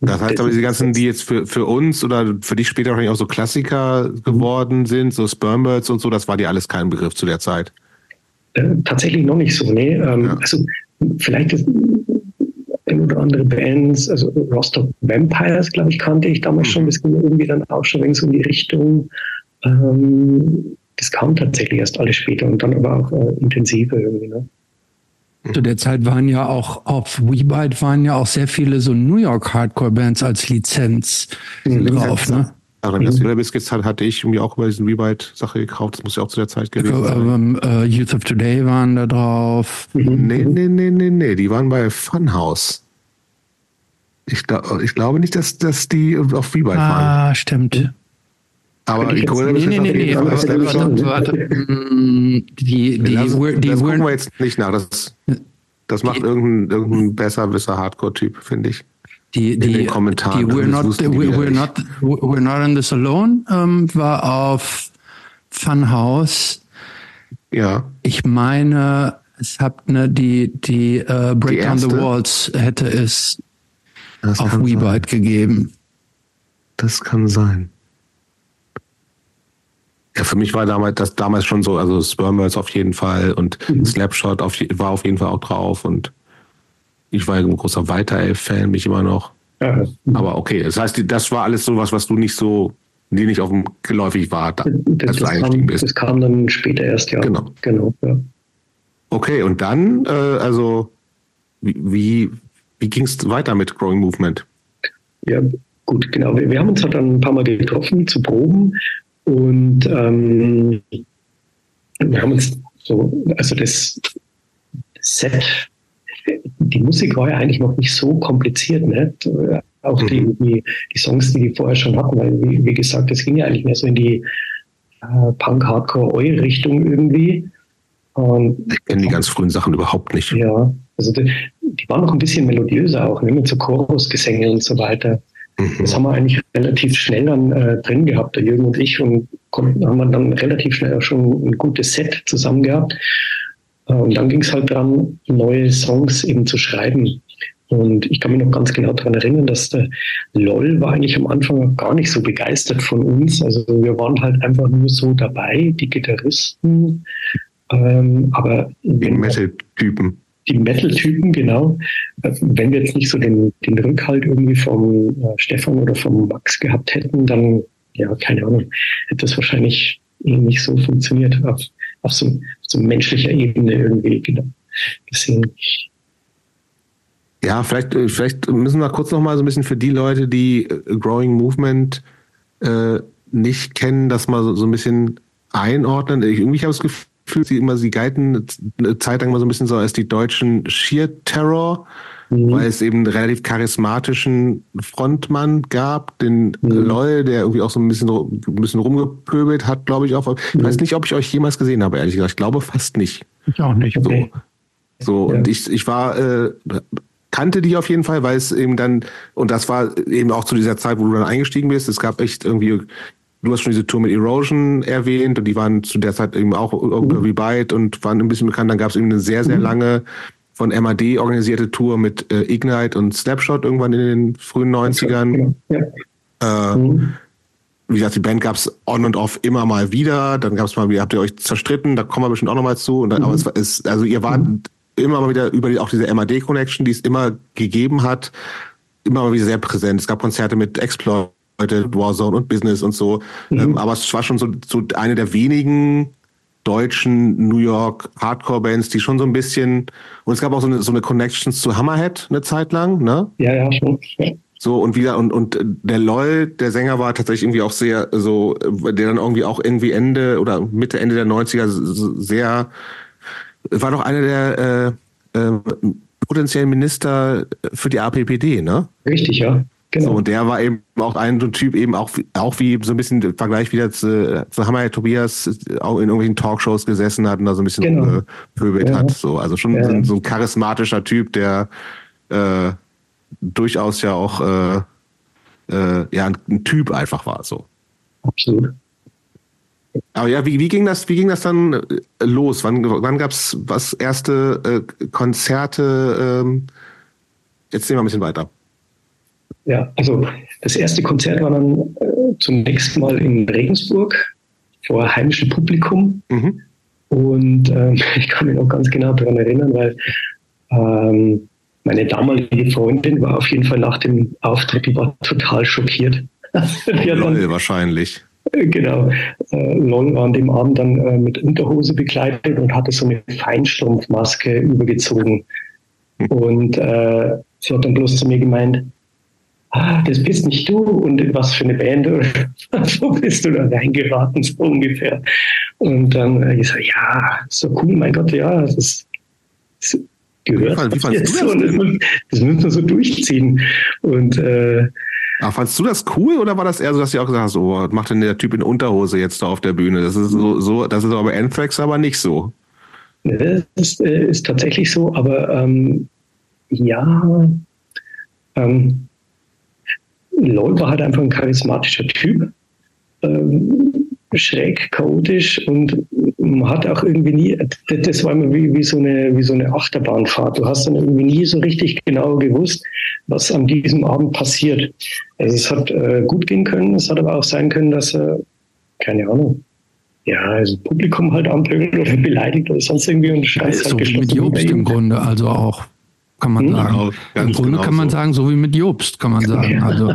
Das heißt aber, diese ganzen, die jetzt für, für uns oder für dich später wahrscheinlich auch so Klassiker geworden sind, so Spermbirds und so, das war dir alles kein Begriff zu der Zeit? Äh, tatsächlich noch nicht so, nee. Ähm, ja. Also vielleicht ist, ein oder andere Bands, also Rostock Vampires, glaube ich, kannte ich damals schon. Mhm. Das ging irgendwie dann auch schon so in die Richtung. Ähm, das kam tatsächlich erst alles später und dann aber auch äh, intensiver irgendwie. Ne? Zu der Zeit waren ja auch auf WeBite waren ja auch sehr viele so New York Hardcore Bands als Lizenz mhm. drauf, ne? Also das mhm. Biscuits hat, hatte ich irgendwie auch über diesen Rebite-Sache gekauft. Das muss ja auch zu der Zeit gewesen sein. Uh, Youth of Today waren da drauf. Mhm. Nee, nee, nee, nee, nee. Die waren bei Funhouse. Ich, ich glaube nicht, dass, dass die auf Rebite ah, waren. Ah, stimmt. Aber ich gucke nee, nee, nee, nee, warte, warte, warte. Die, die, die, das, die, das gucken wir jetzt nicht nach. Das, das macht irgendein, irgendein besserwisser Hardcore-Typ, finde ich. Die, die, in den Kommentaren. Die We're, not, die, we're, not, we're Not in This Alone ähm, war auf Funhouse. Ja. Ich meine, es hat ne, die, die uh, Break die Down the Walls hätte es das auf WeBite gegeben. Das kann sein. Ja, für mich war damals das damals schon so, also Spermwells auf jeden Fall und mhm. Slapshot auf, war auf jeden Fall auch drauf und ich war ein großer Weiter-Fan, mich immer noch. Ja. Aber okay, das heißt, das war alles so was, du nicht so, die nicht auf dem geläufig war, da, das, eingestiegen bist. Das kam dann später erst, ja. Genau. genau ja. Okay, und dann, äh, also, wie, wie ging es weiter mit Growing Movement? Ja, gut, genau. Wir, wir, haben uns halt dann ein paar Mal getroffen zu proben und ähm, wir haben uns so, also das Set die Musik war ja eigentlich noch nicht so kompliziert, ne? Auch die, mhm. die, die Songs, die die vorher schon hatten, weil, wie, wie gesagt, es ging ja eigentlich mehr so in die äh, Punk-Hardcore-Oi-Richtung irgendwie. Und ich kenne die ganz frühen Sachen überhaupt nicht. Ja, also die, die waren noch ein bisschen melodiöser auch, ne? mit so Chorusgesänge und so weiter. Mhm. Das haben wir eigentlich relativ schnell dann äh, drin gehabt, der Jürgen und ich, und konnten, haben wir dann relativ schnell auch schon ein gutes Set zusammen gehabt. Äh, und dann ging es halt dran, neue Songs eben zu schreiben. Und ich kann mich noch ganz genau daran erinnern, dass der LOL war eigentlich am Anfang gar nicht so begeistert von uns. Also wir waren halt einfach nur so dabei, die Gitarristen. Ähm, aber die Metal-Typen. Die Metal-Typen, genau. Also wenn wir jetzt nicht so den, den Rückhalt irgendwie vom äh, Stefan oder vom Max gehabt hätten, dann, ja, keine Ahnung, hätte das wahrscheinlich nicht so funktioniert auf, auf, so, auf so menschlicher Ebene irgendwie genau, gesehen. Ja, vielleicht, äh, vielleicht müssen wir kurz noch mal so ein bisschen für die Leute, die äh, Growing Movement äh, nicht kennen, das mal so, so ein bisschen einordnen. Ich, irgendwie habe ich das Gefühl, sie immer, sie galten eine Zeit lang mal so ein bisschen so als die deutschen Sheer Terror mhm. weil es eben einen relativ charismatischen Frontmann gab, den mhm. Loy, der irgendwie auch so ein bisschen, ein bisschen rumgepöbelt hat, glaube ich auch. Ich mhm. weiß nicht, ob ich euch jemals gesehen habe, ehrlich gesagt. Ich glaube fast nicht. Ich auch nicht. Okay. So, so ja. und ich, ich war, äh, kannte die auf jeden Fall, weil es eben dann, und das war eben auch zu dieser Zeit, wo du dann eingestiegen bist, es gab echt irgendwie du hast schon diese Tour mit Erosion erwähnt und die waren zu der Zeit eben auch irgendwie mhm. Byte und waren ein bisschen bekannt. Dann gab es eben eine sehr, sehr mhm. lange von MAD organisierte Tour mit äh, Ignite und Snapshot irgendwann in den frühen 90ern. Ja. Äh, mhm. Wie gesagt, die Band gab es on und off immer mal wieder. Dann gab es mal, wie habt ihr euch zerstritten, da kommen wir bestimmt auch noch mal zu. Und dann, mhm. Aber es ist, also ihr wart mhm. immer mal wieder über die, auch diese MAD-Connection, die es immer gegeben hat, immer mal wieder sehr präsent. Es gab Konzerte mit Exploit, Warzone und Business und so. Mhm. Ähm, aber es war schon so, so eine der wenigen deutschen New York Hardcore-Bands, die schon so ein bisschen, und es gab auch so eine, so eine Connections zu Hammerhead eine Zeit lang, ne? Ja, ja, schon. So, und wieder, und, und der LOL, der Sänger war tatsächlich irgendwie auch sehr, so, der dann irgendwie auch irgendwie Ende oder Mitte, Ende der 90er sehr, war doch einer der äh, äh, potenziellen Minister für die APPD, ne? Richtig, ja. Genau. So, und der war eben auch ein Typ, eben auch, auch wie so ein bisschen Vergleich wieder zu, zu Hammer Tobias auch in irgendwelchen Talkshows gesessen hat und da so ein bisschen genau. gepöbelt ja. hat. So, also schon ja. so, ein, charismatischer Typ, der äh, durchaus ja auch äh, äh, ja, ein, ein, Typ einfach war. So. Absolut. Aber ja, wie, wie ging das, wie ging das dann äh, los? Wann, wann gab es was erste äh, Konzerte? Ähm, jetzt sehen wir ein bisschen weiter. Ja, also das erste Konzert war dann äh, zunächst mal in Regensburg vor heimischem Publikum. Mhm. Und ähm, ich kann mich noch ganz genau daran erinnern, weil ähm, meine damalige Freundin war auf jeden Fall nach dem Auftritt, die war total schockiert. Lol, wahrscheinlich. Genau. Äh, LOL war an dem Abend dann äh, mit Unterhose bekleidet und hatte so eine Feinstrumpfmaske übergezogen. Hm. Und äh, sie hat dann bloß zu mir gemeint, ah, das bist nicht du und was für eine Band oder so bist du da reingeraten, so ungefähr. Und dann äh, ich so, ja, so cool, mein Gott, ja, das ist, das gehört. Wie fand, wie jetzt so, das, das müssen wir so durchziehen. Und äh, Ach, fandst du das cool oder war das eher so, dass du auch gesagt hast, oh, was macht denn der Typ in Unterhose jetzt da auf der Bühne? Das ist so, so das ist aber bei Anthrax aber nicht so. Das ist, äh, ist tatsächlich so, aber ähm, ja, ähm, Lloyd war halt einfach ein charismatischer Typ. Ähm, schräg, chaotisch und man hat auch irgendwie nie, das war immer wie, wie, so eine, wie so eine Achterbahnfahrt. Du hast dann irgendwie nie so richtig genau gewusst, was an diesem Abend passiert. Also es hat äh, gut gehen können, es hat aber auch sein können, dass er, keine Ahnung, ja, also Publikum halt anpöbelt oder beleidigt oder sonst irgendwie und ja, halt so wie mit Jobst im Grunde, also auch, kann man hm? sagen. Genau, Im Grunde genau kann man so. sagen, so wie mit Jobst, kann man sagen. Also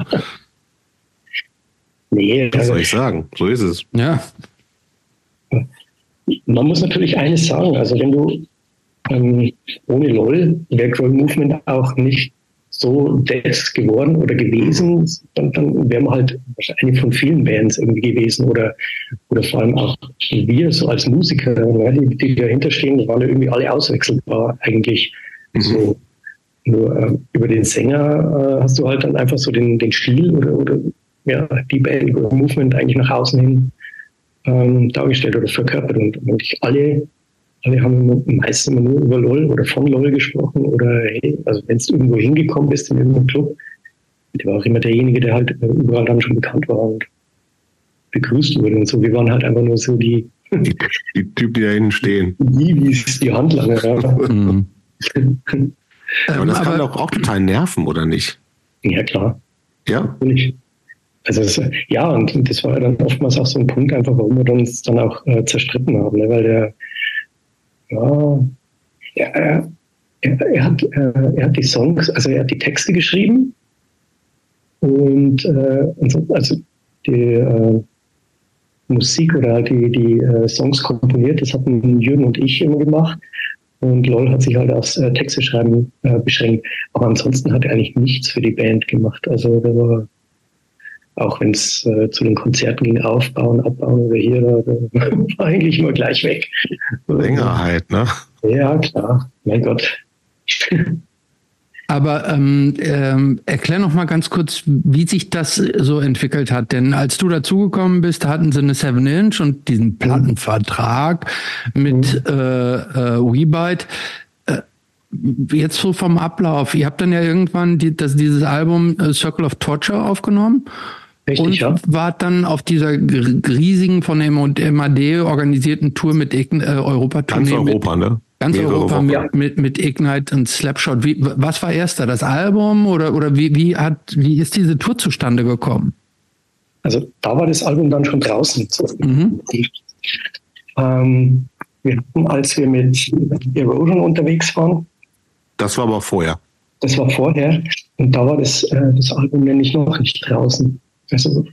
Nee, Was soll ich sagen? So ist es. Ja. Man muss natürlich eines sagen, also wenn du ähm, ohne LOL wäre Grow Movement auch nicht so dead geworden oder gewesen, dann, dann wären wir halt eine von vielen Bands irgendwie gewesen oder, oder vor allem auch wir so als Musiker, die, die dahinter stehen, waren ja irgendwie alle auswechselbar eigentlich. Mhm. So. Nur äh, über den Sänger äh, hast du halt dann einfach so den, den Stil oder, oder ja, die Band oder Movement eigentlich nach außen hin ähm, dargestellt oder verkörpert. Und eigentlich alle, alle haben meistens immer nur über LOL oder von LOL gesprochen oder hey, also wenn du irgendwo hingekommen bist in irgendeinem Club, der war auch immer derjenige, der halt überall dann schon bekannt war und begrüßt wurde und so. Wir waren halt einfach nur so die, die, die Typen, die da hinten stehen. Die, wie es die Handlanger. Ja. Mhm. aber das kann doch auch total nerven, oder nicht? Ja, klar. Ja. Natürlich. Also es, ja, und das war dann oftmals auch so ein Punkt, einfach warum wir uns dann auch äh, zerstritten haben, ne? weil der, ja, er, er, er hat, äh, er hat die Songs, also er hat die Texte geschrieben und, äh, also die äh, Musik oder die, die äh, Songs komponiert, das hatten Jürgen und ich immer gemacht. Und LOL hat sich halt aufs äh, Texte schreiben äh, beschränkt. Aber ansonsten hat er eigentlich nichts für die Band gemacht. Also da war auch wenn es äh, zu den Konzerten ging, aufbauen, abbauen oder hier, da, da war eigentlich immer gleich weg. Längerheit, ne? Ja, klar. Mein Gott. Aber ähm, ähm, erklär noch mal ganz kurz, wie sich das so entwickelt hat. Denn als du dazugekommen bist, hatten sie eine Seven Inch und diesen Plattenvertrag mit mhm. äh, äh, WeBite. Äh, jetzt so vom Ablauf. Ihr habt dann ja irgendwann die, das, dieses Album äh, Circle of Torture aufgenommen Richtig, und ja. war dann auf dieser riesigen von MAD organisierten Tour mit äh, Europa Ganz Europa, mit, ne? Ganz Mehrere Europa mit, mit, mit Ignite und Slapshot. Wie, was war erster? Das Album oder, oder wie, wie, hat, wie ist diese Tour zustande gekommen? Also da war das Album dann schon draußen. Mhm. Ähm, wir hatten, als wir mit Erosion unterwegs waren. Das war aber vorher. Das war vorher. Und da war das, äh, das Album nämlich noch nicht draußen. Also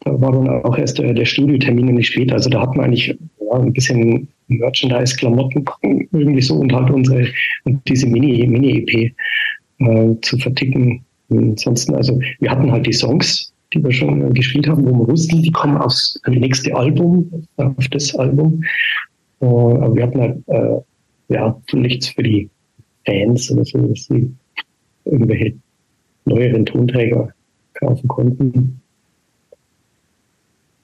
da war dann auch erst der, der Studiotermin nämlich später. Also da hat man eigentlich ja, ein bisschen Merchandise, Klamotten irgendwie so und halt unsere und diese Mini, Mini-EP äh, zu verticken. Ansonsten, also wir hatten halt die Songs, die wir schon äh, gespielt haben, wo wir wussten, die kommen aufs nächste Album, auf das Album. Äh, aber wir hatten halt äh, ja nichts für die Fans oder so, dass sie irgendwelche neueren Tonträger kaufen konnten.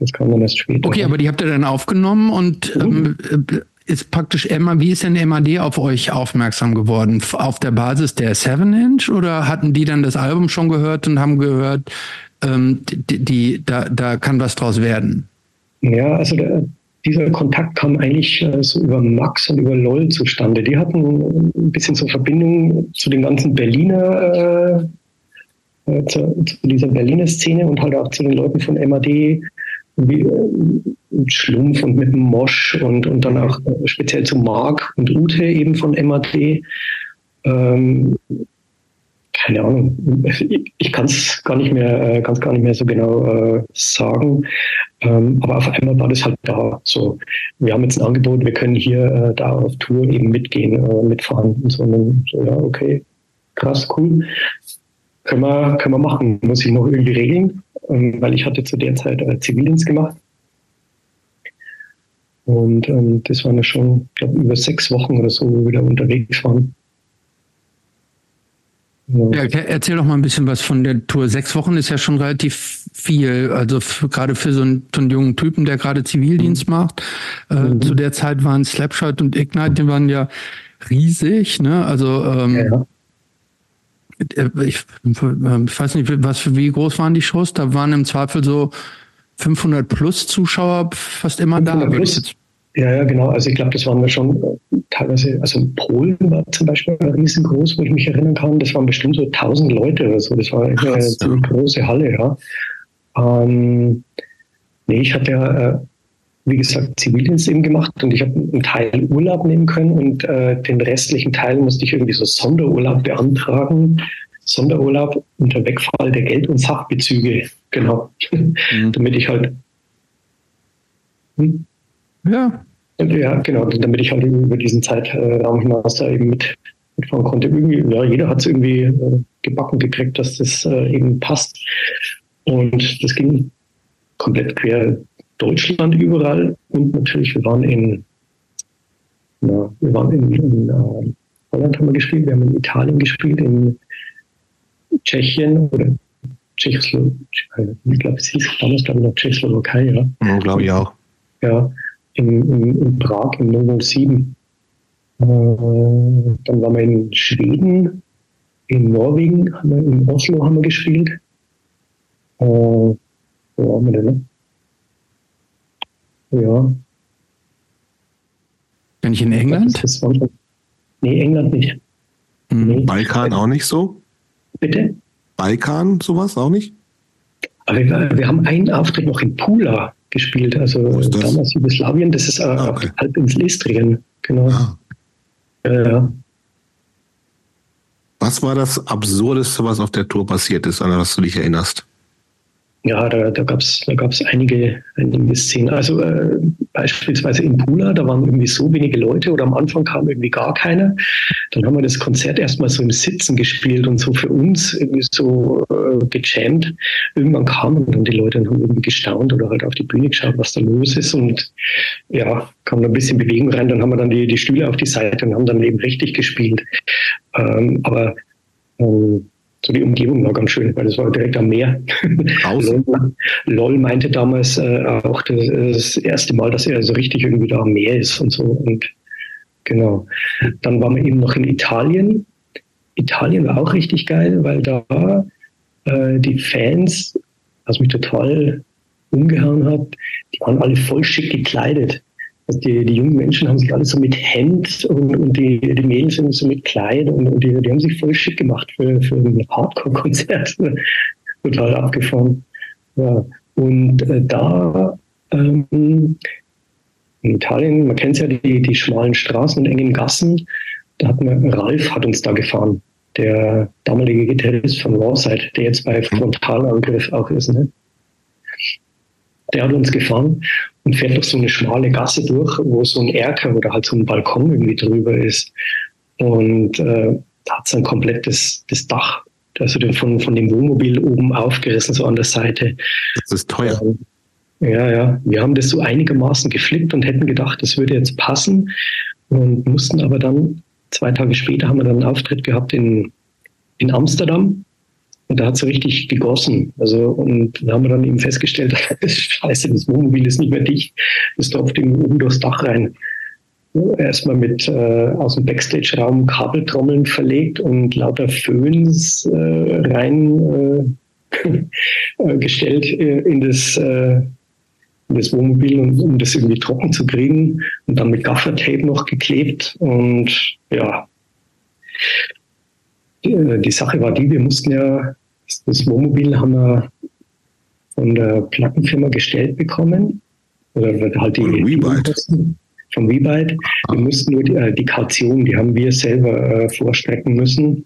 Das kam dann erst später. Okay, aber die habt ihr dann aufgenommen und mhm. ähm, ist praktisch Emma, wie ist denn MAD auf euch aufmerksam geworden? Auf der Basis der Seven Inch oder hatten die dann das Album schon gehört und haben gehört, ähm, die, die, da, da kann was draus werden? Ja, also der, dieser Kontakt kam eigentlich äh, so über Max und über LOL zustande. Die hatten ein bisschen so Verbindung zu den ganzen Berliner, äh, äh zu, zu, dieser Berliner Szene und halt auch zu den Leuten von MAD Schlumpf und mit Mosch und, und dann auch speziell zu Mark und Ute eben von MAD. Ähm, keine Ahnung, ich kann es gar nicht mehr, äh, ganz gar nicht mehr so genau äh, sagen. Ähm, aber auf einmal war das halt da. So, wir haben jetzt ein Angebot, wir können hier äh, da auf Tour eben mitgehen, äh, mitfahren und so. Und so, ja, okay, krass, cool. Können wir, können wir machen. Muss ich noch irgendwie regeln, ähm, weil ich hatte zu der Zeit äh, Zivildienst gemacht. Und ähm, das waren ja schon, ich glaube, über sechs Wochen oder so, wo wir wieder unterwegs waren. Ja, erzähl doch mal ein bisschen was von der Tour. Sechs Wochen ist ja schon relativ viel, also gerade für so einen, so einen, jungen Typen, der gerade Zivildienst mhm. macht. Äh, mhm. Zu der Zeit waren Slapshot und Ignite, die waren ja riesig, ne? Also ähm, ja. Äh, ich, äh, ich, weiß nicht, was wie groß waren die Shows? Da waren im Zweifel so 500 plus Zuschauer fast immer da. Plus. Ja, ja, genau. Also ich glaube, das waren wir schon äh, teilweise, also Polen war zum Beispiel riesengroß, wo ich mich erinnern kann. Das waren bestimmt so 1000 Leute oder so. Das war eine ja. große Halle, ja. Ähm, nee, ich hatte ja, äh, wie gesagt, Zivildienst eben gemacht und ich habe einen Teil Urlaub nehmen können und äh, den restlichen Teil musste ich irgendwie so Sonderurlaub beantragen. Sonderurlaub unter Wegfall der Geld- und Sachbezüge, genau. Mhm. Damit ich halt. Hm? Ja. Ja, genau, damit ich halt über diesen Zeitraum hinaus da eben mit, mitfahren konnte. Irgendwie, ja, jeder hat es irgendwie äh, gebacken gekriegt, dass das äh, eben passt. Und das ging komplett quer Deutschland überall. Und natürlich, wir waren in, na, wir waren in, in uh, Holland haben wir gespielt, wir haben in Italien gespielt, in Tschechien oder Tschechoslowakei, ich glaube, es hieß damals, glaube ich, noch Tschechoslowakei, ja. ja glaube ich auch. Ja, in, in, in Prag im Novo 7. Äh, dann waren wir in Schweden, in Norwegen, haben wir, in Oslo haben wir gespielt. Äh, wo waren wir denn? Ja. Bin ich in England? Das nee, England nicht. Mhm. Nee. Balkan auch nicht so? Bitte? Balkan, sowas auch nicht? Aber wir, wir haben einen Auftritt noch in Pula gespielt, also damals Jugoslawien, das ist äh, ah, okay. halb ins Lestrien, genau. Ah. Ja. Was war das Absurdeste, was auf der Tour passiert ist, an das du dich erinnerst? Ja, da, da gab es da gab's einige, einige Szenen. Also äh, beispielsweise in Pula, da waren irgendwie so wenige Leute oder am Anfang kam irgendwie gar keiner. Dann haben wir das Konzert erstmal so im Sitzen gespielt und so für uns irgendwie so äh, gejammt. Irgendwann kamen dann die Leute und haben irgendwie gestaunt oder halt auf die Bühne geschaut, was da los ist. Und ja, kam da ein bisschen Bewegung rein. Dann haben wir dann die, die Stühle auf die Seite und haben dann eben richtig gespielt. Ähm, aber ähm, so die Umgebung war ganz schön, weil das war direkt am Meer. LOL, LOL meinte damals äh, auch das, das, erste Mal, dass er so richtig irgendwie da am Meer ist und so. Und genau. Dann waren wir eben noch in Italien. Italien war auch richtig geil, weil da äh, die Fans, was mich total umgehauen hat, die waren alle voll schick gekleidet. Die, die jungen Menschen haben sich alle so mit Hemd und, und die, die sind so mit Kleid und, und die, die haben sich voll schick gemacht für, für ein Hardcore-Konzert. Total abgefahren. Ja. Und äh, da ähm, in Italien, man kennt ja die, die schmalen Straßen und engen Gassen, da hat man, Ralf hat uns da gefahren, der damalige Gitarrist von Rawside, der jetzt bei Frontalangriff auch ist. Ne? Der hat uns gefahren und fährt durch so eine schmale Gasse durch, wo so ein Erker oder halt so ein Balkon irgendwie drüber ist. Und äh, hat sein komplettes das Dach, also den, von, von dem Wohnmobil oben aufgerissen, so an der Seite. Das ist teuer. Ähm, ja, ja. Wir haben das so einigermaßen geflippt und hätten gedacht, das würde jetzt passen und mussten aber dann, zwei Tage später haben wir dann einen Auftritt gehabt in, in Amsterdam und da hat es richtig gegossen. Also, und da haben wir dann eben festgestellt, scheiße, das Wohnmobil ist nicht mehr dicht. Das tropft ihm oben durchs Dach rein. Erstmal mit äh, aus dem Backstage-Raum Kabeltrommeln verlegt und lauter Föhns äh, rein äh, äh gestellt äh, in das, äh, in das Wohnmobil, um, um das irgendwie trocken zu kriegen. Und dann mit Gaffertape noch geklebt. Und ja, die Sache war die, wir mussten ja das Wohnmobil haben wir von der Plattenfirma gestellt bekommen. Oder halt die, die vom WeBite. Wir mussten nur die, äh, die Kaution, die haben wir selber äh, vorstrecken müssen.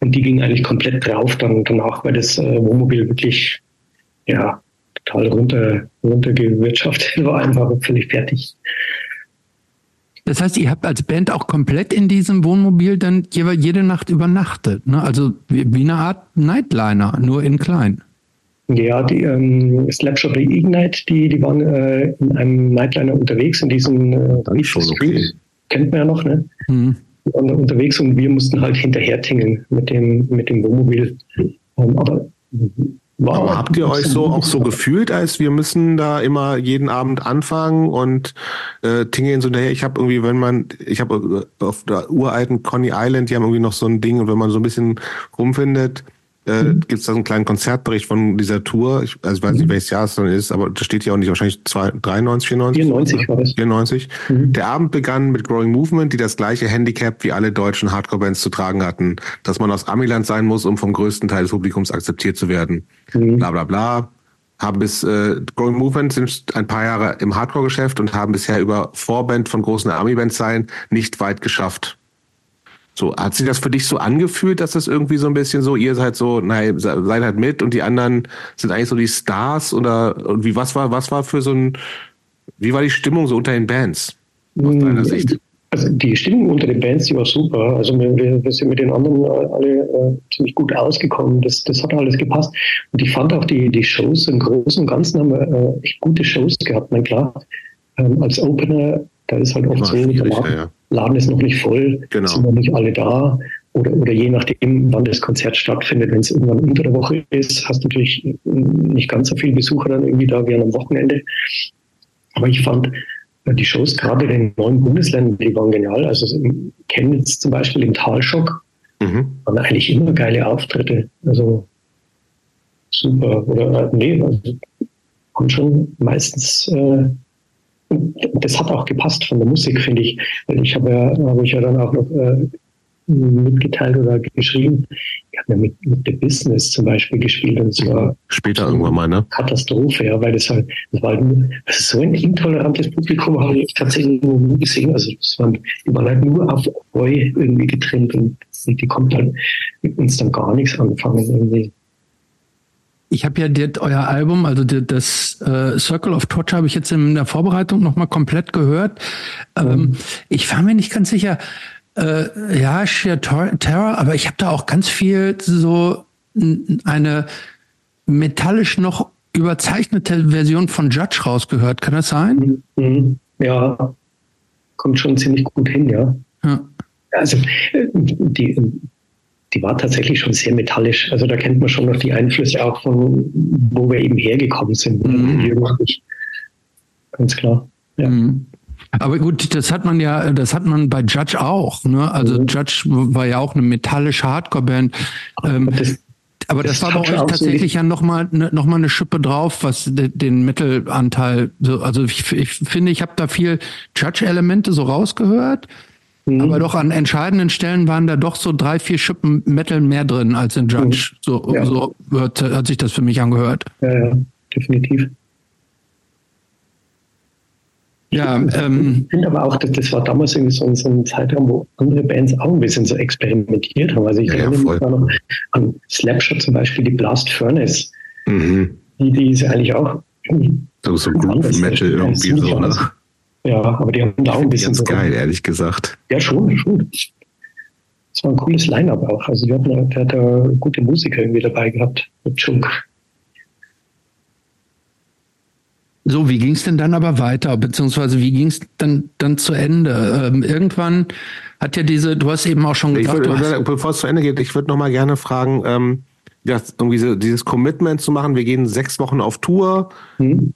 Und die ging eigentlich komplett drauf dann danach, weil das äh, Wohnmobil wirklich ja total runter runtergewirtschaftet war, einfach völlig fertig. Das heißt, ihr habt als Band auch komplett in diesem Wohnmobil dann jede Nacht übernachtet, ne? Also wie, wie eine Art Nightliner, nur in klein. Ja, die ähm, Slapshot Ignite, die, die waren äh, in einem Nightliner unterwegs, in diesem äh, schon okay. kennt man ja noch, ne? Mhm. unterwegs und wir mussten halt hinterher tingeln mit dem, mit dem Wohnmobil. Ähm, aber Wow. Aber habt ihr euch so auch so gefühlt, als wir müssen da immer jeden Abend anfangen und äh, tingeln so daher? Ich habe irgendwie, wenn man, ich habe äh, auf der uralten Coney Island, die haben irgendwie noch so ein Ding und wenn man so ein bisschen rumfindet, äh, mhm. gibt es da so einen kleinen Konzertbericht von dieser Tour. Ich, also ich weiß nicht, mhm. welches Jahr es dann ist, aber das steht ja auch nicht, wahrscheinlich 93, 94? 94 war das. 94. Mhm. Der Abend begann mit Growing Movement, die das gleiche Handicap wie alle deutschen Hardcore-Bands zu tragen hatten, dass man aus Amiland sein muss, um vom größten Teil des Publikums akzeptiert zu werden. Mhm. Bla bla bla. Haben bis äh, Growing Movement sind ein paar Jahre im Hardcore-Geschäft und haben bisher über Vorband von großen Army-Bands sein nicht weit geschafft. So, hat sich das für dich so angefühlt, dass das irgendwie so ein bisschen so, ihr seid so, nein, seid halt mit und die anderen sind eigentlich so die Stars oder und wie was war, was war für so ein, wie war die Stimmung so unter den Bands aus deiner hm, Sicht? Also die Stimmung unter den Bands, die war super. Also wir, wir sind mit den anderen alle äh, ziemlich gut ausgekommen. Das, das hat alles gepasst. Und ich fand auch die, die Shows im Großen und Ganzen haben wir äh, echt gute Shows gehabt. Na klar, ähm, als Opener, da ist halt oft so, der Laden, ja. Laden ist noch nicht voll, genau. sind noch nicht alle da. Oder, oder je nachdem, wann das Konzert stattfindet. Wenn es irgendwann unter der Woche ist, hast du natürlich nicht ganz so viele Besucher dann irgendwie da wie am Wochenende. Aber ich fand äh, die Shows gerade in den neuen Bundesländern, die waren genial. Also in Chemnitz zum Beispiel im Talschock mhm. waren eigentlich immer geile Auftritte. Also super. Oder äh, nee, also haben schon meistens äh, das hat auch gepasst von der Musik, finde ich. Ich habe ja, habe ich ja dann auch noch äh, mitgeteilt oder geschrieben. Ich habe ja mit, mit The Business zum Beispiel gespielt und zwar später irgendwann mal, ne? Katastrophe, ja, weil das halt, das war halt, das ist so ein intolerantes Publikum, habe ich tatsächlich nur nie gesehen. Also das waren, die waren halt nur auf Eu irgendwie getrimmt und die kommt halt mit uns dann gar nichts anfangen irgendwie ich habe ja dit, euer Album, also dit, das äh, Circle of Torture, habe ich jetzt in der Vorbereitung nochmal komplett gehört. Ähm, mhm. Ich war mir nicht ganz sicher. Äh, ja, Sheer Terror, aber ich habe da auch ganz viel so eine metallisch noch überzeichnete Version von Judge rausgehört. Kann das sein? Mhm. Ja, kommt schon ziemlich gut hin, ja. ja. Also äh, die, die war tatsächlich schon sehr metallisch. Also da kennt man schon noch die Einflüsse auch von, wo wir eben hergekommen sind. Mhm. Ganz klar. Ja. Mhm. Aber gut, das hat man ja, das hat man bei Judge auch. Ne? Also mhm. Judge war ja auch eine metallische Hardcore-Band. Ähm, aber das, das war bei euch tatsächlich so ja nochmal ne, noch mal eine Schippe drauf, was den Metal-Anteil, so, also ich, ich finde, ich habe da viel Judge-Elemente so rausgehört. Mhm. Aber doch an entscheidenden Stellen waren da doch so drei, vier Schippen Metal mehr drin als in Judge. Mhm. So, ja. so hat, hat, sich das für mich angehört. Ja, ja, definitiv. Ja, ähm, ich finde aber auch, dass das war damals irgendwie so, so ein Zeitraum, wo andere Bands auch ein bisschen so experimentiert haben. Also ich ja, erinnere mich noch an Slapshot zum Beispiel, die Blast Furnace. Mhm. Die, die ist ja eigentlich auch. So, so Groove Metal irgendwie so, ne? Ja, aber die haben da auch ein bisschen. Ganz so geil, ehrlich gesagt. Ja, schon, schon. Das war ein cooles Line-Up auch. Also, die hatten, der hat da gute Musiker irgendwie dabei gehabt mit Chunk. So, wie ging es denn dann aber weiter? Beziehungsweise wie ging es dann, dann zu Ende? Ähm, irgendwann hat ja diese, du hast eben auch schon gesagt. Würd, bevor es zu Ende geht, ich würde noch mal gerne fragen, ähm, ja, irgendwie so, dieses Commitment zu machen, wir gehen sechs Wochen auf Tour. Hm.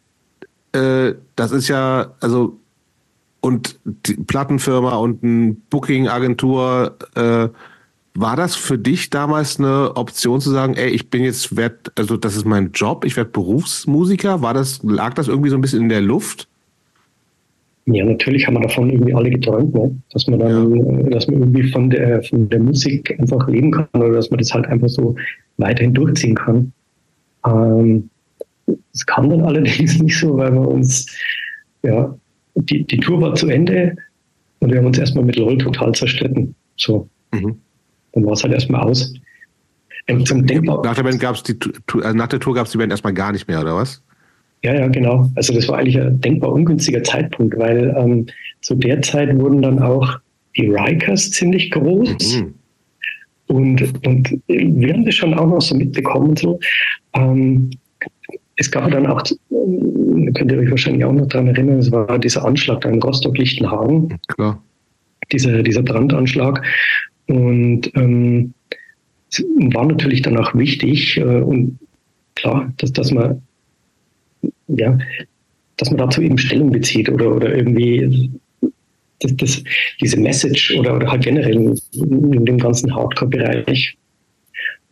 Äh, das ist ja, also und die Plattenfirma und eine Booking-Agentur, äh, war das für dich damals eine Option zu sagen, ey, ich bin jetzt wert, also das ist mein Job, ich werde Berufsmusiker? War das, lag das irgendwie so ein bisschen in der Luft? Ja, natürlich haben wir davon irgendwie alle geträumt, ne? dass man dann, ja. Äh, dass man irgendwie von der, von der Musik einfach leben kann oder dass man das halt einfach so weiterhin durchziehen kann. Ähm, es kam dann allerdings nicht so, weil wir uns ja die, die Tour war zu Ende und wir haben uns erstmal mit LOL total zerstritten. So. Mhm. Dann war es halt erstmal aus. Ähm, zum Denkbar nach der Band gab's die also nach der Tour gab es die Band erstmal gar nicht mehr, oder was? Ja, ja, genau. Also das war eigentlich ein denkbar ungünstiger Zeitpunkt, weil ähm, zu der Zeit wurden dann auch die Rikers ziemlich groß. Mhm. Und, und wir haben das schon auch noch so mitbekommen. So. Ähm, es gab dann auch, äh, könnt ihr euch wahrscheinlich auch noch daran erinnern, es war dieser Anschlag da in Rostock-Lichtenhagen. Klar. Dieser, dieser Brandanschlag. Und ähm, es war natürlich dann auch wichtig äh, und klar, dass, dass man ja, dass man dazu eben Stellung bezieht oder, oder irgendwie das, das, diese Message oder, oder halt generell in dem ganzen Hardcore-Bereich.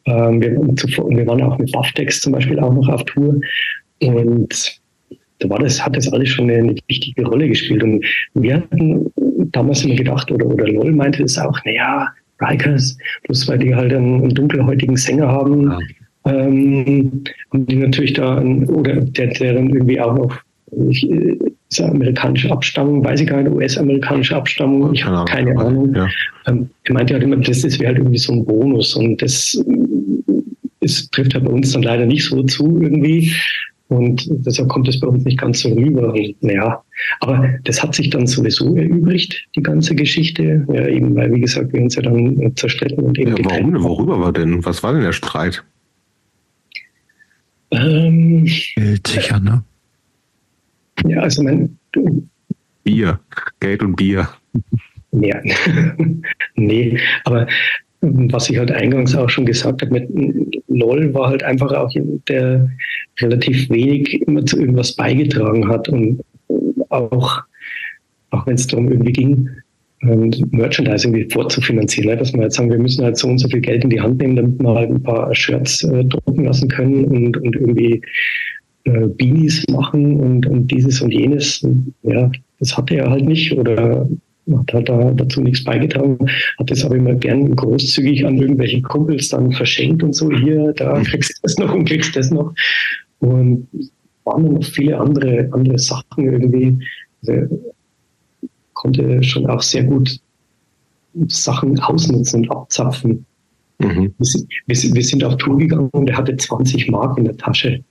Ähm, wir, wir, waren auch mit Buffdex zum Beispiel auch noch auf Tour und da war das, hat das alles schon eine, eine wichtige Rolle gespielt. Und wir hatten damals immer gedacht, oder, oder LOL meinte das auch, naja, Rikers, bloß weil die halt einen, einen dunkelhäutigen Sänger haben, ja. ähm, haben die natürlich da, einen, oder der, der dann irgendwie auch noch ich, ist amerikanische Abstammung, weiß ich gar nicht, US-amerikanische Abstammung, ich habe keine Ahnung. Ja. Ähm, er meinte halt immer, das, wäre halt irgendwie so ein Bonus und das, das trifft halt bei uns dann leider nicht so zu irgendwie. Und deshalb kommt es bei uns nicht ganz so rüber. Und, naja, aber das hat sich dann sowieso erübrigt, die ganze Geschichte. Ja, eben, weil, wie gesagt, wir uns ja dann zerstritten und eben. Ja, warum, worüber war denn? Was war denn der Streit? Ähm, Geld sicher, ne? Ja, also mein. Bier. Geld und Bier. Ja. nee, aber was ich halt eingangs auch schon gesagt habe, mit LOL war halt einfach auch jemand, der relativ wenig immer zu irgendwas beigetragen hat und auch, auch wenn es darum irgendwie ging, Merchandising irgendwie vorzufinanzieren, ne? dass wir jetzt sagen, wir müssen halt so und so viel Geld in die Hand nehmen, damit wir halt ein paar Shirts äh, drucken lassen können und, und irgendwie äh, Beanies machen und, und dieses und jenes. Ja, das hatte er halt nicht oder hat halt da dazu nichts beigetragen, hat das aber immer gern großzügig an irgendwelche Kumpels dann verschenkt und so, hier, da mhm. kriegst du das noch und kriegst das noch. Und waren noch viele andere, andere Sachen irgendwie. Also, konnte schon auch sehr gut Sachen ausnutzen und abzapfen. Mhm. Wir, sind, wir, sind auf Tour gegangen und er hatte 20 Mark in der Tasche.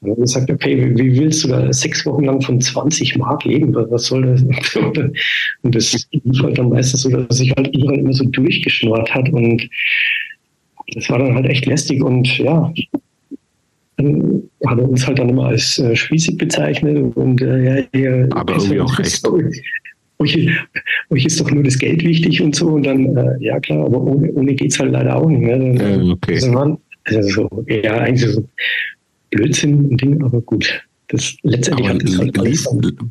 Und dann gesagt, okay, wie willst du da sechs Wochen lang von 20 Mark leben? Was soll das? Und das war halt dann meistens so, dass sich halt überall immer so durchgeschnurrt hat und das war dann halt echt lästig und ja, dann hat er uns halt dann immer als äh, spießig bezeichnet und äh, ja, ja, aber irgendwie auch recht. Euch, euch ist doch nur das Geld wichtig und so und dann, äh, ja klar, aber ohne, ohne es halt leider auch nicht. Ne? Dann, ähm, okay. Also, man, also so, ja, eigentlich so Blödsinn und Ding, aber gut. Das letztendlich aber halt lief,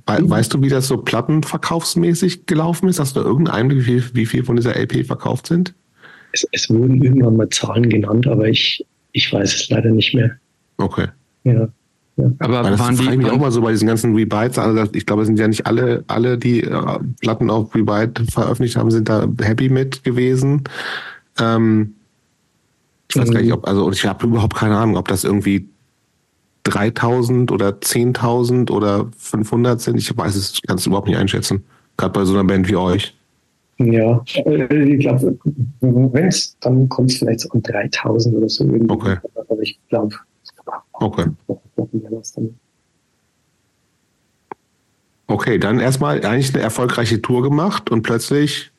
weißt du, wie das so plattenverkaufsmäßig gelaufen ist? Hast du irgendeinen Einblick, wie viel, wie viel von dieser LP verkauft sind? Es, es, wurden irgendwann mal Zahlen genannt, aber ich, ich weiß es leider nicht mehr. Okay. Ja. Ja. Aber Weil das waren die mich auch mal so bei diesen ganzen Rebites. Also ich glaube, es sind ja nicht alle, alle, die äh, Platten auf Rebite veröffentlicht haben, sind da happy mit gewesen. Ähm, ich weiß gar nicht, ob, also ich habe überhaupt keine Ahnung, ob das irgendwie 3000 oder 10.000 oder 500 sind. Ich weiß es, kann es überhaupt nicht einschätzen. Gerade bei so einer Band wie euch. Ja, äh, ich glaube, wenn es, dann kommt es vielleicht so an 3000 oder so. Irgendwie. Okay. Aber ich glaube, okay. Okay, dann erstmal eigentlich eine erfolgreiche Tour gemacht und plötzlich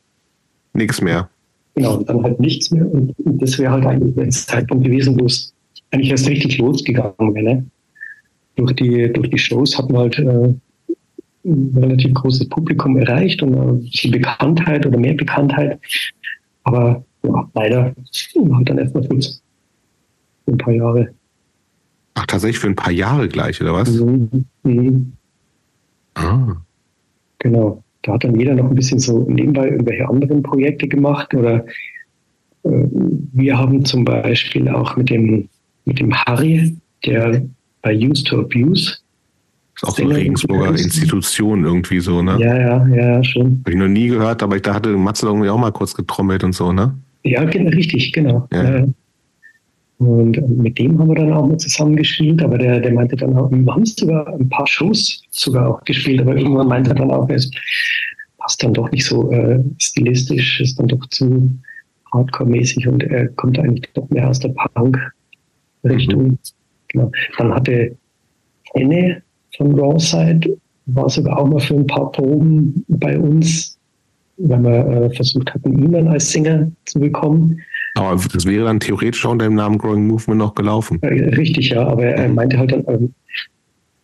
nichts mehr. Genau, dann halt nichts mehr. Und das wäre halt eigentlich der Zeitpunkt gewesen, wo es eigentlich erst richtig losgegangen wäre. Ne? Durch die, durch die Shows hat man halt äh, ein relativ großes Publikum erreicht und ein bisschen Bekanntheit oder mehr Bekanntheit. Aber ja, leider war dann erstmal Schluss. Für ein paar Jahre. Ach, tatsächlich für ein paar Jahre gleich, oder was? Mhm. Mhm. Ah. Genau. Da hat dann jeder noch ein bisschen so nebenbei irgendwelche anderen Projekte gemacht oder äh, wir haben zum Beispiel auch mit dem, mit dem Harry, der bei Used to Abuse. Das ist auch so eine Regensburger Institution irgendwie so, ne? Ja, ja, ja, schon. Habe ich noch nie gehört, aber ich da hatte Matze irgendwie auch mal kurz getrommelt und so, ne? Ja, richtig, genau. Ja. Und mit dem haben wir dann auch mal zusammen gespielt, aber der, der meinte dann auch, wir haben sogar ein paar Shows sogar auch gespielt, aber irgendwann meinte er dann auch, es passt dann doch nicht so äh, stilistisch, ist dann doch zu Hardcore-mäßig und er kommt eigentlich doch mehr aus der Punk-Richtung. Mhm. Genau. Dann hatte Enne von Rawside, war sogar auch mal für ein paar Proben bei uns, weil wir äh, versucht hatten, ihn dann als Sänger zu bekommen. Aber das wäre dann theoretisch auch unter dem Namen Growing Movement noch gelaufen. Richtig, ja, aber er meinte halt dann, ähm,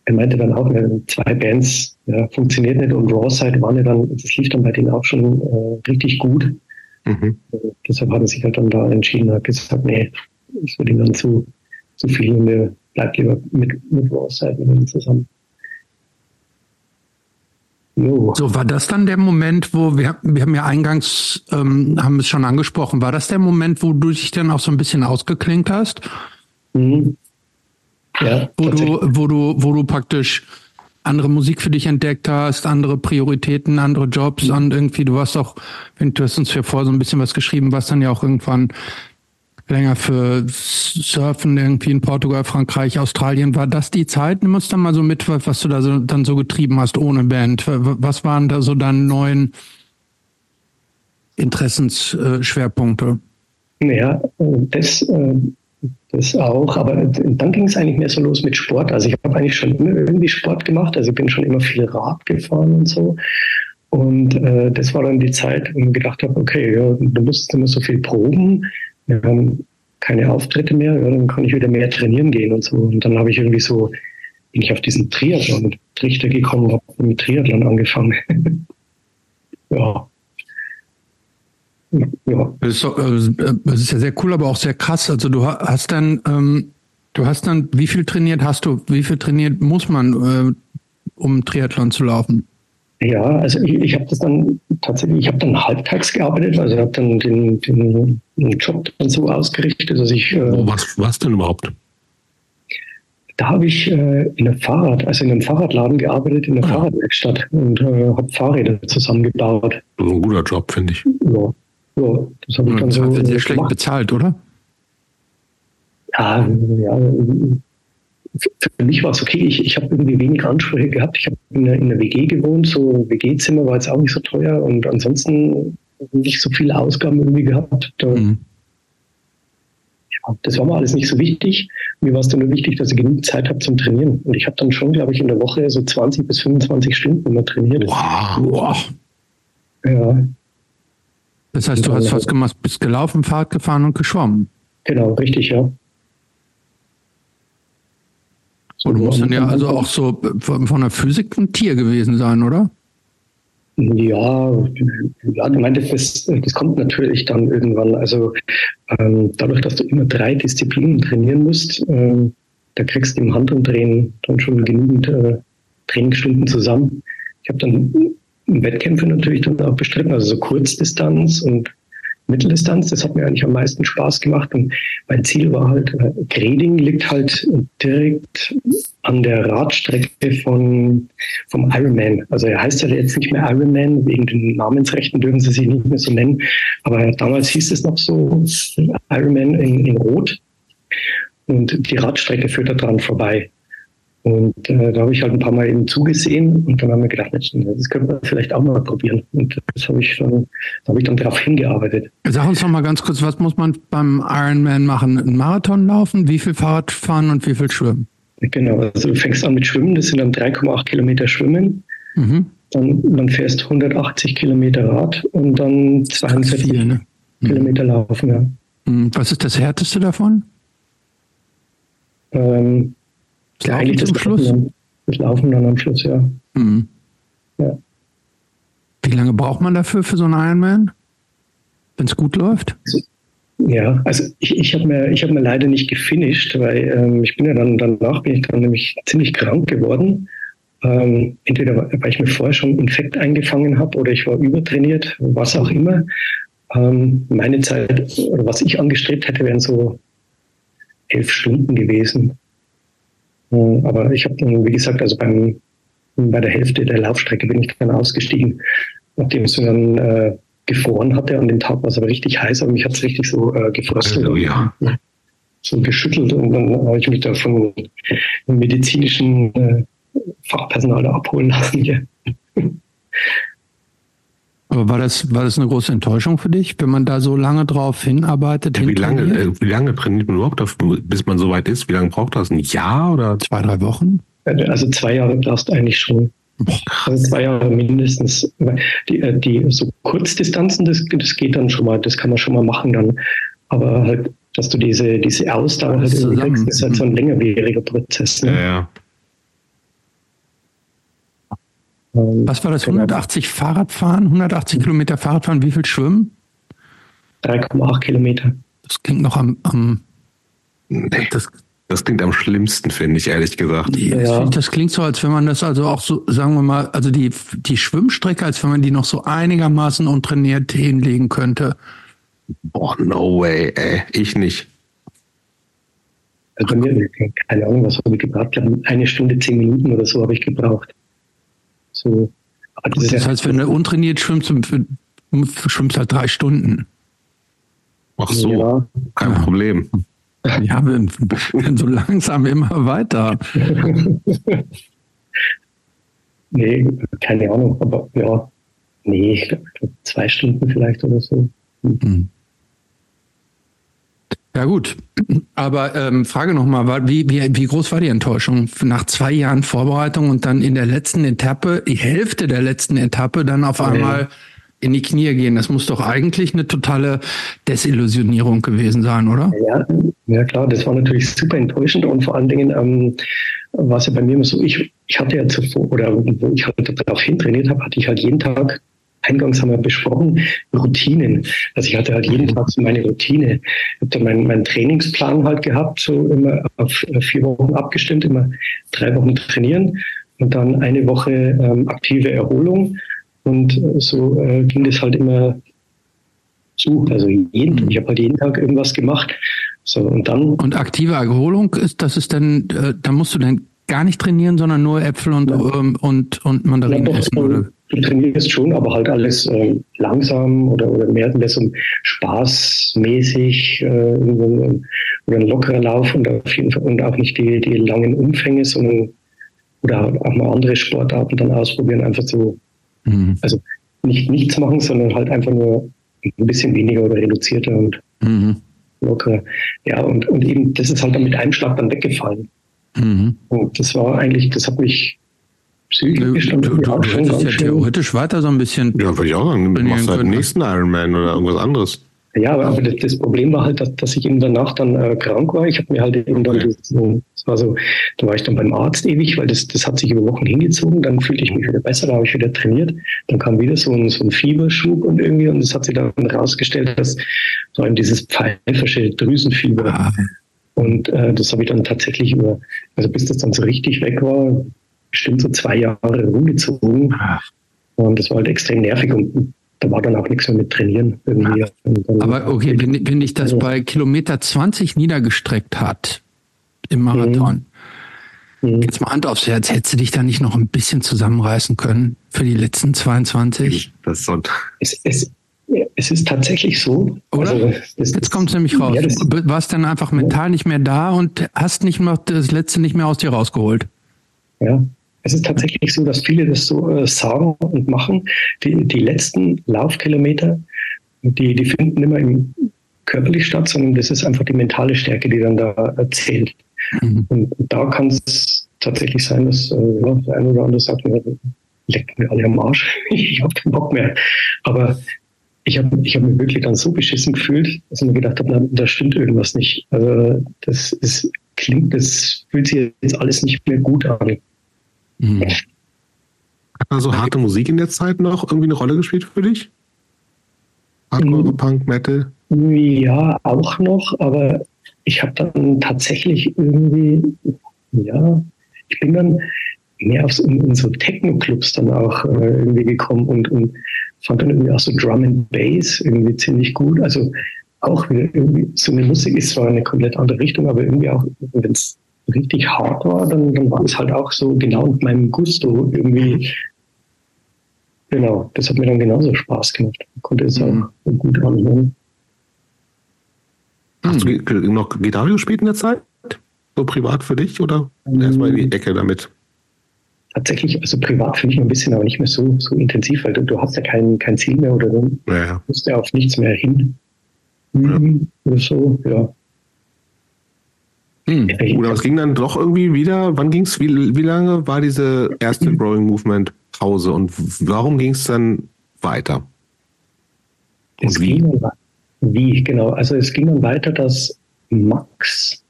er meinte dann auch, äh, zwei Bands ja, funktioniert nicht und Rawside waren ja dann, das lief dann bei denen auch schon äh, richtig gut. Mhm. Deshalb hat er sich halt dann da entschieden, hat gesagt, nee, das wird ihm dann zu, zu viel und er bleibt lieber mit, mit ihm zusammen. Jo. So, war das dann der Moment, wo wir, wir haben ja eingangs, ähm, haben es schon angesprochen, war das der Moment, wo du dich dann auch so ein bisschen ausgeklinkt hast? Mhm. Ja, wo du, wo du, wo du praktisch andere Musik für dich entdeckt hast, andere Prioritäten, andere Jobs und irgendwie, du warst auch, wenn du hast uns ja vorher so ein bisschen was geschrieben, warst dann ja auch irgendwann länger für Surfen irgendwie in Portugal, Frankreich, Australien. War das die Zeit? Nimm uns dann mal so mit, was du da so, dann so getrieben hast ohne Band. Was waren da so deine neuen Interessensschwerpunkte? Ja, das, äh, das auch. Aber dann ging es eigentlich mehr so los mit Sport. Also ich habe eigentlich schon immer irgendwie Sport gemacht. Also ich bin schon immer viel Rad gefahren und so. Und äh, das war dann die Zeit, wo ich gedacht habe, okay, ja, du musst immer so viel proben wir haben keine Auftritte mehr, ja, dann kann ich wieder mehr trainieren gehen und so. Und dann habe ich irgendwie so, bin ich auf diesen Triathlon-Trichter gekommen, habe mit Triathlon angefangen. ja. Ja. Das ist, äh, das ist, ja sehr cool, aber auch sehr krass. Also du hast dann, ähm, du hast dann, wie viel trainiert hast du, wie viel trainiert muss man, äh, um Triathlon zu laufen? Ja, also ich, ich habe das dann tatsächlich, ich habe dann halbtags gearbeitet, also ich habe dann den, den, den, Job dann so ausgerichtet, dass ich. Äh, was was denn überhaupt? Da habe ich äh, in einem Fahrrad, also in einem Fahrradladen gearbeitet, in der ah. Fahrradwerkstatt und äh, habe Fahrräder zusammengebaut. Das ist ein guter Job, finde ich. Ja, ja das habe ich dann so. Sehr schlecht gemacht. bezahlt, oder? Ja, ja, für mich war es okay. Ich, ich habe irgendwie wenig Ansprüche gehabt. Ich habe in, in einer WG gewohnt, so ein WG-Zimmer war jetzt auch nicht so teuer und ansonsten nicht so viele Ausgaben irgendwie gehabt. Da, mhm. ja, das war mir alles nicht so wichtig. Mir war es dann nur wichtig, dass ich genug Zeit habe zum Trainieren. Und ich habe dann schon, glaube ich, in der Woche so 20 bis 25 Stunden immer trainiert. Wow. wow. Ja. Das heißt, du hast was gemacht, bist gelaufen, Fahrrad gefahren und geschwommen. Genau, richtig, ja. Und muss dann ja also auch so von der Physik ein Tier gewesen sein, oder? Ja, ja, ich meine, das, das kommt natürlich dann irgendwann. Also ähm, dadurch, dass du immer drei Disziplinen trainieren musst, ähm, da kriegst du im Handumdrehen dann schon genügend äh, Trainingsstunden zusammen. Ich habe dann Wettkämpfe natürlich dann auch bestritten, also so Kurzdistanz und Mitteldistanz. Das hat mir eigentlich am meisten Spaß gemacht. Und mein Ziel war halt, äh, Greding liegt halt direkt an der Radstrecke von, vom Ironman. Also er heißt ja jetzt nicht mehr Ironman, wegen den Namensrechten dürfen sie sich nicht mehr so nennen. Aber damals hieß es noch so Ironman in, in Rot. Und die Radstrecke führt da dran vorbei. Und äh, da habe ich halt ein paar Mal eben zugesehen und dann haben wir gedacht, das können wir vielleicht auch mal probieren. Und das habe ich dann, da habe ich dann darauf hingearbeitet. Sag uns noch mal ganz kurz, was muss man beim Ironman machen? Ein Marathon laufen, wie viel Fahrrad fahren und wie viel schwimmen? Genau, also du fängst an mit Schwimmen, das sind dann 3,8 Kilometer Schwimmen. Mhm. Dann, dann fährst 180 Kilometer Rad und dann 42 viel, ne? Mhm. Kilometer laufen, ja. Mhm. Was ist das härteste davon? Ähm, ja, eigentlich zum Schluss? Das Laufen dann am Schluss, ja. Mhm. ja. Wie lange braucht man dafür für so einen Ironman, wenn es gut läuft? Ja, also ich, ich habe mir, hab mir leider nicht gefinisht, weil ähm, ich bin ja dann danach bin ich dann nämlich ziemlich krank geworden. Ähm, entweder weil ich mir vorher schon Infekt eingefangen habe oder ich war übertrainiert, was auch immer. Ähm, meine Zeit oder was ich angestrebt hätte, wären so elf Stunden gewesen. Hm, aber ich habe dann, wie gesagt, also beim, bei der Hälfte der Laufstrecke bin ich dann ausgestiegen, nachdem es dann äh, gefroren hatte. An dem Tag war es aber richtig heiß, aber mich hat es richtig so äh, gefrostet. Also, ja. So geschüttelt und dann habe ich mich da von medizinischen äh, Fachpersonal abholen lassen. Hier. Aber war das, war das eine große Enttäuschung für dich, wenn man da so lange drauf hinarbeitet? Ja, wie, lange, äh, wie lange trainiert man überhaupt, auf, bis man so weit ist? Wie lange braucht das? Ein Jahr oder? Zwei, drei Wochen? Also zwei Jahre du eigentlich schon. Also zwei Jahre mindestens. Die, äh, die so Kurzdistanzen, das, das geht dann schon mal, das kann man schon mal machen dann. Aber halt, dass du diese, diese Ausdauer halt kriegst, ist halt so ein mhm. längerwieriger Prozess. Ne? Ja, ja. Ähm, Was war das? 180 genau. Fahrradfahren, 180 Kilometer Fahrradfahren, wie viel Schwimmen? 3,8 Kilometer. Das klingt noch am, am nee, das, das klingt am schlimmsten, finde ich, ehrlich gesagt. Ja. Das, find, das, klingt so, als wenn man das also auch so, sagen wir mal, also die, die Schwimmstrecke, als wenn man die noch so einigermaßen untrainiert hinlegen könnte. Boah, no way, ey. Ich nicht. Also mir, keine Ahnung, was habe ich gebraucht? Ich glaube, eine Stunde, zehn Minuten oder so habe ich gebraucht. So. Das, das heißt, wenn du untrainiert schwimmst, schwimmst halt drei Stunden. Ach so, ja. kein ja. Problem. Ja, wir werden so langsam immer weiter. nee, keine Ahnung, aber ja, nee, ich glaube zwei Stunden vielleicht oder so. Mhm. Ja gut, aber ähm, Frage nochmal, wie, wie, wie groß war die Enttäuschung nach zwei Jahren Vorbereitung und dann in der letzten Etappe, die Hälfte der letzten Etappe, dann auf einmal in die Knie gehen? Das muss doch eigentlich eine totale Desillusionierung gewesen sein, oder? Ja, ja klar, das war natürlich super enttäuschend und vor allen Dingen ähm, war es ja bei mir immer so, ich, ich hatte ja zuvor, oder wo ich halt darauf hintrainiert habe, hatte ich halt jeden Tag eingangs haben wir besprochen, Routinen. Also ich hatte halt jeden Tag so meine Routine. Ich habe dann meinen, meinen Trainingsplan halt gehabt, so immer auf vier Wochen abgestimmt, immer drei Wochen trainieren und dann eine Woche ähm, aktive Erholung. Und so äh, ging das halt immer zu. Also jeden, mhm. ich habe halt jeden Tag irgendwas gemacht. So, und dann. Und aktive Erholung ist, das ist dann, äh, da musst du dann gar nicht trainieren, sondern nur Äpfel und, ja. ähm, und, und Mandarinen ja, essen, oder? Du trainierst schon, aber halt alles äh, langsam oder, oder mehr, mehr so spaßmäßig äh, oder ein lockerer Lauf und auf jeden Fall und auch nicht die, die langen Umfänge, sondern oder auch mal andere Sportarten dann ausprobieren, einfach so, mhm. also nicht nichts machen, sondern halt einfach nur ein bisschen weniger oder reduzierter und mhm. lockerer. Ja, und, und eben, das ist halt dann mit einem Schlag dann weggefallen. Mhm. Und das war eigentlich, das hat mich psychisch du, du, du hättest ja theoretisch weiter so ein bisschen. Ja, würde ich auch sagen. Du machst halt den nächsten Ironman oder irgendwas anderes. Ja, aber, aber das, das, Problem war halt, dass, dass ich eben danach dann äh, krank war. Ich habe mir halt eben dann, das, das war so, da war ich dann beim Arzt ewig, weil das, das hat sich über Wochen hingezogen. Dann fühlte ich mich wieder besser, da habe ich wieder trainiert. Dann kam wieder so ein, so ein Fieberschub und irgendwie, und es hat sich dann herausgestellt, dass so eben dieses pfeifersche Drüsenfieber. Ah. Und äh, das habe ich dann tatsächlich über, also bis das dann so richtig weg war, bestimmt so zwei Jahre rumgezogen. Und das war halt extrem nervig und da war dann auch nichts mehr mit Trainieren irgendwie. Aber okay, wenn, wenn dich das also, bei Kilometer 20 niedergestreckt hat im Marathon, mhm. jetzt mal Hand aufs Herz, hättest du dich da nicht noch ein bisschen zusammenreißen können für die letzten 22? Das ist so es, es, es ist tatsächlich so. Oder? Also, das, Jetzt kommt es nämlich raus. Ja, du warst dann einfach mental nicht mehr da und hast nicht mehr das letzte nicht mehr aus dir rausgeholt. Ja, es ist tatsächlich so, dass viele das so äh, sagen und machen. Die, die letzten Laufkilometer, die, die finden immer im körperlich statt, sondern das ist einfach die mentale Stärke, die dann da erzählt. Mhm. Und da kann es tatsächlich sein, dass äh, der eine oder andere sagt, leckt mir alle am Arsch, ich habe keinen Bock mehr. Aber ich habe ich hab mich wirklich dann so beschissen gefühlt, dass ich mir gedacht habe, na, da stimmt irgendwas nicht. Also das ist, klingt, das fühlt sich jetzt alles nicht mehr gut an. Mhm. Hat also harte Musik in der Zeit noch irgendwie eine Rolle gespielt für dich? Hardcore, mhm. Punk, Metal? Ja, auch noch, aber ich habe dann tatsächlich irgendwie, ja, ich bin dann mehr auf in, in so Techno-Clubs dann auch äh, irgendwie gekommen und, und fand dann irgendwie auch so Drum and Bass irgendwie ziemlich gut. Also auch wieder irgendwie so eine Musik ist zwar eine komplett andere Richtung, aber irgendwie auch, wenn es richtig hart war, dann, dann war es halt auch so genau mit meinem Gusto irgendwie. Genau, das hat mir dann genauso Spaß gemacht. Ich konnte es mhm. auch gut anhören. Hast du noch Gitarre gespielt in der Zeit? So privat für dich oder mhm. erstmal in die Ecke damit? tatsächlich, also privat für mich ein bisschen, aber nicht mehr so, so intensiv, weil du, du hast ja kein, kein Ziel mehr oder du ja. musst ja auf nichts mehr hin. Ja. Oder so, ja. Hm. Oder es ging dann doch irgendwie wieder, wann ging es, wie, wie lange war diese erste. Growing Movement Pause und warum ging es dann weiter? Und es wie? Dann, wie, genau. Also es ging dann weiter, dass Max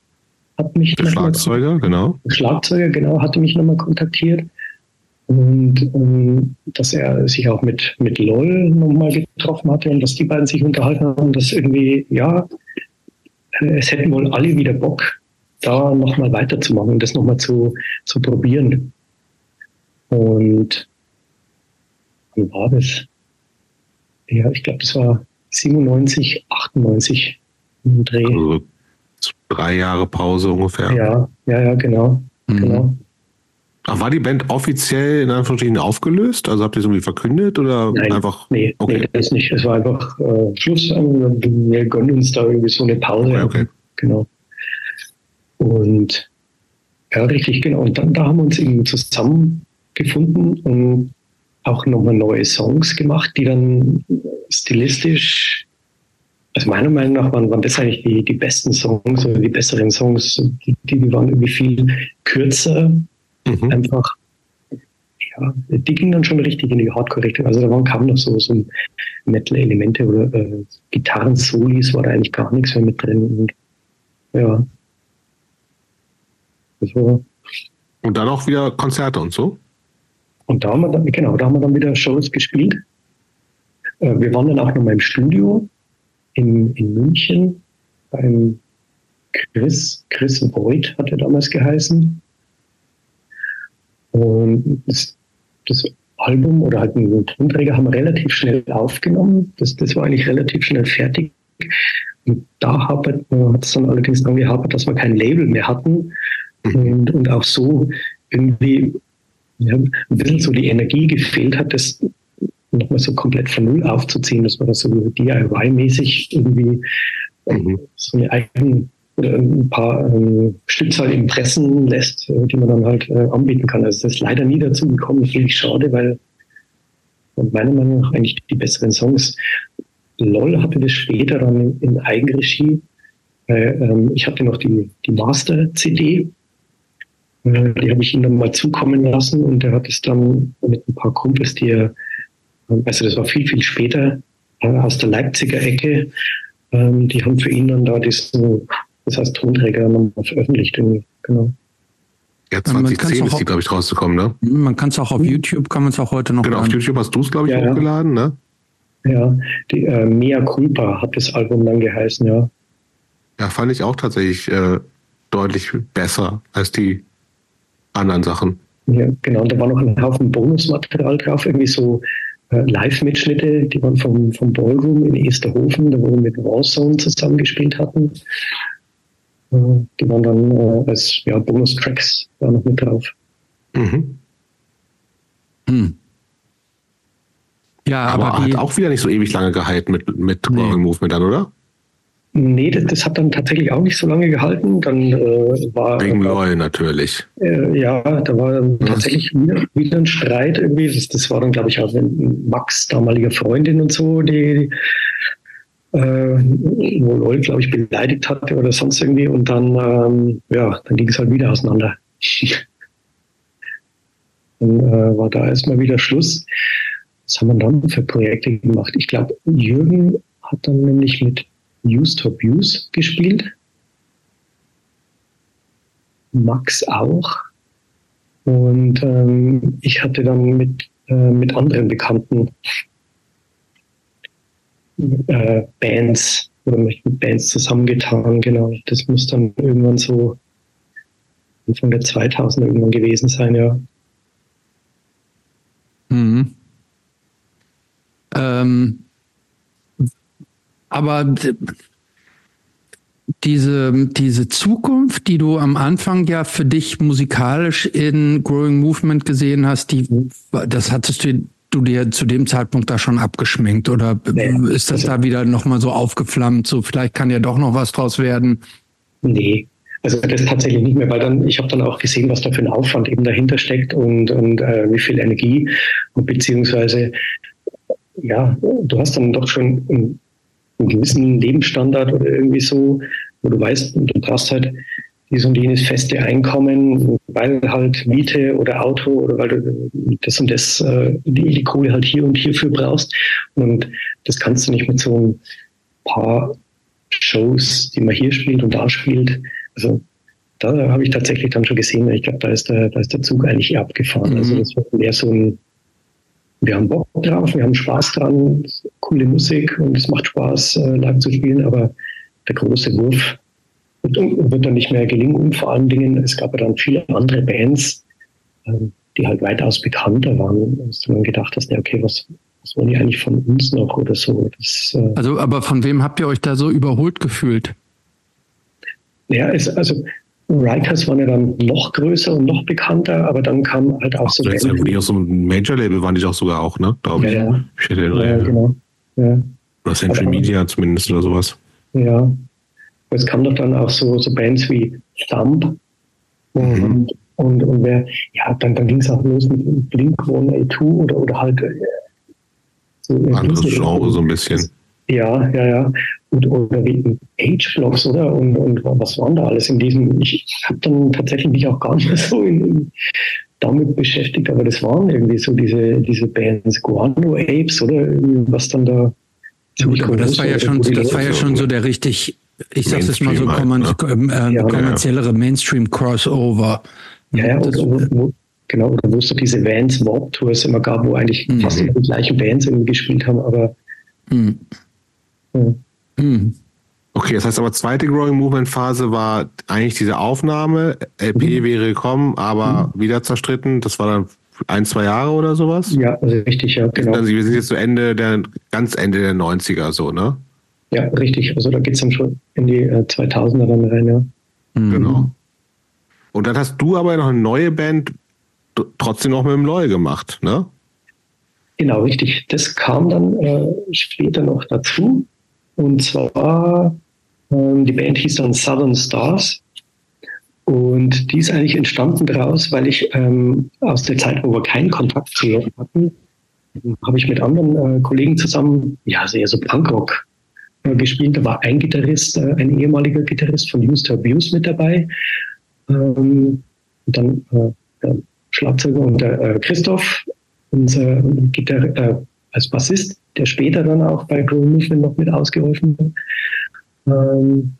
hat mich Der Schlagzeuger, genau. Schlagzeuger, genau, hatte mich nochmal kontaktiert. Und ähm, dass er sich auch mit, mit LOL nochmal getroffen hatte und dass die beiden sich unterhalten haben, dass irgendwie, ja, äh, es hätten wohl alle wieder Bock, da nochmal weiterzumachen und das nochmal zu, zu probieren. Und wann war das? Ja, ich glaube, das war 97, 98 im Dreh. Also drei Jahre Pause ungefähr. Ja, ja, ja, genau. Mhm. genau. Ach, war die Band offiziell in Anführungsstrichen aufgelöst? Also habt ihr es irgendwie verkündet oder Nein, einfach? Nee, okay. nee, das nicht. Es war einfach äh, Schluss. Wir gönnen uns da irgendwie so eine Pause. Okay, okay. Genau. Und ja, richtig, genau. Und dann da haben wir uns eben zusammengefunden und auch nochmal neue Songs gemacht, die dann stilistisch, also meiner Meinung nach waren, waren das eigentlich die, die besten Songs oder die besseren Songs. Die, die waren irgendwie viel kürzer, mhm. einfach, ja, die gingen dann schon richtig in die Hardcore-Richtung. Also da waren kaum noch so, so Metal-Elemente oder äh, Gitarren-Solis, war da eigentlich gar nichts mehr mit drin. Und, ja. Also, und dann auch wieder Konzerte und so? Und da haben wir dann, genau, da haben wir dann wieder Shows gespielt. Äh, wir waren dann auch nochmal im Studio in, in München beim Chris, Chris Voigt hat er damals geheißen. Und das, das Album oder halt einen Tonträger haben wir relativ schnell aufgenommen. Das, das war eigentlich relativ schnell fertig. Und da hat es dann allerdings dann gehabt, dass wir kein Label mehr hatten. Und, und auch so irgendwie ja, ein bisschen so die Energie gefehlt hat, das nochmal so komplett von Null aufzuziehen, dass man das so DIY-mäßig irgendwie mhm. so eine eigene oder ein paar ähm, Stückzahl impressen lässt, äh, die man dann halt äh, anbieten kann. Also das ist leider nie dazu gekommen, finde ich schade, weil meiner Meinung nach eigentlich die besseren Songs. LOL hatte das später dann in Eigenregie. Äh, ähm, ich hatte noch die, die Master-CD äh, die habe ich ihm dann mal zukommen lassen und er hat es dann mit ein paar Kumpels, die er, also das war viel, viel später, äh, aus der Leipziger Ecke, ähm, die haben für ihn dann da diesen, das heißt Tonträger nochmal veröffentlicht. Genau. Ja, 2010 ist die, glaube ich, rausgekommen, ne? Man kann es auch auf hm. YouTube, kann man es auch heute noch Genau, auf YouTube hast du es, glaube ich, ja, hochgeladen, ne? Ja, die äh, Mea Culpa hat das Album dann geheißen, ja. Ja, fand ich auch tatsächlich äh, deutlich besser als die anderen Sachen. Ja, genau. Und da war noch ein Haufen Bonusmaterial drauf, irgendwie so äh, Live-Mitschnitte, die waren vom, vom Ballroom in Esterhofen, da wo wir mit Warzone zusammengespielt hatten. Äh, die waren dann äh, als ja, Bonus-Tracks da noch mit drauf. Mhm. Hm. Ja, aber, aber hat auch wieder nicht so ewig lange gehalten mit, mit nee. Movement dann, oder? Nee, das, das, hat dann tatsächlich auch nicht so lange gehalten. Dann äh, war wegen LOL natürlich. Äh, ja, da war dann tatsächlich wieder, wieder ein Streit irgendwie. Das, das war dann, glaube ich, auch Max damaliger Freundin und so, die äh, wo LOL, glaube ich, beleidigt hatte oder sonst irgendwie. Und dann, ähm, ja, dann ging es halt wieder auseinander. dann äh, war da erstmal wieder Schluss. Was haben wir dann für Projekte gemacht? Ich glaube, Jürgen hat dann nämlich mit Use to Abuse gespielt. Max auch. Und ähm, ich hatte dann mit, äh, mit anderen Bekannten äh, Bands oder mich mit Bands zusammengetan, genau. Das muss dann irgendwann so Anfang der 2000er irgendwann gewesen sein, ja. Mhm. Ähm, aber diese, diese Zukunft, die du am Anfang ja für dich musikalisch in Growing Movement gesehen hast, die, das hattest du, du dir zu dem Zeitpunkt da schon abgeschminkt oder nee, ist das da wieder nochmal so aufgeflammt, so vielleicht kann ja doch noch was draus werden? Nee, Also das tatsächlich nicht mehr, weil dann, ich habe dann auch gesehen, was da für ein Aufwand eben dahinter steckt und, und äh, wie viel Energie und beziehungsweise ja, du hast dann doch schon einen, gewissen Lebensstandard oder irgendwie so, wo du weißt, du brauchst halt dies und jenes feste Einkommen, weil halt Miete oder Auto oder weil du das und das, äh, die, Kohle halt hier und hierfür brauchst. Und das kannst du nicht mit so ein paar Shows, die man hier spielt und da spielt. Also da habe ich tatsächlich dann schon gesehen, ich glaube, da ist der, da ist der Zug eigentlich abgefahren. Also mhm. Also das war mehr so ein, wir haben Bock drauf, wir haben Spaß dran, coole Musik und es macht Spaß, äh, live zu spielen, aber der große Wurf wird, wird dann nicht mehr gelingen. Und vor allen Dingen, es gab ja dann viele andere Bands, ähm, die halt weitaus bekannter waren, als du dann gedacht hast, ja, okay, was, was wollen die eigentlich von uns noch oder so? Das, äh also, aber von wem habt ihr euch da so überholt gefühlt? Ja, es, also Rikers waren ja dann noch größer und noch bekannter, aber dann kam halt auch Ach, so. Jetzt die auch so ein Major-Label waren die auch sogar auch, ne? Glaube ja, ich. Ja, ja, genau. Ja. Oder Century Media zumindest oder sowas. Ja, es kamen doch dann auch so, so Bands wie Thumb und, mhm. und, und wer, ja, dann, dann ging es auch los mit Blink 182 oder, oder halt äh, so anderes Genre so ein bisschen. Ja, ja, ja. Und, oder wie Age-Blocks, oder? Und, und was waren da alles in diesem? Ich habe dann tatsächlich mich auch gar nicht so in, in, damit beschäftigt, aber das waren irgendwie so diese, diese Bands, Guano Apes, oder? Was dann da. Gut, aber das war ja schon, das war ja schon so der richtig ich sage es mal so, kommen, halt, ne? äh, ja, kommerziellere Mainstream-Crossover. Ja, ja oder, wo, wo, genau, oder wo es so diese Vans Warp Tours immer gab, wo eigentlich mhm. fast immer die gleichen Bands irgendwie gespielt haben, aber. Mhm. Mhm. Okay, das heißt aber zweite Growing Movement Phase war eigentlich diese Aufnahme, LP mhm. wäre gekommen, aber mhm. wieder zerstritten. Das war dann ein, zwei Jahre oder sowas? Ja, also richtig, ja, genau. Also wir sind jetzt so Ende der, ganz Ende der 90er so, ne? Ja, richtig. Also da geht es dann schon in die äh, 2000er dann rein, ja. Mhm. Genau. Und dann hast du aber noch eine neue Band trotzdem noch mit dem Loy gemacht, ne? Genau, richtig. Das kam dann äh, später noch dazu. Und zwar, ähm, die Band hieß dann Southern Stars. Und die ist eigentlich entstanden daraus, weil ich ähm, aus der Zeit, wo wir keinen Kontakt zu ihr hatten, habe ich mit anderen äh, Kollegen zusammen, ja, also eher so Punkrock äh, gespielt. Da war ein Gitarrist, äh, ein ehemaliger Gitarrist von Used to Abuse mit dabei. Ähm, und dann äh, der Schlagzeuger und der äh, Christoph, unser Gitar äh, als Bassist, der später dann auch bei Grow Movement noch mit ausgeholfen hat. Ähm,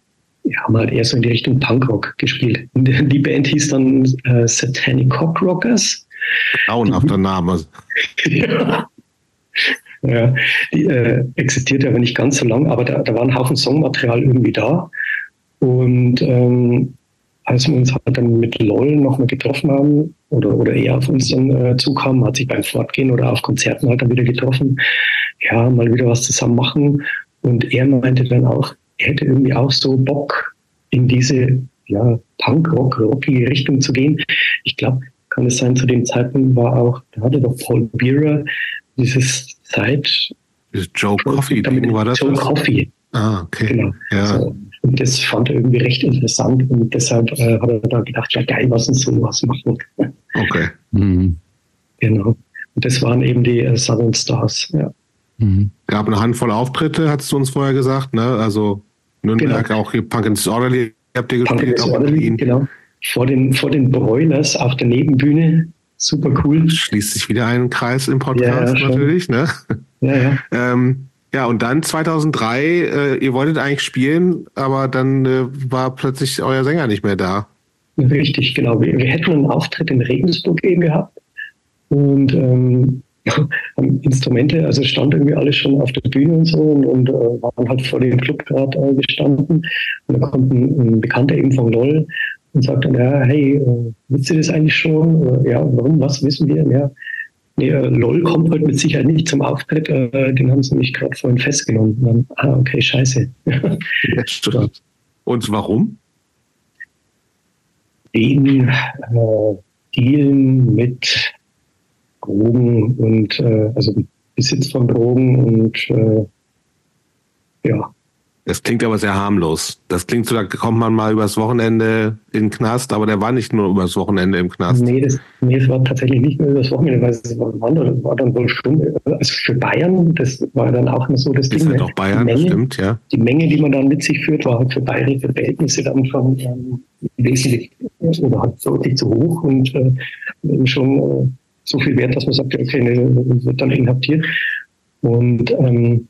ja, haben halt eher so in die Richtung Punkrock gespielt. Die Band hieß dann äh, Satanic Cock Rockers. Grauenhafter Name. ja. Ja, die äh, existiert aber nicht ganz so lang, aber da, da war ein Haufen Songmaterial irgendwie da. Und ähm, als wir uns halt dann mit LOL nochmal getroffen haben oder, oder er auf uns dann äh, zukam, hat sich beim Fortgehen oder auf Konzerten halt dann wieder getroffen, ja, mal wieder was zusammen machen. Und er meinte dann auch, er hätte irgendwie auch so Bock in diese ja, Punk-Rock, rockige Richtung zu gehen. Ich glaube, kann es sein, zu dem Zeitpunkt war auch, da hatte doch Paul Bearer dieses Zeit. Dieses Joe Coffee Ding war das? Joe Coffee. Ah, okay. Genau. Ja. So. Und das fand er irgendwie recht interessant und deshalb äh, hat er da gedacht, ja geil, was uns sowas machen. Okay. Mhm. Genau. Und das waren eben die äh, Southern Stars, ja. Mhm. Gab eine Handvoll Auftritte, hast du uns vorher gesagt, ne? Also Nürnberg, genau. auch hier Punk and Disorderly habt ihr Punk gespielt, auch. Genau. Vor den, vor den Broilers auf der Nebenbühne super cool. Schließt sich wieder ein Kreis im Podcast ja, natürlich, ne? Ja, ja. ähm, ja, und dann 2003, äh, ihr wolltet eigentlich spielen, aber dann äh, war plötzlich euer Sänger nicht mehr da. Richtig, genau. Wir, wir hätten einen Auftritt in Regensburg eben gehabt und ähm, haben Instrumente, also stand irgendwie alles schon auf der Bühne und so und, und äh, waren halt vor dem Club gerade äh, gestanden. Und da kommt ein, ein Bekannter eben von LOL und sagt dann, ja, hey, äh, wisst ihr das eigentlich schon? Ja, warum, was wissen wir? Ja, nee, äh, LOL kommt heute mit Sicherheit nicht zum Auftritt, äh, den haben sie nämlich gerade vorhin festgenommen. Dann, ah, okay, scheiße. ja, stimmt. Und warum? Wegen äh, Dealen mit Drogen und äh, also Besitz von Drogen und äh, ja, Es klingt aber sehr harmlos. Das klingt so, da kommt man mal übers Wochenende in den Knast, aber der war nicht nur übers Wochenende im Knast. Nee, das, nee, es war tatsächlich nicht nur übers Wochenende, weil es war, war dann wohl schon, also für Bayern, das war dann auch immer so das Ding. Ist halt ne? auch Bayern, Menge, stimmt, ja. Die Menge, die man dann mit sich führt, war halt für bayerische Verhältnisse dann schon ähm, wesentlich oder halt deutlich zu hoch und äh, schon äh, so viel wert, dass man sagt, okay, ne, wird dann inhaftiert. Und ähm,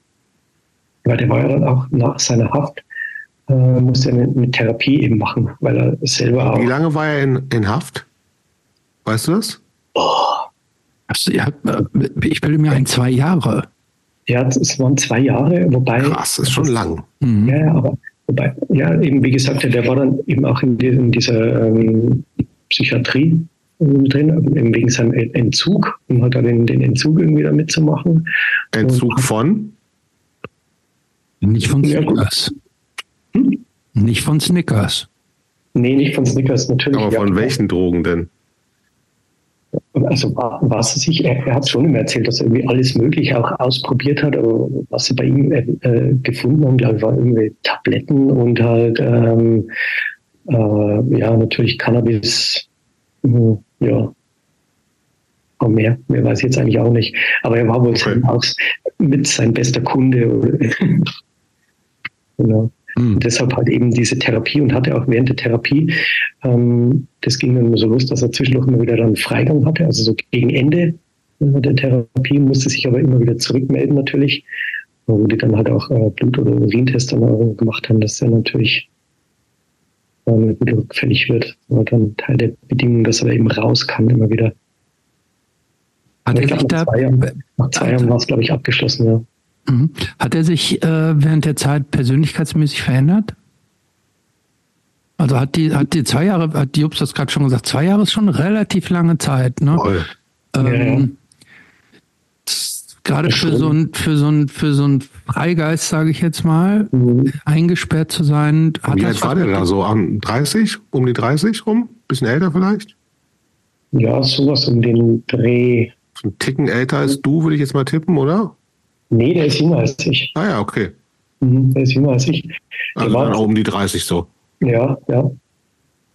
weil der war ja dann auch nach seiner Haft, äh, musste er eine, eine, Therapie eben machen, weil er selber auch. Wie lange war er in, in Haft? Weißt du das? Oh. Also, ja, ich bilde mir ein, zwei Jahre. Ja, es waren zwei Jahre, wobei. Krass, ist schon lang. Mhm. Ja, aber wobei, ja, eben wie gesagt, der war dann eben auch in, in dieser ähm, Psychiatrie drin, wegen seinem Entzug, um halt den, den Entzug irgendwie da mitzumachen. Entzug Und, von? Nicht von Snickers. Hm? Nicht von Snickers. Nee, nicht von Snickers, natürlich. Aber von ja, welchen Drogen denn? Also was er sich, er, er hat schon immer erzählt, dass er irgendwie alles Mögliche auch ausprobiert hat, aber was sie bei ihm äh, äh gefunden haben, glaube ich, waren irgendwie Tabletten und halt ähm, äh, ja natürlich Cannabis, ja. Aber mehr, mehr weiß ich jetzt eigentlich auch nicht. Aber er war wohl okay. auch mit sein bester Kunde. Genau. Mhm. Deshalb halt eben diese Therapie und hatte auch während der Therapie, ähm, das ging dann immer so los, dass er zwischendurch immer wieder dann Freigang hatte, also so gegen Ende der Therapie, musste sich aber immer wieder zurückmelden natürlich, wo die dann halt auch äh, Blut- oder Urintests dann gemacht haben, dass er natürlich äh, wieder rückfällig wird. War dann Teil der Bedingungen, dass er eben raus kann, immer wieder. Hat er sich da, nach zwei Jahren, nach zwei Jahren war es, glaube ich, abgeschlossen, ja. Mhm. Hat er sich äh, während der Zeit persönlichkeitsmäßig verändert? Also hat die, hat die zwei Jahre, hat Jobs das gerade schon gesagt, zwei Jahre ist schon eine relativ lange Zeit, ne? Voll. Ähm, ja. Gerade für so ein, für so ein, für so ein Freigeist, sage ich jetzt mal, mhm. eingesperrt zu sein. Hat Wie alt war der da so? An 30? Um die 30 rum? Bisschen älter vielleicht? Ja, sowas um den Dreh. So ein Ticken älter als du, würde ich jetzt mal tippen, oder? Nee, der ist jünger als ich. Ah ja, okay. Mhm, der ist jünger als ich. Der also war dann auch um die 30 so. Ja, ja.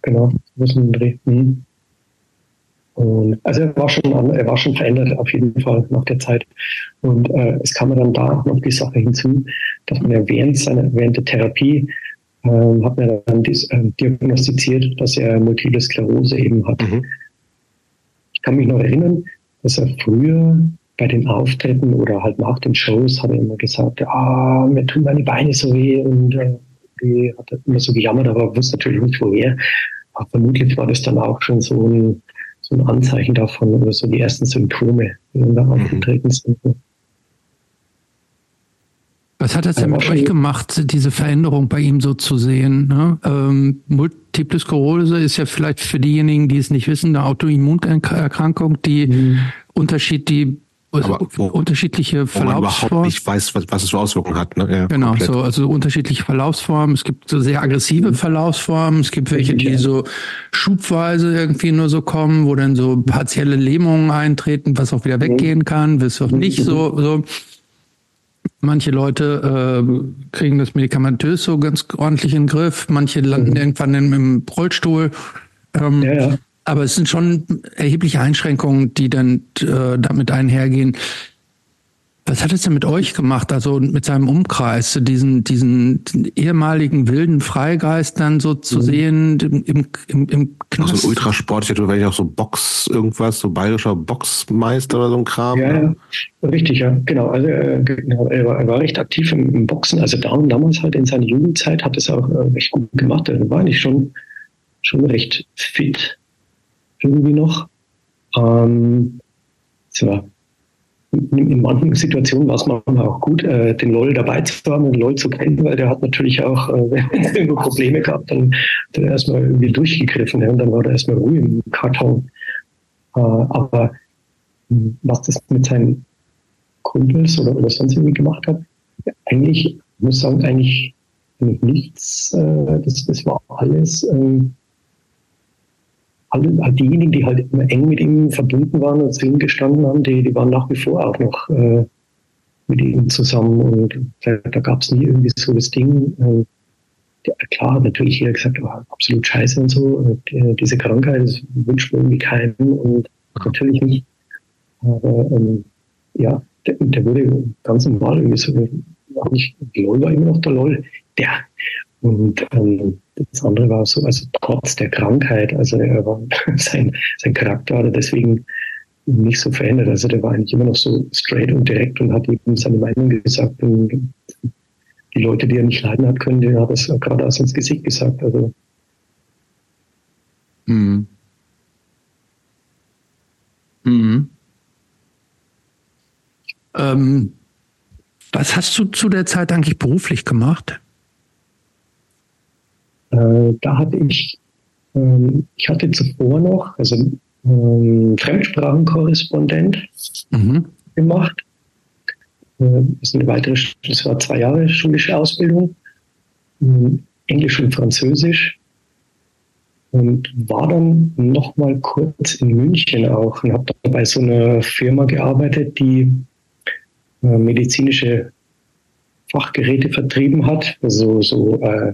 Genau. Das ist ein Dreh. Mhm. Und, also er war schon er war schon verändert auf jeden Fall nach der Zeit. Und äh, es kam dann da noch die Sache hinzu, dass man ja während seiner während der Therapie äh, hat man dann dies, äh, diagnostiziert, dass er Multiple Sklerose eben hat. Mhm. Ich kann mich noch erinnern, dass er früher bei den Auftritten oder halt nach den Shows hat er immer gesagt, ah, mir tun meine Beine so weh und äh, hat er immer so gejammert, aber wusste natürlich nicht woher. Aber vermutlich war das dann auch schon so ein, so ein Anzeichen davon oder so die ersten Symptome, die dann da mhm. aufgetreten sind. Was hat das denn mit euch gemacht, diese Veränderung bei ihm so zu sehen? Ne? Ähm, Multiple Sklerose ist ja vielleicht für diejenigen, die es nicht wissen, eine Autoimmunerkrankung, die mhm. Unterschied, die also aber wo, unterschiedliche Verlaufsformen. Überhaupt nicht weiß, was, was es für Auswirkungen hat. Ne? Ja, genau, komplett. so, also unterschiedliche Verlaufsformen. Es gibt so sehr aggressive mhm. Verlaufsformen. Es gibt welche, die so schubweise irgendwie nur so kommen, wo dann so partielle Lähmungen eintreten, was auch wieder mhm. weggehen kann, bis auch nicht so, so. Manche Leute äh, kriegen das medikamentös so ganz ordentlich in den Griff. Manche landen mhm. irgendwann im, im Rollstuhl. Ähm, ja, ja. Aber es sind schon erhebliche Einschränkungen, die dann äh, damit einhergehen. Was hat es denn mit euch gemacht, also mit seinem Umkreis, diesen, diesen ehemaligen wilden Freigeist dann so zu mhm. sehen im, im, im, Knast? Also ein Ultrasport, ich hätte auch so Box, irgendwas, so bayerischer Boxmeister oder so ein Kram. Ja, ja. richtig, ja, genau. Also äh, genau, er, war, er war recht aktiv im, im Boxen, also damals halt in seiner Jugendzeit hat es auch äh, recht gut gemacht. Er war eigentlich schon, schon recht fit irgendwie noch. Ähm, so, in, manchen Situationen war es manchmal auch gut, äh, den LOL dabei zu haben und LOL zu kennen, weil der hat natürlich auch, äh, Probleme gehabt, dann hat er erstmal irgendwie durchgegriffen ja, und dann war er erstmal ruhig im Karton. Äh, aber was das mit seinen Kumpels oder, oder sonst irgendwie gemacht hat, eigentlich, ich muss sagen, eigentlich nichts. Äh, das, das war alles ähm, alle, diejenigen, die halt immer eng mit ihm verbunden waren und zu ihm gestanden haben, die, die waren nach wie vor auch noch äh, mit ihm zusammen und da, da gab es nie irgendwie so das Ding. Äh, ja, klar, natürlich jeder gesagt, oh, absolut scheiße und so. Und, äh, diese Krankheit das wünscht man irgendwie keinen und natürlich nicht. Aber ähm, ja, der, der, wurde ganz normal irgendwie so, war nicht, LOL war immer noch der LOL. Der. Und ähm, das andere war so, also trotz der Krankheit, also er war, sein, sein Charakter hat er deswegen nicht so verändert. Also der war eigentlich immer noch so straight und direkt und hat eben seine Meinung gesagt. Und die Leute, die er nicht leiden hat können, die hat das gerade aus ins Gesicht gesagt. Also. Mhm. Mhm. Ähm, was hast du zu der Zeit eigentlich beruflich gemacht? Äh, da hatte ich, ähm, ich hatte zuvor noch, also ähm, Fremdsprachenkorrespondent mhm. gemacht. Äh, das, ist eine weitere, das war zwei Jahre schulische Ausbildung, ähm, Englisch und Französisch. Und war dann noch mal kurz in München auch und habe bei so einer Firma gearbeitet, die äh, medizinische Fachgeräte vertrieben hat, also so äh,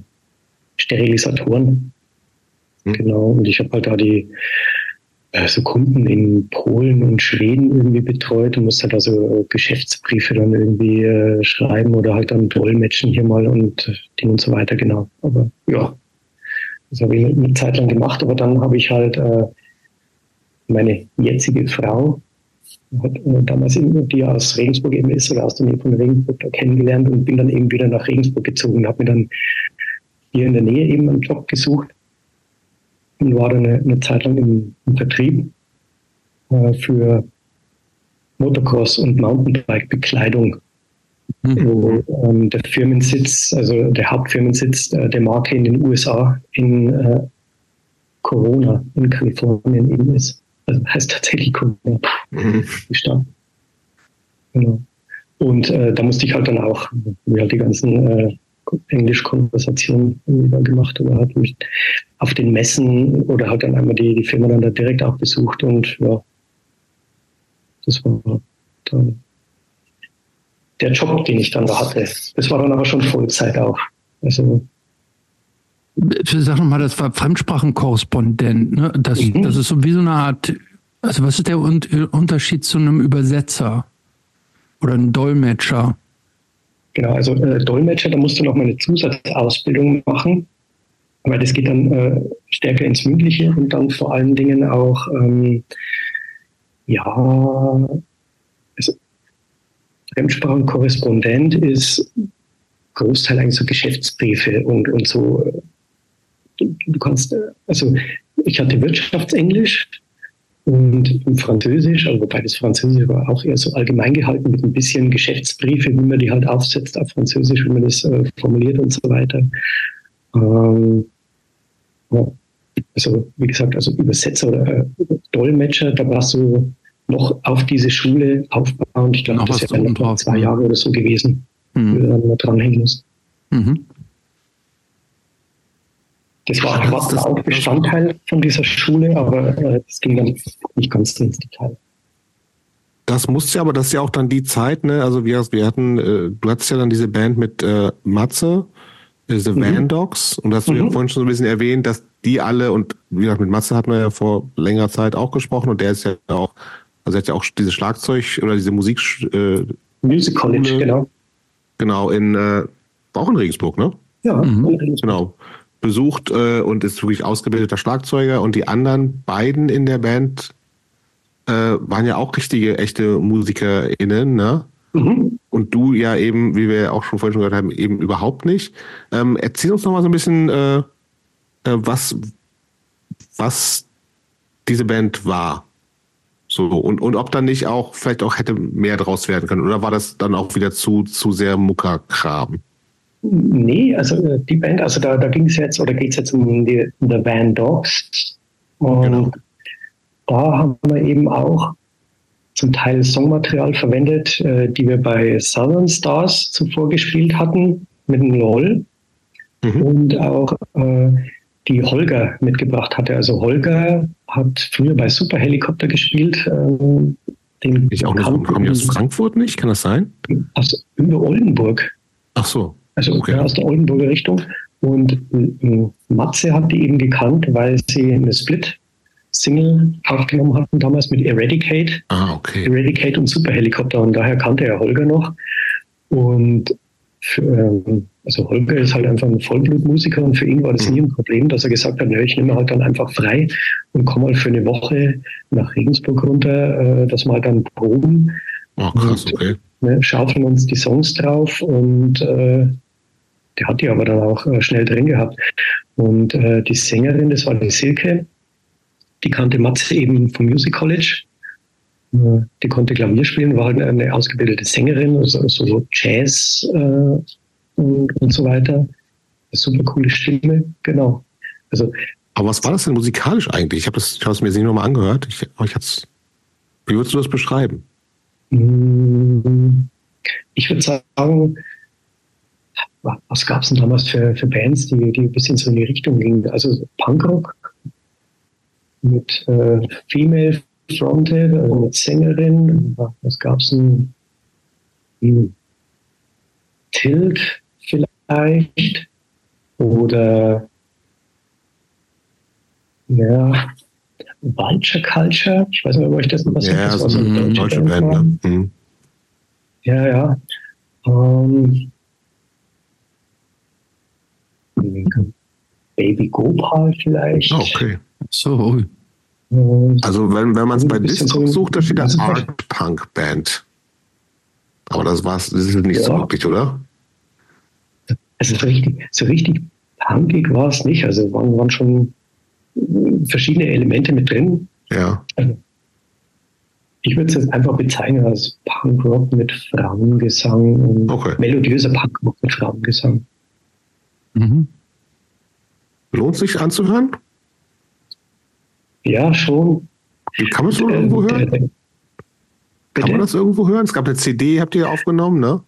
Sterilisatoren. Mhm. Genau. Und ich habe halt da die äh, so Kunden in Polen und Schweden irgendwie betreut und musste halt also Geschäftsbriefe dann irgendwie äh, schreiben oder halt dann Dolmetschen hier mal und Ding und so weiter, genau. Aber ja, das habe ich eine Zeit lang gemacht, aber dann habe ich halt äh, meine jetzige Frau, hat äh, damals die aus Regensburg eben ist oder aus der Nähe von Regensburg da kennengelernt und bin dann eben wieder nach Regensburg gezogen und habe mir dann hier in der Nähe eben einen Job gesucht und war dann eine, eine Zeit lang im, im Vertrieb äh, für Motocross und Mountainbike-Bekleidung. Mhm. Wo ähm, der Firmensitz, also der Hauptfirmensitz äh, der Marke in den USA in äh, Corona in Kalifornien eben ist. Also heißt tatsächlich Corona, mhm. Genau. Und äh, da musste ich halt dann auch, wie halt die ganzen äh, Englisch-Konversation gemacht oder hat mich auf den Messen oder hat dann einmal die, die Firma dann da direkt auch besucht und ja, das war dann der Job, den ich dann da hatte. Das war dann aber schon Vollzeit auch. Also Sag nochmal, das war Fremdsprachenkorrespondent. Ne? Das, mhm. das ist so wie so eine Art, also was ist der Unterschied zu einem Übersetzer oder einem Dolmetscher? Genau, also äh, Dolmetscher, da musst du noch mal eine Zusatzausbildung machen, weil das geht dann äh, stärker ins Mündliche und dann vor allen Dingen auch, ähm, ja, also Fremdsprachenkorrespondent ist Großteil eigentlich so Geschäftsbriefe und, und so. Du, du kannst, äh, also ich hatte Wirtschaftsenglisch, und im Französisch, also wobei das Französisch war auch eher so allgemein gehalten mit ein bisschen Geschäftsbriefe, wie man die halt aufsetzt auf Französisch, wie man das äh, formuliert und so weiter. Ähm, ja. Also wie gesagt, also Übersetzer oder äh, Dolmetscher, da warst du noch auf diese Schule aufbauen. Ich glaube, das wäre noch zwei? Jahre oder so gewesen, mhm. die du dann dranhängen musst. Mhm. Das war, ja, das, war auch Bestandteil von dieser Schule, aber äh, das ging dann nicht ganz ins Detail. Das musste ja, aber das ist ja auch dann die Zeit, ne? Also wir, wir hatten, äh, du hattest ja dann diese Band mit äh, Matze, äh, The mhm. Van Dogs, und hast du mhm. ja vorhin schon so ein bisschen erwähnt, dass die alle, und wie gesagt, mit Matze hatten wir ja vor längerer Zeit auch gesprochen, und der ist ja auch, also er hat ja auch diese Schlagzeug oder diese Musik äh, Music College, genau. Genau, in äh, auch in Regensburg, ne? Ja, mhm. genau besucht äh, und ist wirklich ausgebildeter Schlagzeuger. Und die anderen beiden in der Band äh, waren ja auch richtige, echte MusikerInnen, ne? Mhm. Und du ja eben, wie wir auch schon vorhin schon gehört haben, eben überhaupt nicht. Ähm, erzähl uns noch mal so ein bisschen, äh, äh, was, was diese Band war. So, und, und ob dann nicht auch, vielleicht auch hätte mehr draus werden können. Oder war das dann auch wieder zu, zu sehr Muckerkram? Nee, also äh, die Band, also da, da ging es jetzt oder geht es jetzt um die The Van Dogs. Und genau. da haben wir eben auch zum Teil Songmaterial verwendet, äh, die wir bei Southern Stars zuvor gespielt hatten mit dem LOL. Mhm. Und auch äh, die Holger mitgebracht hatte. Also Holger hat früher bei Super Helikopter gespielt, äh, den ich auch nicht, kommen die aus Frankfurt nicht? Kann das sein? Aus über Oldenburg. Ach so. Also okay. aus der Oldenburger Richtung. Und äh, Matze hat die eben gekannt, weil sie eine Split-Single aufgenommen hatten damals mit Eradicate. Ah, okay. Eradicate und Superhelikopter. Und daher kannte er Holger noch. Und für, ähm, also Holger ist halt einfach ein Vollblutmusiker und für ihn war das nie ein Problem, dass er gesagt hat, nö, ich nehme halt dann einfach frei und komme mal für eine Woche nach Regensburg runter, äh, dass wir halt dann proben. Oh, krass, und, okay. Ne, schaufeln uns die Songs drauf und äh, der hat die aber dann auch äh, schnell drin gehabt. Und äh, die Sängerin, das war die Silke, die kannte Matze eben vom Music College. Äh, die konnte Klavier spielen, war halt eine ausgebildete Sängerin, also so Jazz äh, und, und so weiter. Eine super coole Stimme, genau. Also, aber was war das denn musikalisch eigentlich? Ich habe es mir jetzt nicht nochmal angehört. Ich, ich wie würdest du das beschreiben? Mm, ich würde sagen, was gab es denn damals für, für Bands, die, die ein bisschen so in die Richtung gingen? Also Punkrock mit äh, Female Fronted, also mit Sängerin. Was gab es denn? Hm. Tilt vielleicht oder ja, Vulture Culture. Ich weiß nicht, ob euch das noch was ja, sagt. Das so eine deutsche Band. Ne? Mhm. Ja, ja. Ähm, Baby Gopal vielleicht. Ah, okay. So. Also wenn, wenn man es bei Disco sucht, da steht das Art Punk Band. Aber das war es nicht ja. so wirklich, oder? Also so richtig, so richtig punkig war es nicht. Also waren, waren schon verschiedene Elemente mit drin. Ja. Also, ich würde es jetzt einfach bezeichnen als Punkrock mit Frauengesang und okay. melodiöser Punkrock mit Frauengesang. Mhm. Lohnt sich anzuhören? Ja, schon. Kann man es äh, irgendwo hören? Bitte? Kann man das irgendwo hören? Es gab eine CD, habt ihr aufgenommen, ne?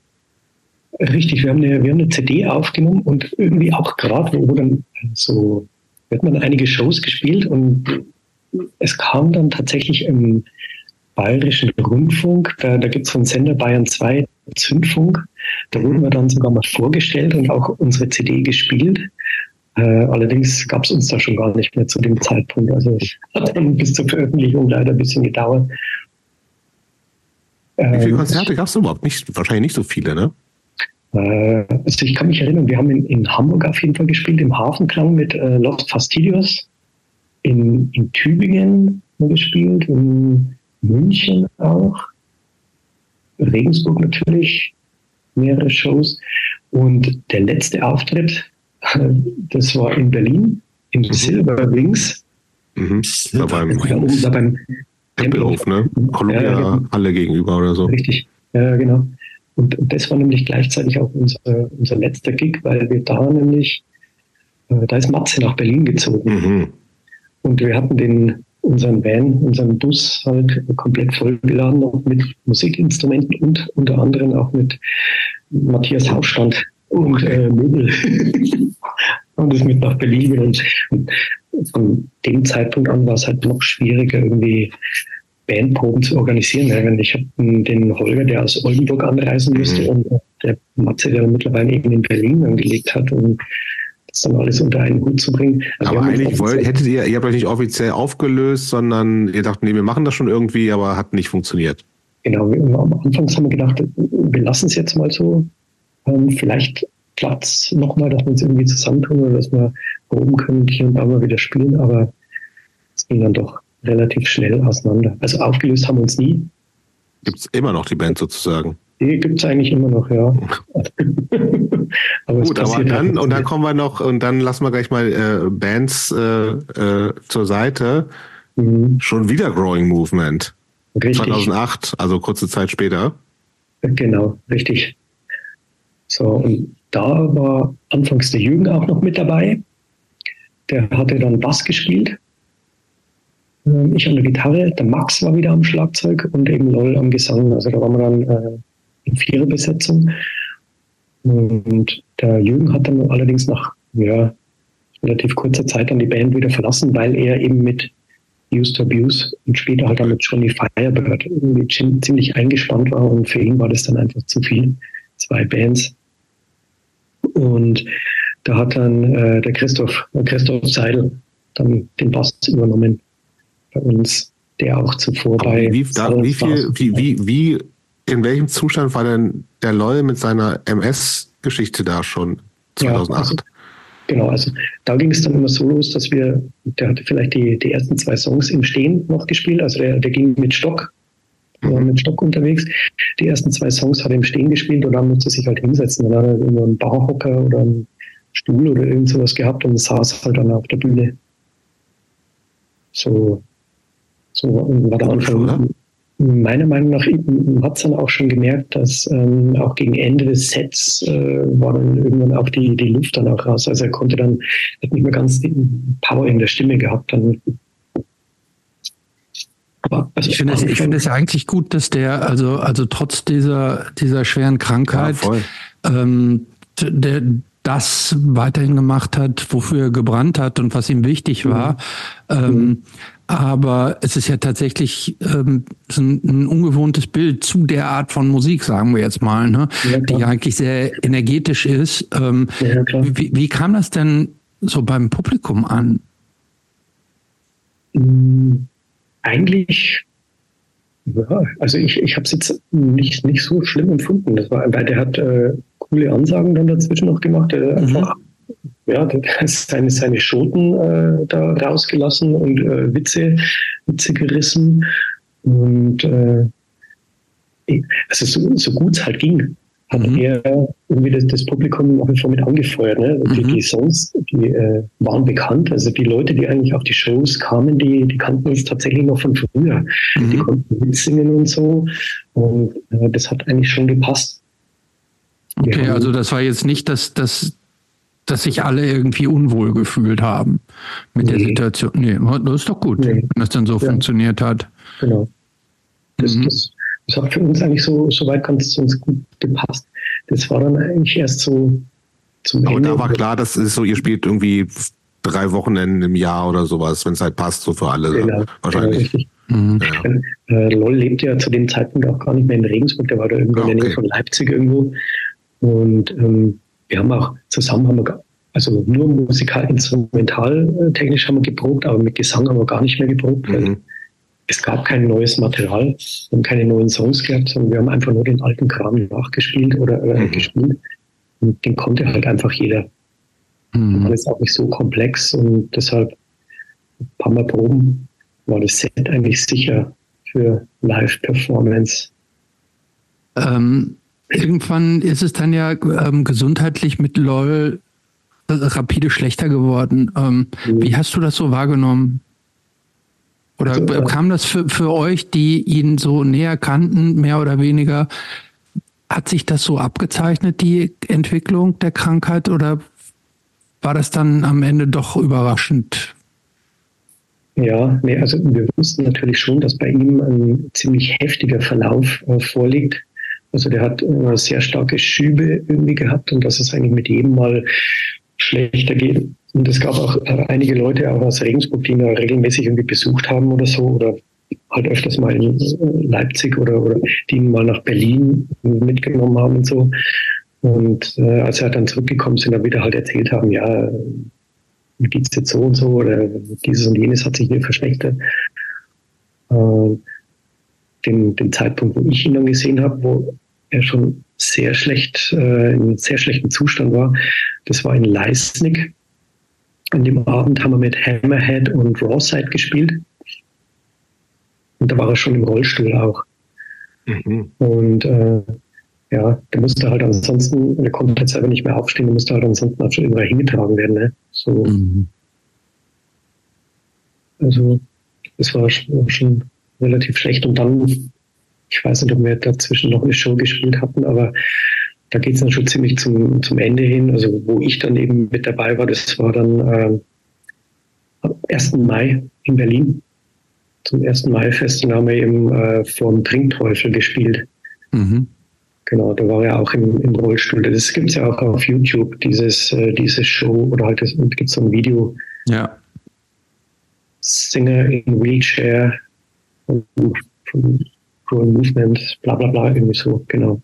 Richtig, wir haben eine, wir haben eine CD aufgenommen und irgendwie auch gerade, wo dann so, wird man einige Shows gespielt und es kam dann tatsächlich im Bayerischen Rundfunk, da, da gibt es von Sender Bayern 2 Zündfunk, da wurden wir dann sogar mal vorgestellt und auch unsere CD gespielt. Äh, allerdings gab es uns da schon gar nicht mehr zu dem Zeitpunkt. Also es hat dann bis zur Veröffentlichung leider ein bisschen gedauert. Wie viele ähm, Konzerte gab es überhaupt? Nicht, wahrscheinlich nicht so viele, ne? Äh, also ich kann mich erinnern, wir haben in, in, Hamburg auf jeden Fall gespielt, im Hafenklang mit äh, Lost Fastidios. In, in Tübingen gespielt, in München auch. Regensburg natürlich, mehrere Shows. Und der letzte Auftritt, das war in Berlin, in mhm. Silver Wings. Mhm. Da beim, da beim Tempelhof, ne? Columbia ja, genau. alle gegenüber oder so. Richtig, ja, genau. Und das war nämlich gleichzeitig auch unser, unser letzter Gig, weil wir da nämlich, äh, da ist Matze nach Berlin gezogen. Mhm. Und wir hatten den unseren Van, unseren Bus halt komplett vollgeladen noch mit Musikinstrumenten und unter anderem auch mit Matthias Hausstand und äh, Möbel. und ist mit nach Berlin. Und, und von dem Zeitpunkt an war es halt noch schwieriger, irgendwie Bandproben zu organisieren. Ich habe den Holger, der aus Oldenburg anreisen musste, mhm. und der Matze, der mittlerweile eben in Berlin angelegt hat. Und das dann alles unter einen Hut zu bringen. Also aber eigentlich wollt, hättet ihr, ihr habt euch nicht offiziell aufgelöst, sondern ihr dacht, nee, wir machen das schon irgendwie, aber hat nicht funktioniert. Genau, am Anfang haben wir gedacht, wir lassen es jetzt mal so. Ähm, vielleicht klappt es nochmal, dass wir uns irgendwie zusammentun oder dass wir oben können hier und da mal wieder spielen, aber es ging dann doch relativ schnell auseinander. Also aufgelöst haben wir uns nie. Gibt es immer noch die Band sozusagen? Die gibt es eigentlich immer noch, ja. aber Gut, aber dann, und dann kommen wir noch, und dann lassen wir gleich mal äh, Bands äh, äh, zur Seite. Mhm. Schon wieder Growing Movement. Richtig. 2008, also kurze Zeit später. Genau, richtig. So, und da war anfangs der Jürgen auch noch mit dabei. Der hatte dann Bass gespielt. Ähm, ich an der Gitarre, der Max war wieder am Schlagzeug und eben LOL am Gesang. Also da waren wir dann äh, Viererbesetzung. Und der Jürgen hat dann allerdings nach ja, relativ kurzer Zeit dann die Band wieder verlassen, weil er eben mit Used to Abuse und später halt dann mit Johnny Firebird irgendwie ziemlich eingespannt war und für ihn war das dann einfach zu viel. Zwei Bands. Und da hat dann äh, der Christoph, der Christoph Seidel dann den Bass übernommen bei uns, der auch zuvor Aber bei. Wie, da, wie viel, wie, wie, wie, in welchem Zustand war denn der Loll mit seiner MS-Geschichte da schon 2008? Ja, also, genau, also da ging es dann immer so los, dass wir, der hatte vielleicht die, die ersten zwei Songs im Stehen noch gespielt, also der, der ging mit Stock, mhm. mit Stock unterwegs. Die ersten zwei Songs hat er im Stehen gespielt und dann musste er sich halt hinsetzen. Dann hat er irgendwo einen Barhocker oder einen Stuhl oder irgend sowas gehabt und saß halt dann auf der Bühne. So, so war der Anfang. Meiner Meinung nach hat es dann auch schon gemerkt, dass ähm, auch gegen Ende des Sets äh, war dann irgendwann auch die, die Luft dann auch raus. Also er konnte dann, hat nicht mehr ganz die Power in der Stimme gehabt. Dann aber also ich finde es, ich finde es eigentlich gut, dass der, also, also trotz dieser, dieser schweren Krankheit, ja, ähm, der, das weiterhin gemacht hat, wofür er gebrannt hat und was ihm wichtig war. Mhm. Ähm, aber es ist ja tatsächlich ähm, ein, ein, ungewohntes Bild zu der Art von Musik, sagen wir jetzt mal, ne? Ja, die eigentlich sehr energetisch ist. Ähm, ja, wie, wie kam das denn so beim Publikum an? Mm, eigentlich ja, also ich, ich habe es jetzt nicht, nicht so schlimm empfunden. Das war, weil der hat äh, coole Ansagen dann dazwischen noch gemacht. Der mhm. einfach, ja, seine, seine Schoten äh, da rausgelassen und äh, Witze, Witze gerissen. Und äh, also so, so gut es halt ging hat mhm. er irgendwie das, das Publikum nach wie vor mit angefeuert. Ne? Mhm. Die, die, Songs, die äh, waren bekannt. Also die Leute, die eigentlich auf die Shows kamen, die, die kannten uns tatsächlich noch von früher. Mhm. Die konnten mitsingen und so. Und äh, das hat eigentlich schon gepasst. Okay, also das war jetzt nicht, dass, dass, dass sich alle irgendwie unwohl gefühlt haben mit nee. der Situation. Nee, das ist doch gut, nee. wenn das dann so ja. funktioniert hat. Genau. Das, mhm. das, das hat für uns eigentlich so, so weit ganz uns gut gepasst. Das war dann eigentlich erst so zum Aber Ende. da war klar, das ist so, ihr spielt irgendwie drei Wochenenden im Jahr oder sowas, wenn es halt passt, so für alle. Genau, wahrscheinlich. Genau, Mhm. Ja. Äh, LOL lebt ja zu dem Zeitpunkt auch gar nicht mehr in Regensburg, der war da irgendwo okay. in der Nähe von Leipzig irgendwo. Und ähm, wir haben auch zusammen haben wir also nur musikal, instrumental äh, technisch haben wir geprobt, aber mit Gesang haben wir gar nicht mehr geprobt. Mhm es gab kein neues Material, wir haben keine neuen Songs gehabt, sondern wir haben einfach nur den alten Kram nachgespielt oder äh, mhm. gespielt. Und den konnte halt einfach jeder. Mhm. Und ist auch nicht so komplex und deshalb ein paar Mal proben war das Set eigentlich sicher für Live-Performance. Ähm, irgendwann ist es dann ja ähm, gesundheitlich mit LOL rapide schlechter geworden. Ähm, mhm. Wie hast du das so wahrgenommen? Oder also, kam das für, für euch, die ihn so näher kannten, mehr oder weniger, hat sich das so abgezeichnet, die Entwicklung der Krankheit, oder war das dann am Ende doch überraschend? Ja, nee, also wir wussten natürlich schon, dass bei ihm ein ziemlich heftiger Verlauf äh, vorliegt. Also der hat äh, sehr starke Schübe irgendwie gehabt und dass es eigentlich mit jedem Mal schlechter geht. Und es gab auch äh, einige Leute auch aus Regensburg, die ihn regelmäßig irgendwie besucht haben oder so oder halt öfters mal in äh, Leipzig oder, oder die ihn mal nach Berlin mitgenommen haben und so. Und äh, als er dann zurückgekommen sind, dann wieder halt erzählt haben, ja, wie geht's jetzt so und so oder dieses und jenes hat sich hier verschlechtert. Äh, den, den Zeitpunkt, wo ich ihn dann gesehen habe, wo er schon sehr schlecht, äh, in sehr schlechten Zustand war, das war in Leisnig an dem Abend haben wir mit Hammerhead und Rawside gespielt. Und da war er schon im Rollstuhl auch. Mhm. Und äh, ja, der musste halt ansonsten, der konnte halt selber nicht mehr aufstehen, der musste halt ansonsten auch schon überall hingetragen werden. Ne? So. Mhm. Also, das war schon relativ schlecht. Und dann, ich weiß nicht, ob wir dazwischen noch eine Show gespielt hatten, aber da geht es dann schon ziemlich zum, zum Ende hin. Also wo ich dann eben mit dabei war, das war dann äh, am 1. Mai in Berlin. Zum 1. Mai-Fest haben wir eben äh, vom Trinkteufel gespielt. Mhm. Genau, da war er auch im, im Rollstuhl. Das gibt es ja auch auf YouTube, dieses, äh, diese Show oder halt gibt es so ein Video. Ja. Singer in Wheelchair von, von Growing Movement, bla bla bla, irgendwie so, genau.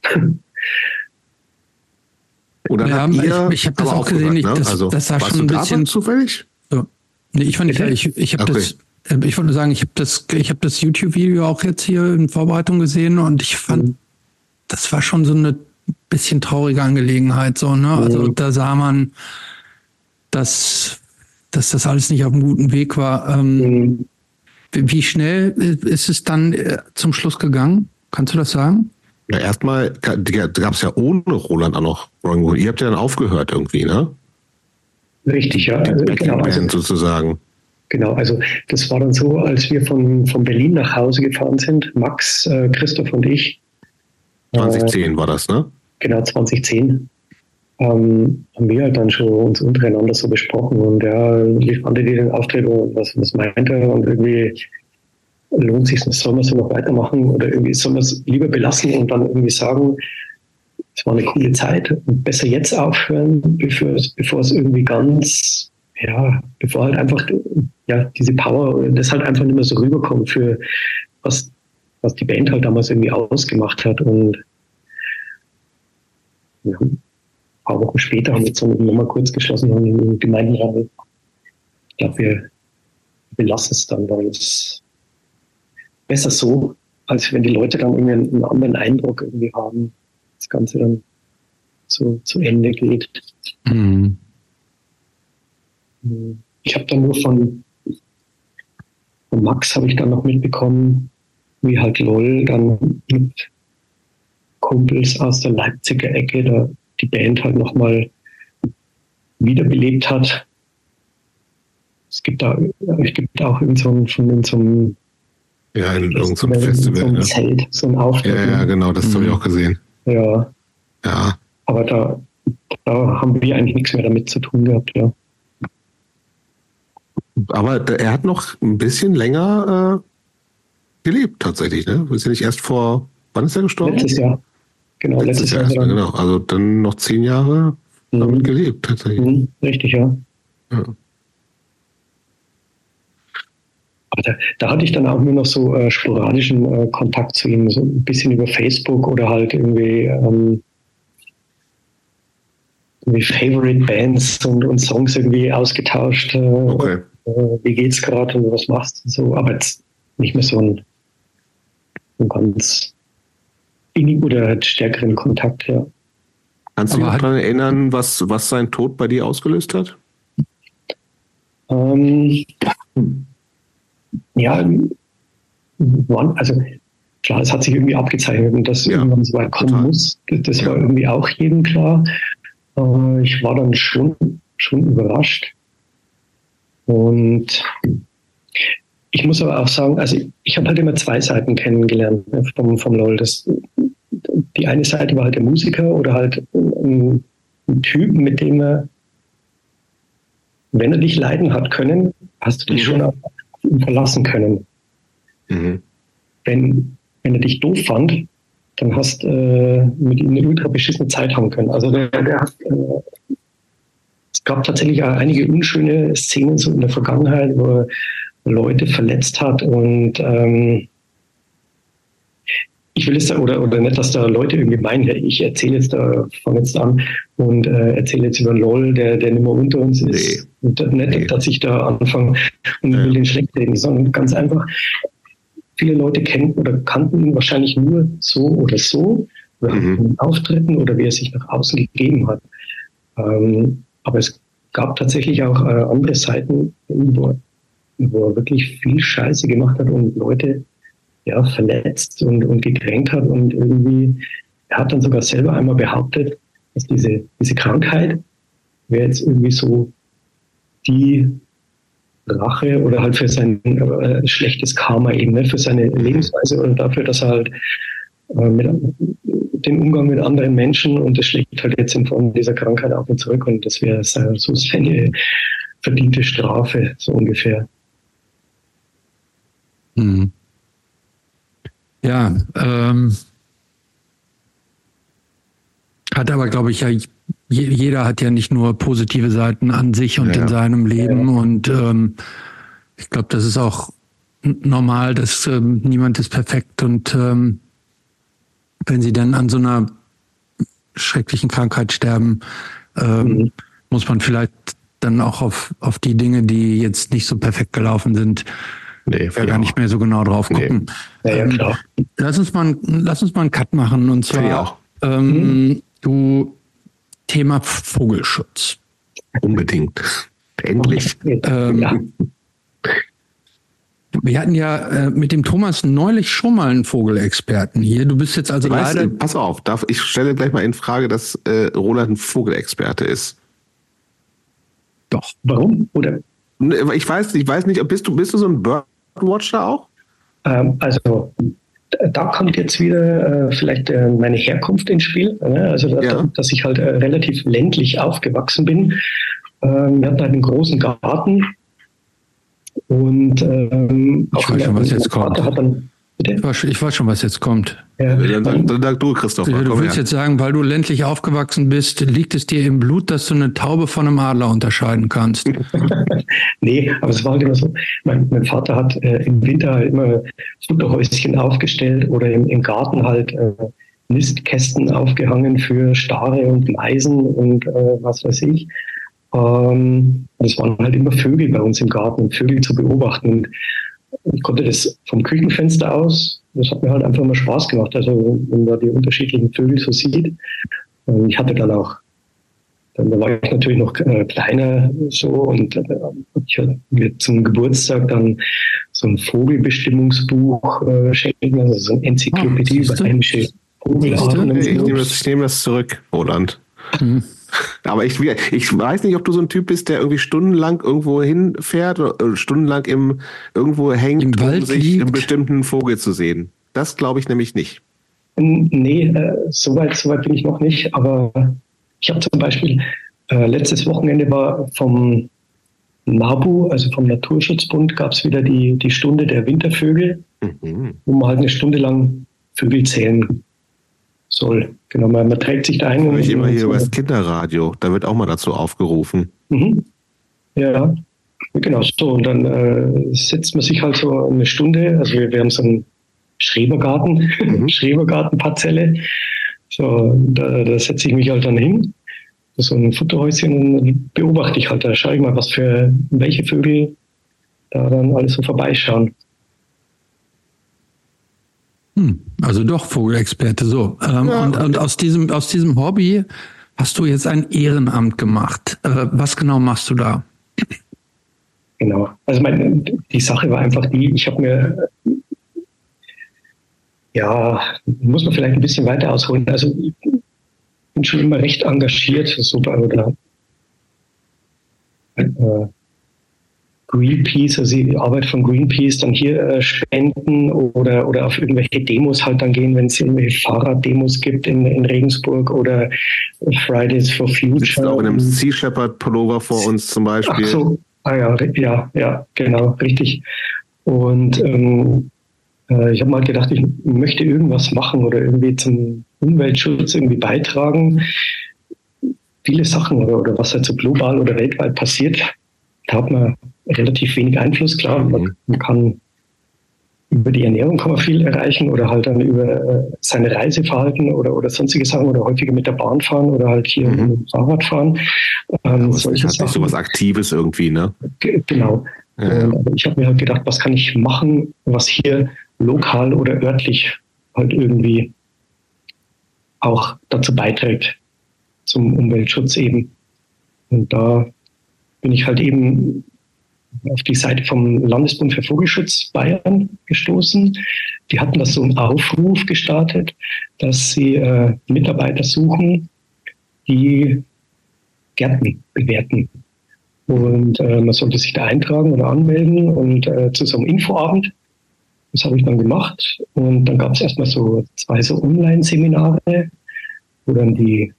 Oder ja, ihr, ich, ich habe das auch gesehen, ich, ne? das, also, das sah schon ein bisschen zufällig. So. Nee, ich fand okay. ich, ich habe okay. das äh, ich wollte sagen, ich habe das, ich habe das YouTube-Video auch jetzt hier in Vorbereitung gesehen und ich fand, mhm. das war schon so eine bisschen traurige Angelegenheit, so, ne? Also mhm. da sah man, dass, dass das alles nicht auf einem guten Weg war. Ähm, mhm. Wie schnell ist es dann äh, zum Schluss gegangen? Kannst du das sagen? Na, erstmal gab es ja ohne Roland auch noch Rolling Ihr habt ja dann aufgehört irgendwie, ne? Richtig, ja. Also, genau, also, sozusagen. Genau, also das war dann so, als wir von, von Berlin nach Hause gefahren sind, Max, äh, Christoph und ich. 2010 äh, war das, ne? Genau, 2010. Ähm, haben wir halt dann schon uns untereinander so besprochen und ja, wie fandet ihr den Auftritt und was, was meint er? Und irgendwie lohnt sich, soll man so noch weitermachen oder irgendwie soll man es lieber belassen und dann irgendwie sagen, es war eine coole Zeit und besser jetzt aufhören, bevor es, bevor es irgendwie ganz, ja, bevor halt einfach ja, diese Power, das halt einfach nicht mehr so rüberkommt für was, was die Band halt damals irgendwie ausgemacht hat und ja, paar Wochen später haben wir jetzt nochmal kurz geschlossen und im Gemeinderat, ich glaube, wir, wir lassen es dann, weil es besser so, als wenn die Leute dann irgendwie einen anderen Eindruck irgendwie haben, das Ganze dann so zu Ende geht. Mhm. Ich habe dann nur von, von Max habe ich dann noch mitbekommen, wie halt LOL dann mit Kumpels aus der Leipziger Ecke da die Band halt nochmal wiederbelebt hat. Es gibt da, es gibt auch in so einem, von so einem ja, in irgendeinem so Festival. So ein ne? Zelt, so ein Auftritt. Ja, ja, genau, das mhm. habe ich auch gesehen. Ja. Ja. Aber da, da haben wir eigentlich nichts mehr damit zu tun gehabt, ja. Aber er hat noch ein bisschen länger äh, gelebt, tatsächlich, ne? Ist ja nicht erst vor, wann ist er gestorben? Letztes Jahr. Genau, letztes, letztes Jahr. Jahr genau. Also dann noch zehn Jahre mhm. damit gelebt, tatsächlich. Mhm, richtig, ja. ja. Da, da, hatte ich dann auch nur noch so äh, sporadischen äh, Kontakt zu ihm, so ein bisschen über Facebook oder halt irgendwie, ähm, irgendwie Favorite Bands und, und, Songs irgendwie ausgetauscht. Äh, okay. Äh, wie geht's gerade und was machst du so? Aber jetzt nicht mehr so ein, ein ganz innig oder halt stärkeren Kontakt, ja. Kannst du dich daran erinnern, was, was sein Tod bei dir ausgelöst hat? Ähm, ja, also klar, es hat sich irgendwie abgezeichnet und dass ja, irgendwann so weit kommen total. muss. Das ja. war irgendwie auch jedem klar. Äh, ich war dann schon, schon überrascht. Und ich muss aber auch sagen, also ich habe halt immer zwei Seiten kennengelernt ne, vom, vom LOL. Das, die eine Seite war halt der Musiker oder halt ein, ein Typ, mit dem er, wenn er dich leiden hat können, hast du dich mhm. schon auf ihn verlassen können. Mhm. Wenn, wenn er dich doof fand, dann hast äh, mit ihm eine ultra beschissene Zeit haben können. Also der, der hat, äh, es gab tatsächlich auch einige unschöne Szenen so in der Vergangenheit, wo er Leute verletzt hat und ähm, ich will jetzt da, oder, oder nicht, dass da Leute irgendwie meinen, ich erzähle jetzt da, fange jetzt an und äh, erzähle jetzt über LOL, der, der nicht mehr unter uns ist. Nee. Und nicht, nee. dass ich da anfange und ja. will den schlecht reden, sondern ganz einfach, viele Leute kennen oder kannten ihn wahrscheinlich nur so oder so, oder mhm. Auftritten oder wie er sich nach außen gegeben hat. Ähm, aber es gab tatsächlich auch äh, andere Seiten, wo, wo er wirklich viel Scheiße gemacht hat und Leute ja, verletzt und, und gekränkt hat und irgendwie, er hat dann sogar selber einmal behauptet, dass diese, diese Krankheit wäre jetzt irgendwie so die Rache oder halt für sein äh, schlechtes Karma eben, ne, für seine Lebensweise oder dafür, dass er halt äh, mit dem Umgang mit anderen Menschen und das schlägt halt jetzt in Form dieser Krankheit auf und zurück und das wäre so seine verdiente Strafe, so ungefähr. Mhm. Ja, ähm, hat aber, glaube ich, ja, jeder hat ja nicht nur positive Seiten an sich und ja. in seinem Leben. Ja. Und ähm, ich glaube, das ist auch normal, dass ähm, niemand ist perfekt und ähm, wenn sie dann an so einer schrecklichen Krankheit sterben, ähm, mhm. muss man vielleicht dann auch auf, auf die Dinge, die jetzt nicht so perfekt gelaufen sind, nee, ja gar nicht mehr so genau drauf gucken. Nee. Ja, ja, ähm, klar. lass uns mal, lass uns mal einen Cut machen und zwar ähm, mhm. du Thema Vogelschutz. Unbedingt. Endlich. Ähm, ja. Wir hatten ja äh, mit dem Thomas neulich schon mal einen Vogelexperten hier. Du bist jetzt also weißt, leider. Pass auf, darf, ich stelle gleich mal in Frage, dass äh, Roland ein Vogelexperte ist. Doch. Warum? Oder? Ich weiß, ich weiß nicht, bist du, bist du so ein Birdwatcher auch? Ähm, also da kommt jetzt wieder äh, vielleicht äh, meine Herkunft ins Spiel. Ne? Also da, ja. dass ich halt äh, relativ ländlich aufgewachsen bin. Ähm, wir hatten halt einen großen Garten und ähm, ich weiß schon, was jetzt kommt. Dann, ich, weiß, ich weiß schon, was jetzt kommt. Ja. Dann, dann sag du, Christoph. Du, willst her. jetzt sagen, weil du ländlich aufgewachsen bist, liegt es dir im Blut, dass du eine Taube von einem Adler unterscheiden kannst? nee, aber es war halt immer so. Mein, mein Vater hat äh, im Winter halt immer Futterhäuschen aufgestellt oder im, im Garten halt äh, Nistkästen aufgehangen für Stare und Meisen und äh, was weiß ich. Ähm, es waren halt immer Vögel bei uns im Garten und Vögel zu beobachten. Und ich konnte das vom Küchenfenster aus, das hat mir halt einfach immer Spaß gemacht. Also wenn man die unterschiedlichen Vögel so sieht. Und ich hatte dann auch, dann war ich natürlich noch äh, kleiner so und äh, ich hatte mir zum Geburtstag dann so ein Vogelbestimmungsbuch äh, schenken, also so eine Enzyklopädie oh, über heimische Vogelarten. Ich, nehme das, ich nehme das zurück, Roland. Mhm. Aber ich, ich weiß nicht, ob du so ein Typ bist, der irgendwie stundenlang irgendwo hinfährt oder äh, stundenlang im, irgendwo hängt, Im um sich liegt. einen bestimmten Vogel zu sehen. Das glaube ich nämlich nicht. Nee, äh, soweit so weit bin ich noch nicht. Aber ich habe zum Beispiel äh, letztes Wochenende war vom NABU, also vom Naturschutzbund, gab es wieder die, die Stunde der Wintervögel, mhm. wo man halt eine Stunde lang Vögel zählen soll. Genau, man, man trägt sich da ein. Ich immer hier über das Kinderradio, da wird auch mal dazu aufgerufen. Mhm. Ja, genau so. Und dann äh, setzt man sich halt so eine Stunde, also wir, wir haben so einen Schrebergarten, mhm. Schrebergartenparzelle. So, da, da setze ich mich halt dann hin, so ein Futterhäuschen und beobachte ich halt, da schaue ich mal, was für welche Vögel da dann alles so vorbeischauen. Hm, also doch Vogelexperte, so. Ähm, ja, und, und aus diesem, aus diesem Hobby hast du jetzt ein Ehrenamt gemacht. Äh, was genau machst du da? Genau. Also meine, die Sache war einfach die, ich habe mir, ja, muss man vielleicht ein bisschen weiter ausholen. Also ich bin schon immer recht engagiert, so bei, oder äh, Greenpeace, also die Arbeit von Greenpeace dann hier äh, spenden oder, oder auf irgendwelche Demos halt dann gehen, wenn es irgendwelche Fahrraddemos gibt in, in Regensburg oder Fridays for Future. Sitzt auch in einem Sea Shepherd Pullover vor uns zum Beispiel. Ach so, ah ja, ja, ja, genau, richtig. Und ähm, äh, ich habe mal gedacht, ich möchte irgendwas machen oder irgendwie zum Umweltschutz irgendwie beitragen. Viele Sachen oder, oder was halt so global oder weltweit passiert, da hat man relativ wenig Einfluss. Klar, man, mhm. man, kann über die Ernährung kann man viel erreichen oder halt dann über äh, seine Reiseverhalten oder, oder sonstige Sachen oder häufiger mit der Bahn fahren oder halt hier mhm. mit dem Fahrrad fahren. Ähm, ja, solche Sachen. so was Aktives irgendwie, ne? Genau. Ja, ja. Ähm, ich habe mir halt gedacht, was kann ich machen, was hier lokal oder örtlich halt irgendwie auch dazu beiträgt, zum Umweltschutz eben. Und da bin ich halt eben auf die Seite vom Landesbund für Vogelschutz Bayern gestoßen. Die hatten das so einen Aufruf gestartet, dass sie äh, Mitarbeiter suchen, die Gärten bewerten. Und äh, man sollte sich da eintragen oder anmelden und äh, zu so einem Infoabend. Das habe ich dann gemacht. Und dann gab es erstmal so zwei so Online-Seminare, wo dann die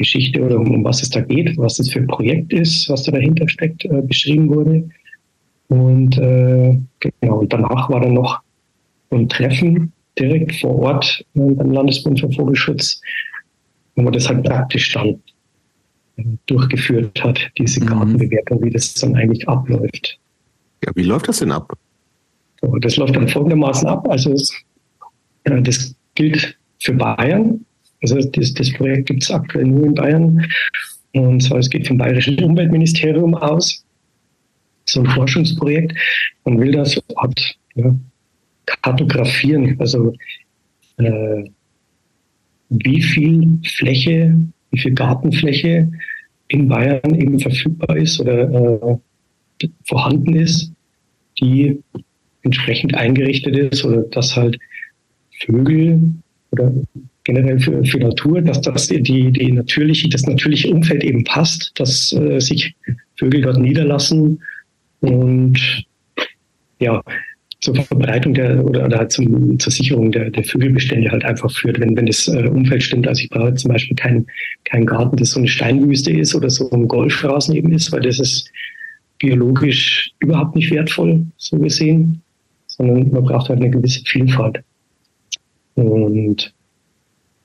Geschichte oder um, um was es da geht, was das für ein Projekt ist, was da dahinter steckt, äh, beschrieben wurde. Und äh, genau, und danach war dann noch ein Treffen direkt vor Ort beim Landesbund für Vogelschutz, wo man das halt praktisch dann äh, durchgeführt hat, diese mhm. Gartenbewertung, wie das dann eigentlich abläuft. Ja, wie läuft das denn ab? So, das läuft dann folgendermaßen ab. Also es, äh, das gilt für Bayern. Also das, das Projekt gibt es aktuell nur in Bayern. Und zwar, es geht vom Bayerischen Umweltministerium aus. So ein Forschungsprojekt. Man will das hat, ja, kartografieren. Also äh, wie viel Fläche, wie viel Gartenfläche in Bayern eben verfügbar ist oder äh, vorhanden ist, die entsprechend eingerichtet ist oder dass halt Vögel oder generell für, für Natur, dass das die, die natürliche, das natürliche Umfeld eben passt, dass äh, sich Vögel dort niederlassen und ja, zur Verbreitung der oder, oder zum, zur Sicherung der, der Vögelbestände halt einfach führt, wenn, wenn das äh, Umfeld stimmt. Also ich brauche zum Beispiel keinen kein Garten, das so eine Steinwüste ist oder so ein Golfstraßen eben ist, weil das ist biologisch überhaupt nicht wertvoll, so gesehen, sondern man braucht halt eine gewisse Vielfalt. Und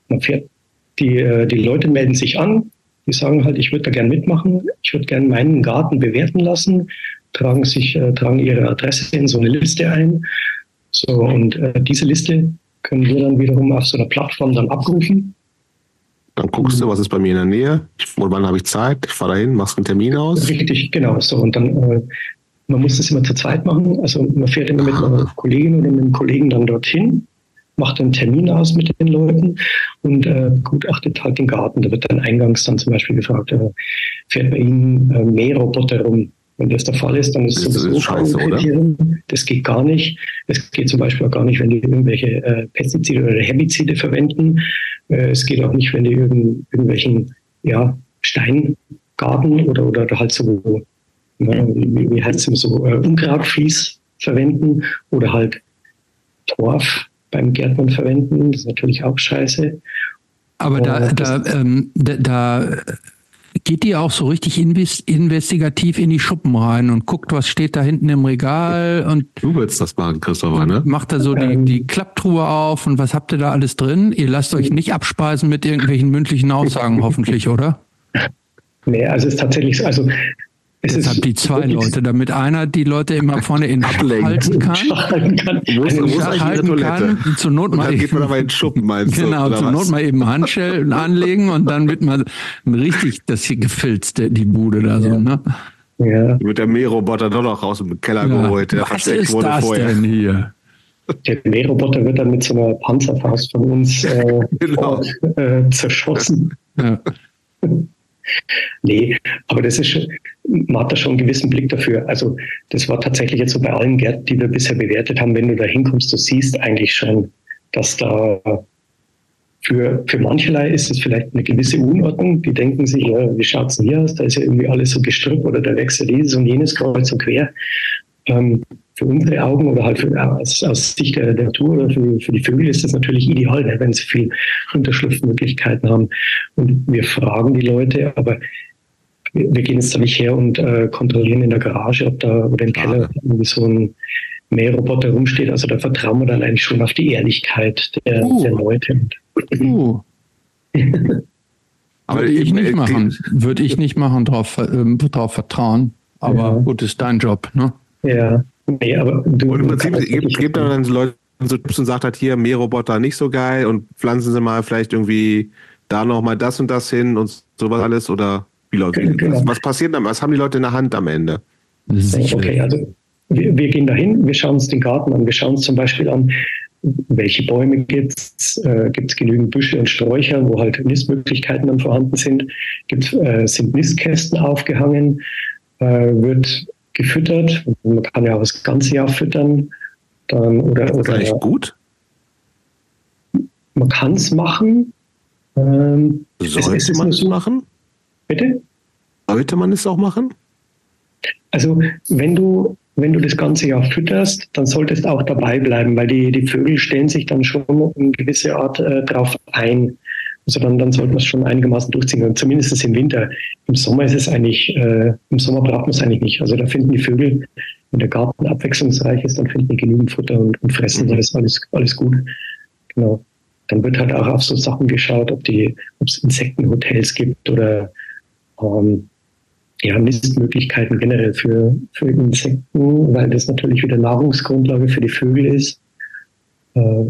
man fährt, die, äh, die Leute melden sich an, die sagen halt, ich würde da gern mitmachen, ich würde gern meinen Garten bewerten lassen, tragen sich, äh, tragen ihre Adresse in so eine Liste ein. So, und äh, diese Liste können wir dann wiederum auf so einer Plattform dann abrufen. Dann guckst du, was ist bei mir in der Nähe, und wann habe ich Zeit, ich fahre dahin, machst einen Termin aus. Richtig, genau. So, und dann, äh, man muss das immer zu zweit machen. Also man fährt immer mit einer Kollegin oder mit einem Kollegen dann dorthin, macht einen Termin aus mit den Leuten und äh, begutachtet halt den Garten. Da wird dann eingangs dann zum Beispiel gefragt, äh, fährt bei Ihnen äh, Mähroboter rum? Wenn das der Fall ist, dann ist es sowieso scheiße, oder? Das geht gar nicht. Es geht zum Beispiel auch gar nicht, wenn die irgendwelche äh, Pestizide oder Herbizide verwenden. Äh, es geht auch nicht, wenn die irgend, irgendwelchen ja, Steingarten oder, oder halt so, ja, wie, heißt es so, äh, Unkrautflies verwenden oder halt Torf beim Gärtnern verwenden. Das ist natürlich auch scheiße. Aber da, da, ähm, da, da geht ihr auch so richtig investigativ in die Schuppen rein und guckt, was steht da hinten im Regal und du willst das machen, Christopher, ne? Macht da so die, ähm. die Klapptruhe auf und was habt ihr da alles drin? Ihr lasst euch nicht abspeisen mit irgendwelchen mündlichen Aussagen, hoffentlich, oder? Nee, also es ist tatsächlich, also es habt die zwei Leute, damit einer die Leute immer vorne in halten kann, kann. Muss, muss halten kann, zur Not mal dann geht man aber in Schuppen, meinst Genau, zur Not mal eben Handschellen anlegen und dann wird man richtig das hier gefilzt, die Bude da so, ne? Ja. Mit der Mähroboter doch noch raus im Keller ja. geholt, der Was ist wurde das vorher. denn hier? Der Mähroboter wird dann mit so einer Panzerfaust von uns äh, genau. äh, zerschossen. Ja. Nee, aber das ist man hat da schon einen gewissen Blick dafür. Also das war tatsächlich jetzt so bei allen Gärten, die wir bisher bewertet haben, wenn du da hinkommst, du siehst eigentlich schon, dass da für, für mancherlei ist es vielleicht eine gewisse Unordnung. Die denken sich, ja, wie es denn hier aus? Da ist ja irgendwie alles so gestrüpp oder da wechselt dieses und jenes kreuz und quer. Ähm, für unsere Augen oder halt für, aus, aus Sicht der, der Natur oder für, für die Vögel ist das natürlich ideal, ne, wenn sie viel Unterschlupfmöglichkeiten haben. Und wir fragen die Leute, aber wir, wir gehen jetzt da nicht her und äh, kontrollieren in der Garage, ob da oder im Keller irgendwie so ein Mähroboter rumsteht. Also da vertrauen wir dann eigentlich schon auf die Ehrlichkeit der, uh. der Leute. Uh. aber Würde ich nicht machen. Würde ich nicht machen, drauf, äh, drauf vertrauen. Aber ja. gut, ist dein Job, ne? Ja. Nee, aber du, und im Prinzip gibt, gibt dann Leute so Tipps und sagt halt hier, Mähroboter nicht so geil und pflanzen sie mal vielleicht irgendwie da nochmal das und das hin und sowas alles oder wie läuft genau. was, was passiert dann? Was haben die Leute in der Hand am Ende? Sicher. Okay, also wir, wir gehen dahin, wir schauen uns den Garten an, wir schauen uns zum Beispiel an, welche Bäume gibt es, äh, gibt es genügend Büsche und Sträucher, wo halt Nistmöglichkeiten dann vorhanden sind, gibt, äh, sind Nistkästen aufgehangen, äh, wird gefüttert. Man kann ja auch das ganze Jahr füttern. Dann, oder, das ist oder, eigentlich gut. Man kann es machen. Ähm, Sollte es, es man es so, machen? Bitte? Sollte man es auch machen? Also wenn du, wenn du das ganze Jahr fütterst, dann solltest du auch dabei bleiben, weil die, die Vögel stellen sich dann schon in gewisse Art äh, drauf ein. Also dann, dann sollte man es schon einigermaßen durchziehen. Und zumindest im Winter. Im Sommer ist es eigentlich, äh, im Sommer braucht man es eigentlich nicht. Also da finden die Vögel, wenn der Garten abwechslungsreich ist, dann finden die genügend Futter und, und fressen. Mhm. Da ist alles, alles gut. Genau. Dann wird halt auch auf so Sachen geschaut, ob die, ob es Insektenhotels gibt oder ähm, ja, Nistmöglichkeiten generell für, für Insekten, weil das natürlich wieder Nahrungsgrundlage für die Vögel ist. Äh,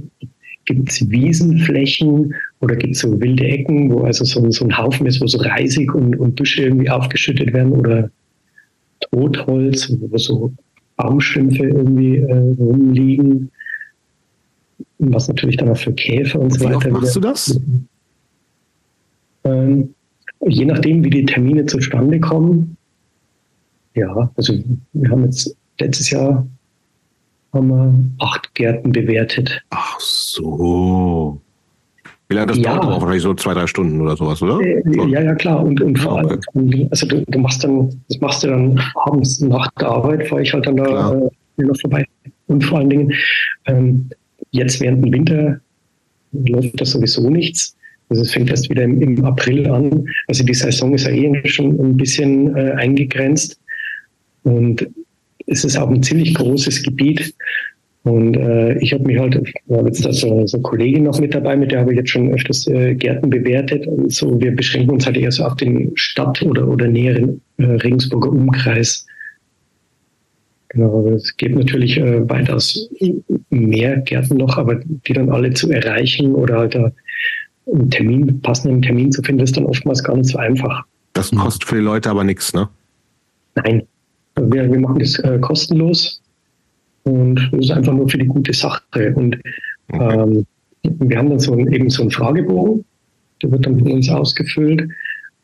gibt es Wiesenflächen oder gibt es so wilde Ecken, wo also so, so, ein Haufen ist, wo so Reisig und, und Büsche irgendwie aufgeschüttet werden oder Totholz, wo so Baumstümpfe irgendwie äh, rumliegen, was natürlich dann auch für Käfer und, und so weiter. Wie machst du das? Ähm, je nachdem, wie die Termine zustande kommen. Ja, also wir haben jetzt letztes Jahr haben wir acht Gärten bewertet. Ach so. Wie lange das ja. dauert? Wahrscheinlich so zwei, drei Stunden oder sowas, oder? Äh, ja, ja, klar. Und, und vor allem, also du, du, machst dann, das machst du dann abends nach der Arbeit, fahre ich halt dann da äh, noch vorbei. Und vor allen Dingen, ähm, jetzt während dem Winter läuft das sowieso nichts. Also es fängt erst wieder im, im, April an. Also die Saison ist ja eh schon ein bisschen äh, eingegrenzt. Und es ist auch ein ziemlich großes Gebiet. Und äh, ich habe mich halt, wir haben jetzt da so, so eine Kollegin noch mit dabei, mit der habe ich jetzt schon öfters äh, Gärten bewertet. So, wir beschränken uns halt eher so auf den Stadt- oder, oder näheren äh, Regensburger Umkreis. Genau, aber es gibt natürlich äh, weitaus mehr Gärten noch, aber die dann alle zu erreichen oder halt da einen Termin, passenden Termin zu finden, ist dann oftmals gar nicht so einfach. Das kostet für die Leute aber nichts, ne? Nein. Wir, wir machen das äh, kostenlos. Und das ist einfach nur für die gute Sache. Und ähm, wir haben dann so ein, eben so einen Fragebogen, der wird dann von uns ausgefüllt.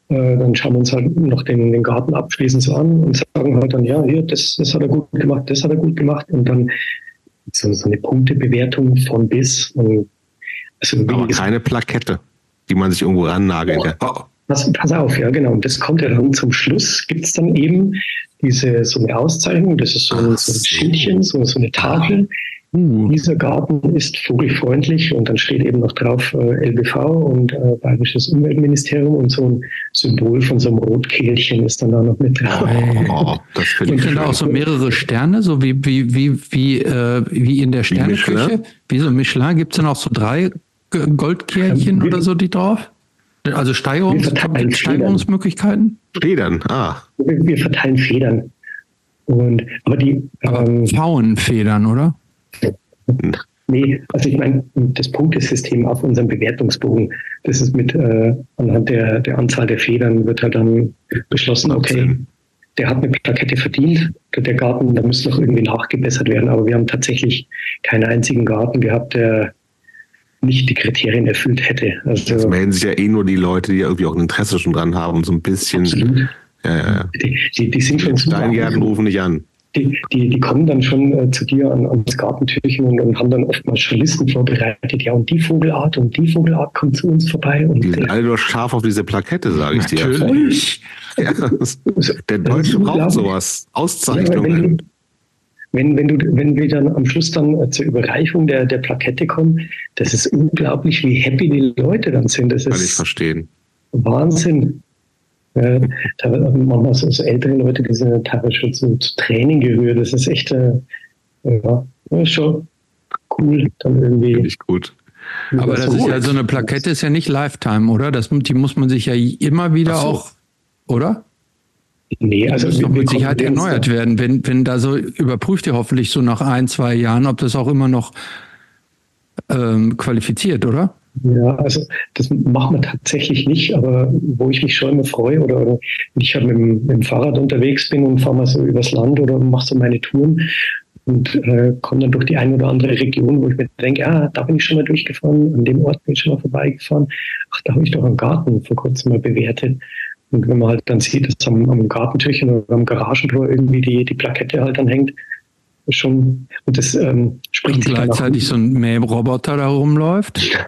Äh, dann schauen wir uns halt noch den, den Garten abschließend so an und sagen halt dann, ja, hier, das, das hat er gut gemacht, das hat er gut gemacht. Und dann so, so eine Punktebewertung von bis. Und also Aber keine Plakette, die man sich irgendwo rannageln kann. Oh. Pass, pass auf, ja, genau. Und das kommt ja dann zum Schluss, gibt es dann eben diese so eine Auszeichnung, das ist so, ein, so ein Schildchen, so, so eine Tafel. Uh. Dieser Garten ist vogelfreundlich und dann steht eben noch drauf äh, LBV und äh, Bayerisches Umweltministerium und so ein Symbol von so einem Rotkehlchen ist dann da noch mit drauf. Oh, das und sind da auch so mehrere Sterne, so wie, wie, wie, wie, äh, wie in der Sterneküche. Wie, wie so Michelin, gibt es dann auch so drei Goldkehlchen oder so die drauf? Also Steigerungs Steigerungsmöglichkeiten? Federn, ah. Wir, wir, verteilen Federn. Und, aber die. Aber ähm, Pfauenfedern, oder? Nee, also ich meine, das Punktesystem auf unserem Bewertungsbogen, das ist mit äh, anhand der, der Anzahl der Federn wird halt dann beschlossen, okay, der hat eine Plakette verdient, der Garten, da muss noch irgendwie nachgebessert werden, aber wir haben tatsächlich keinen einzigen Garten gehabt, der nicht die Kriterien erfüllt hätte. Also, Jetzt melden sich ja eh nur die Leute, die irgendwie auch ein Interesse schon dran haben, so ein bisschen. Absolut. Ja, ja. Die, die, die sind schon Steingärten rufen nicht an. Die, die, die kommen dann schon äh, zu dir an, ans Gartentürchen und, und, haben dann oftmals schon Listen vorbereitet. Ja, und die Vogelart und die Vogelart kommt zu uns vorbei. Und, die sind alle nur scharf auf diese Plakette, sage ich dir. Natürlich. Ja, der Deutsche braucht sowas. Auszeichnungen. Wenn, wenn, du, wenn wir dann am Schluss dann äh, zur Überreichung der, der Plakette kommen, das ist unglaublich, wie happy die Leute dann sind. Das Kann ist ich verstehen. Wahnsinn. Ja, da manchmal so, so ältere Leute, die sind teilweise schon zu, zu Training gerührt. Das ist echt, äh, ja, schon cool. Dann irgendwie. Finde ich gut. Aber das, das ist ja so eine Plakette ist ja nicht Lifetime, oder? Das, die muss man sich ja immer wieder so. auch, oder? Nee, also das muss mit Sicherheit erneuert werden. Wenn, wenn da so überprüft ihr hoffentlich so nach ein, zwei Jahren, ob das auch immer noch ähm, qualifiziert, oder? Ja, also das machen wir tatsächlich nicht, aber wo ich mich schon immer freue oder, oder ich halt mit, mit, dem Fahrrad unterwegs bin und fahre mal so übers Land oder mache so meine Touren und äh, komme dann durch die eine oder andere Region, wo ich mir denke, ah, da bin ich schon mal durchgefahren, an dem Ort bin ich schon mal vorbeigefahren. Ach, da habe ich doch einen Garten vor kurzem mal bewertet. Und wenn man halt dann sieht, dass am, am Gartentürchen oder am Garagentor irgendwie die, die Plakette halt dann hängt, schon, und das ähm, spricht und gleichzeitig so ein Mähroboter da rumläuft. Ja,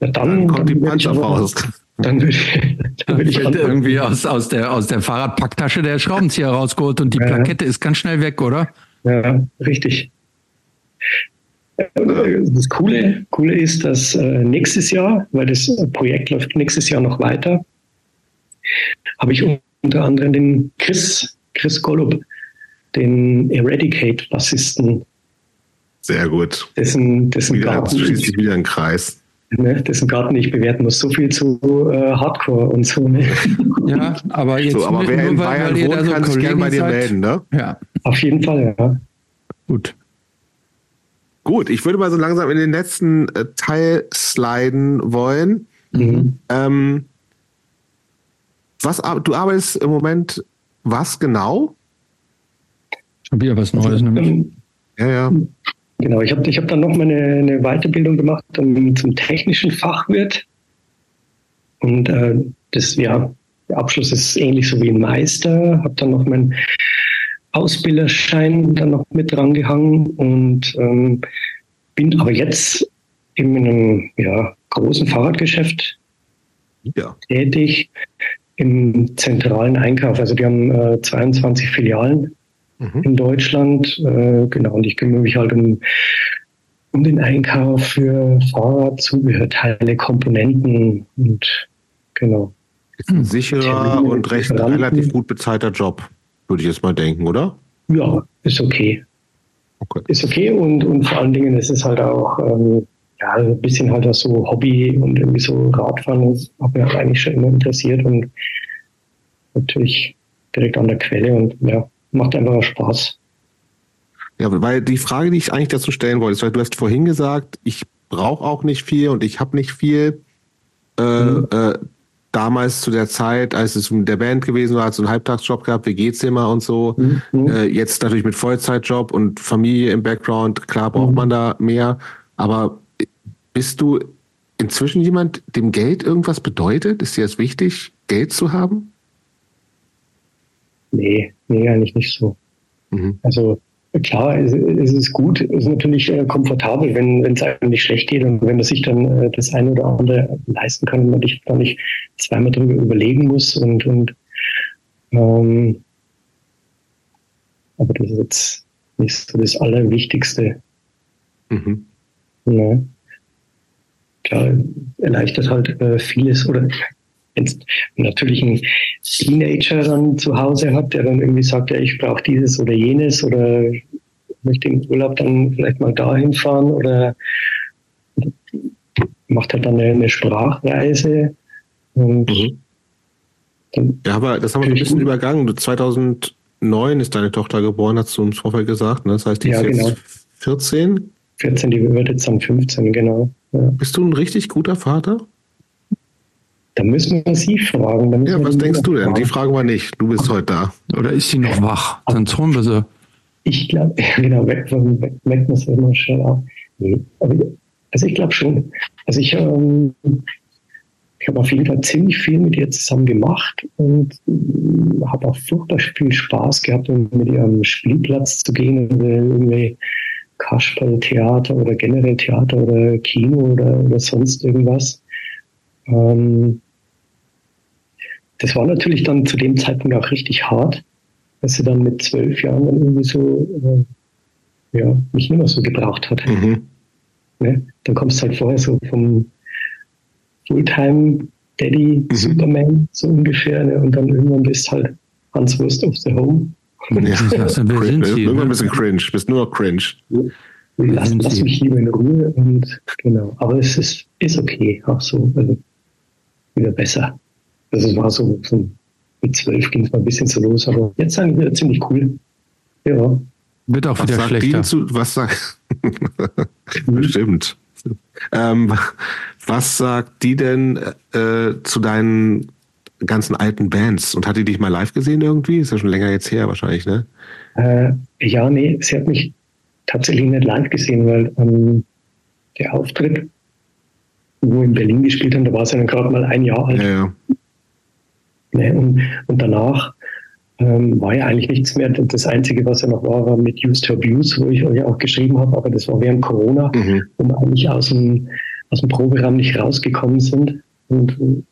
dann, dann kommt dann die Panzerfaust. Dann würde ich, dann würde ich irgendwie aus, aus, der, aus der Fahrradpacktasche der Schraubenzieher rausgeholt und die ja. Plakette ist ganz schnell weg, oder? Ja, richtig. Das Coole, Coole ist, dass äh, nächstes Jahr, weil das Projekt läuft nächstes Jahr noch weiter, habe ich unter anderem den Chris, Chris Golub, den Eradicate-Bassisten. Sehr gut. Dessen, dessen wieder, Garten schließt sich wieder ein Kreis. ne, dessen Garten ich bewerten muss. So viel zu äh, Hardcore und so. Ne? Ja, aber jetzt so, aber wer in Bayern weil wohnt, so kann sich gerne bei dir melden, ne? Ja. Auf jeden Fall, ja. Gut. Gut, ich würde mal so langsam in den letzten äh, Teil sliden wollen. Mhm. Ähm, was, du arbeitest im Moment was genau? Schon wieder was Neues, nämlich. Ähm, ja, ja. Genau, ich habe ich hab dann noch mal eine, eine Weiterbildung gemacht um, zum technischen Fachwirt. Und äh, das, ja, der Abschluss ist ähnlich so wie ein Meister. Habe dann noch meinen Ausbilderschein dann noch mit drangehangen und ähm, bin aber jetzt in einem ja, großen Fahrradgeschäft ja. tätig im zentralen Einkauf. Also die haben äh, 22 Filialen mhm. in Deutschland. Äh, genau, und ich kümmere mich halt um, um den Einkauf für Fahrradzubehörteile, Komponenten und genau. Ist ein sicherer und recht relativ gut bezahlter Job, würde ich jetzt mal denken, oder? Ja, ist okay. okay. Ist okay und, und vor allen Dingen ist es halt auch ähm, ja, ein bisschen halt auch so Hobby und irgendwie so Radfahren, das hat mich halt eigentlich schon immer interessiert und natürlich direkt an der Quelle und ja, macht einfach Spaß. Ja, weil die Frage, die ich eigentlich dazu stellen wollte, ist, weil du hast vorhin gesagt, ich brauche auch nicht viel und ich habe nicht viel. Äh, mhm. äh, damals zu der Zeit, als es mit der Band gewesen war, hat so einen Halbtagsjob gehabt, WG-Zimmer und so. Mhm. Äh, jetzt natürlich mit Vollzeitjob und Familie im Background, klar braucht mhm. man da mehr. Aber bist du inzwischen jemand, dem Geld irgendwas bedeutet? Ist dir das wichtig, Geld zu haben? Nee, nee, eigentlich nicht so. Mhm. Also klar, es, es, ist gut, es ist natürlich äh, komfortabel, wenn es einem nicht schlecht geht und wenn man sich dann äh, das eine oder andere leisten kann und man sich da nicht zweimal drüber überlegen muss und, und ähm, aber das ist jetzt nicht so das Allerwichtigste. Mhm. Ja. Klar, erleichtert halt äh, vieles oder jetzt natürlich ein Teenager dann zu Hause hat, der dann irgendwie sagt, ja, ich brauche dieses oder jenes oder möchte im Urlaub dann vielleicht mal dahin fahren oder macht halt dann eine Sprachreise. Und mhm. ja, aber das haben wir ein bisschen übergangen. 2009 ist deine Tochter geboren, hast du im Vorfeld gesagt. Ne? Das heißt, die ja, ist jetzt genau. 14? 14, die wird jetzt dann 15, genau. Ja. Bist du ein richtig guter Vater? Da müssen wir Sie fragen. Ja, was denkst du denn? Fragen. Die fragen wir nicht. Du bist heute da. Oder ist sie noch wach? Sonst holen wir sie. Ich glaube, genau, weg, weg, weg muss immer schnell ab. Nee, also ich glaube schon. Also ich, ähm, ich habe auf jeden Fall ziemlich viel mit ihr zusammen gemacht und äh, habe auch furchtbar viel Spaß gehabt, um mit ihr am Spielplatz zu gehen oder irgendwie Kasperltheater oder generell Theater oder Kino oder, oder sonst irgendwas. Ähm, das war natürlich dann zu dem Zeitpunkt auch richtig hart, dass sie dann mit zwölf Jahren dann irgendwie so, äh, ja, mich nicht mehr so gebraucht hat. Mhm. Ne? Dann kommst du halt vorher so vom Fulltime Daddy mhm. Superman, so ungefähr, ne? und dann irgendwann bist halt Hans Wurst of the Home. Ja, das ist irgendwann ein bisschen cringe, bist nur noch cringe. Lass, lass mich lieber in Ruhe und genau. Aber es ist, ist okay, auch so, also wieder besser. Also es war so, so mit zwölf ging es mal ein bisschen so los, aber jetzt sagen wir ziemlich cool. Ja. Wird auch was wieder schlechter. Zu, was sagt Bestimmt. Ähm, was sagt die denn äh, zu deinen ganzen alten Bands? Und hat die dich mal live gesehen irgendwie? Ist ja schon länger jetzt her wahrscheinlich, ne? Äh, ja, nee, sie hat mich tatsächlich nicht live gesehen, weil ähm, der Auftritt, wo in Berlin gespielt haben, da war sie dann gerade mal ein Jahr alt. Ja, ja. Ne? Und, und danach ähm, war ja eigentlich nichts mehr. Das Einzige, was ja noch war, war mit Used to Abuse, wo ich euch auch geschrieben habe, aber das war während Corona, mhm. wo wir eigentlich aus dem, aus dem Proberaum nicht rausgekommen sind. Und,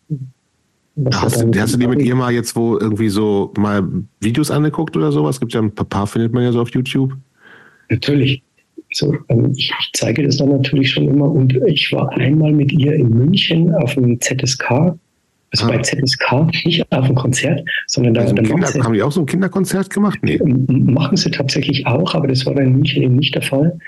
hast, du, hast du dir mit ihr mal jetzt wo irgendwie so mal Videos angeguckt oder sowas? Gibt ja ein paar, findet man ja so auf YouTube. Natürlich. So, ähm, ich, zeige das dann natürlich schon immer und ich war einmal mit ihr in München auf dem ZSK also ah. bei ZSK nicht auf dem Konzert, sondern da, also Kinder, sie, haben die auch so ein Kinderkonzert gemacht? Nee. Machen sie tatsächlich auch, aber das war bei München eben nicht der Fall.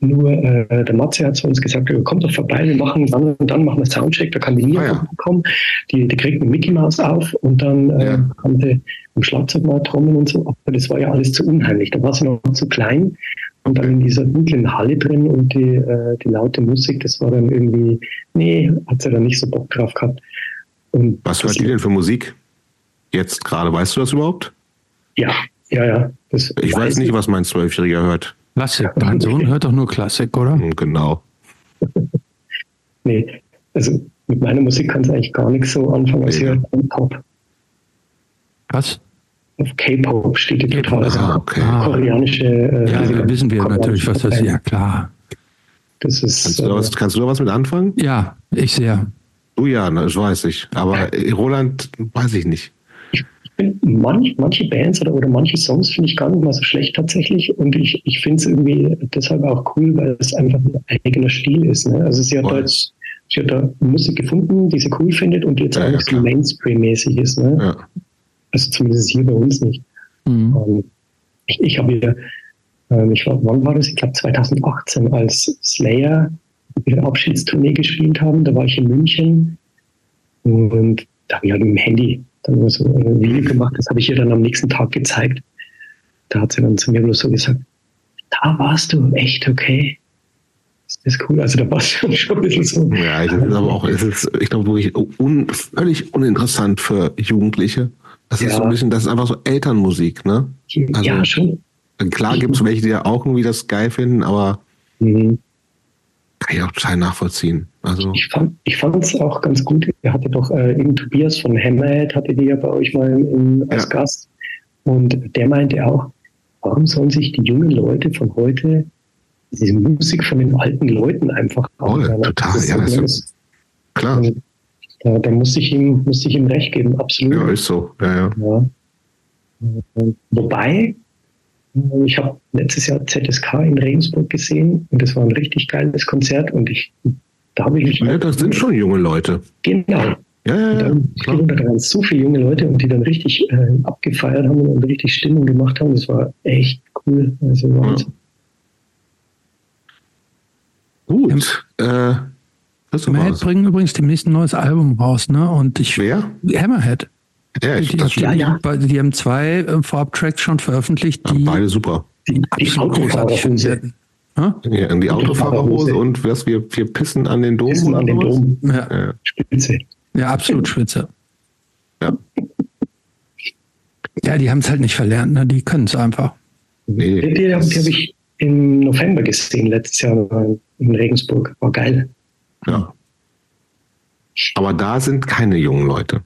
Nur äh, der Matze hat zu uns gesagt, kommt doch vorbei, wir machen dann und dann machen wir Soundcheck, da kann die Nia ah, ja. kommen, die, die kriegt eine Mickey Mouse auf und dann äh, ja. haben sie am Schlagzeug mal Trommeln und so, aber das war ja alles zu unheimlich, da war sie noch zu klein und dann in dieser dunklen Halle drin und die, äh, die laute Musik, das war dann irgendwie, nee, hat sie dann nicht so Bock drauf gehabt. Und Was hört die denn für Musik? Jetzt gerade, weißt du das überhaupt? Ja, ja, ja. ich weiß, weiß nicht, was mein Zwölfjähriger hört. Klassik. Dein Sohn hört doch nur Klassik, oder? Hm, genau. nee, also mit meiner Musik kann es eigentlich gar nichts so anfangen, als nee. hört Pop. Was? Auf K-Pop steht die total. Ah, okay. Ah. Koreanische. Äh, ja, da wissen wir natürlich, was das ist. Ja, klar. Das ist, kannst, du da was, kannst du da was mit anfangen? Ja, ich sehr. Du ja, das weiß ich. Aber Roland, weiß ich nicht manch, manche Bands oder, oder manche Songs finde ich gar nicht mal so schlecht tatsächlich. Und ich, ich finde es irgendwie deshalb auch cool, weil es einfach ein eigener Stil ist. Ne? Also sie hat, da jetzt, sie hat da Musik gefunden, die sie cool findet und die jetzt ja, auch nicht so Mainstream-mäßig ist. Ne? Ja. Also zumindest hier bei uns nicht. Mhm. Um, ich ich habe ja, ähm, ich war, wann war das? Ich glaube 2018, als Slayer ihre Abschiedstournee gespielt haben. Da war ich in München und da habe ich halt mit dem Handy dann haben so ein Video gemacht, das habe ich ihr dann am nächsten Tag gezeigt. Da hat sie dann zu mir bloß so gesagt, da warst du echt okay. Ist das cool? Also da war es schon, ein bisschen so. Ja, ich glaube aber auch, es ist, ich glaube wirklich un, völlig uninteressant für Jugendliche. Das ja. ist so ein bisschen, das ist einfach so Elternmusik, ne? Also, ja, schon. Klar gibt es welche, die ja auch irgendwie das geil finden, aber mhm. Kann ich auch total nachvollziehen. Also ich fand ich es auch ganz gut. Ihr hattet doch äh, eben Tobias von Hammerhead, hatte die ja bei euch mal im, als ja. Gast. Und der meinte auch, warum sollen sich die jungen Leute von heute diese Musik von den alten Leuten einfach oh, Total, ja. Das ist, klar. Also, da, da muss ich ihm, muss ich ihm recht geben, absolut. Ja, ist so. Ja, ja. ja. Wobei, ich habe letztes Jahr ZSK in Regensburg gesehen und das war ein richtig geiles Konzert und ich da habe ich mich. Ja, das sind schon junge Leute. Genau. Ja, ja, ja. Dann, klar. Da waren so viele junge Leute und die dann richtig äh, abgefeiert haben und richtig Stimmung gemacht haben. Das war echt cool. Also Wahnsinn. Ja. Gut. Äh, Hammerhead bringen übrigens demnächst ein neues Album raus, ne? Und ich. Wer? Hammerhead. Ja, ich, die, das die, ja, ja. die haben zwei äh, Vorab-Tracks schon veröffentlicht, die, ja, beide super. Die, absolut großartig sind. Ja, in die Autofahrerhose und was wir, wir pissen an den Dom. Pissen an den Dom. Ja. ja. Spitze. Ja, absolut spitze. Ja. Ja, die haben es halt nicht verlernt, ne? die können es einfach. Nee, die, die habe ich im November gesehen, letztes Jahr in Regensburg. War geil. Ja. Aber da sind keine jungen Leute.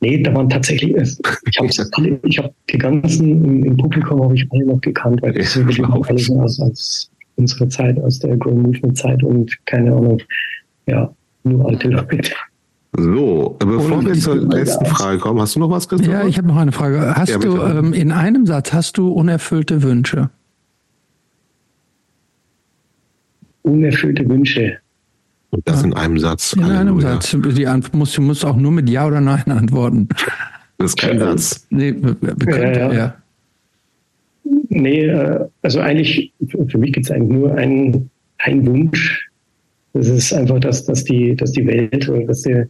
Nee, da waren tatsächlich, ich habe ich hab die ganzen im, im Publikum habe ich alle noch gekannt, weil das wirklich alles aus, aus unserer Zeit, aus der Grow Movement Zeit und keine Ahnung, ja, nur alte Leute. So, bevor wir zur letzten Frage kommen, hast du noch was, Christoph? Ja, ich habe noch eine Frage. Hast ja, du ähm, in einem Satz hast du unerfüllte Wünsche? Unerfüllte Wünsche. Und das ja. in einem Satz. In Halleluja. einem Satz. Die musst, du musst auch nur mit Ja oder Nein antworten. Das ist kein Satz. Nee, können, ja, ja. Nee, äh, also eigentlich, für mich gibt es eigentlich nur einen, einen Wunsch. Das ist einfach, dass, dass, die, dass die Welt oder dass, der,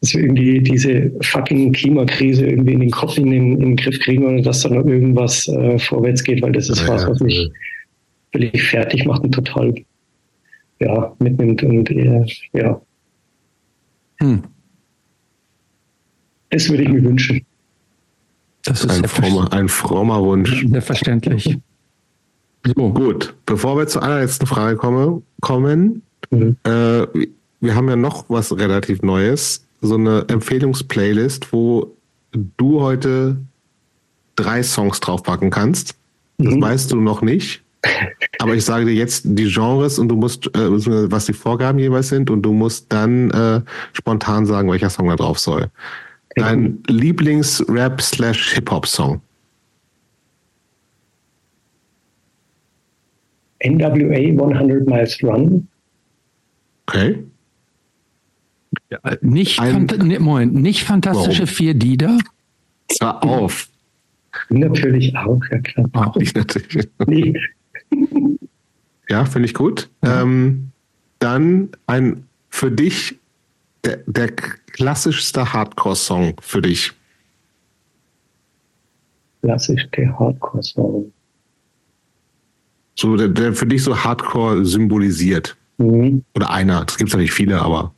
dass wir irgendwie diese fucking Klimakrise irgendwie in den Kopf, in den, in den Griff kriegen oder dass da noch irgendwas äh, vorwärts geht, weil das ist ja, was, was mich völlig fertig macht und total ja, mitnimmt und äh, ja. Hm. Das würde ich mir wünschen. Das ist ein, frommer, ein frommer Wunsch. Selbstverständlich. So. Gut, bevor wir zur allerletzten Frage komme, kommen, mhm. äh, wir haben ja noch was relativ Neues, so eine Empfehlungsplaylist, wo du heute drei Songs draufpacken kannst. Das mhm. weißt du noch nicht. Aber ich sage dir jetzt die Genres und du musst, äh, was die Vorgaben jeweils sind und du musst dann äh, spontan sagen, welcher Song da drauf soll. Dein Lieblings-Rap slash Hip-Hop-Song. NWA 100 Miles Run. Okay. Ja, nicht, Ein, nee, Moment, nicht fantastische warum? vier Lieder. Zwar auf. Natürlich auch, ja klar. Auch ich natürlich. Nee. Ja, finde ich gut. Ja. Ähm, dann ein für dich der, der klassischste Hardcore-Song für dich. Klassischste Hardcore-Song. So, der, der, für dich so Hardcore symbolisiert. Mhm. Oder einer. Es gibt natürlich viele, aber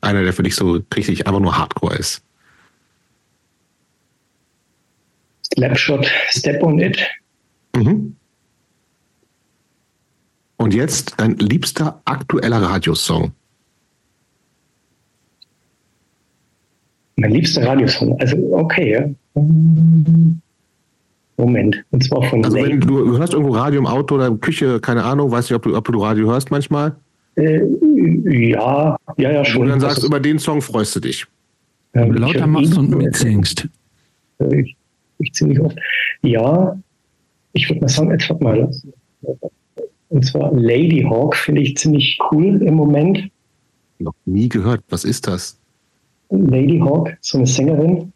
einer, der für dich so richtig einfach nur Hardcore ist. Slapshot, Step on It. Mhm. Und jetzt dein liebster aktueller Radiosong. Mein liebster Radiosong. Also, okay, ja. Moment. Und zwar von. Also, wenn du, du hörst irgendwo Radio im Auto oder in der Küche, keine Ahnung, weißt du, ob du, ob du Radio hörst manchmal? Äh, ja, ja, ja, schon. Und dann sagst du, über den Song freust du dich. Ja, lauter machst und mitsingst. Ich, ich ziemlich oft. Ja, ich würde mal sagen, jetzt warte mal. Und zwar Lady Hawk finde ich ziemlich cool im Moment. Noch nie gehört. Was ist das? Lady Hawk, so eine Sängerin.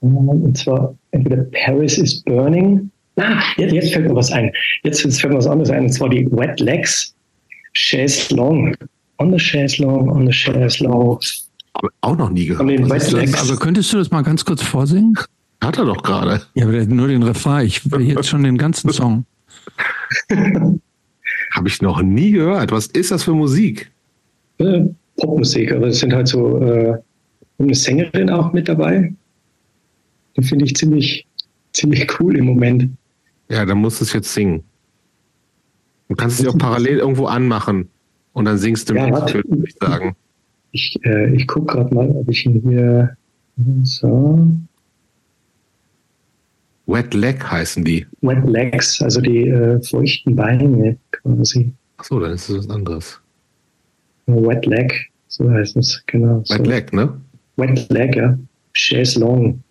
Und zwar entweder Paris is Burning. Ah, jetzt, jetzt fällt mir was ein. Jetzt, jetzt fällt mir was anderes ein. Und zwar die Wet Legs. Chaise Long. On the Chaise Long, on the Chaise Long. Aber auch noch nie gehört. Also könntest du das mal ganz kurz vorsingen? Hat er doch gerade. Ja, aber nur den Refrain. Ich will jetzt schon den ganzen Song. Habe ich noch nie gehört. Was ist das für Musik? Äh, Popmusik, aber es sind halt so äh, eine Sängerin auch mit dabei. Die finde ich ziemlich, ziemlich cool im Moment. Ja, dann musst du es jetzt singen. Du kannst es ja auch parallel irgendwo anmachen und dann singst du ja, mit, würde ich sagen. Ich, äh, ich gucke gerade mal, ob ich ihn hier so. Wet Leg heißen die. Wet Legs, also die äh, feuchten Beine quasi. Achso, dann ist es was anderes. Wet Leg, so heißt es, genau. Wet so. Leg, ne? Wet Leg, ja. Chaise Long.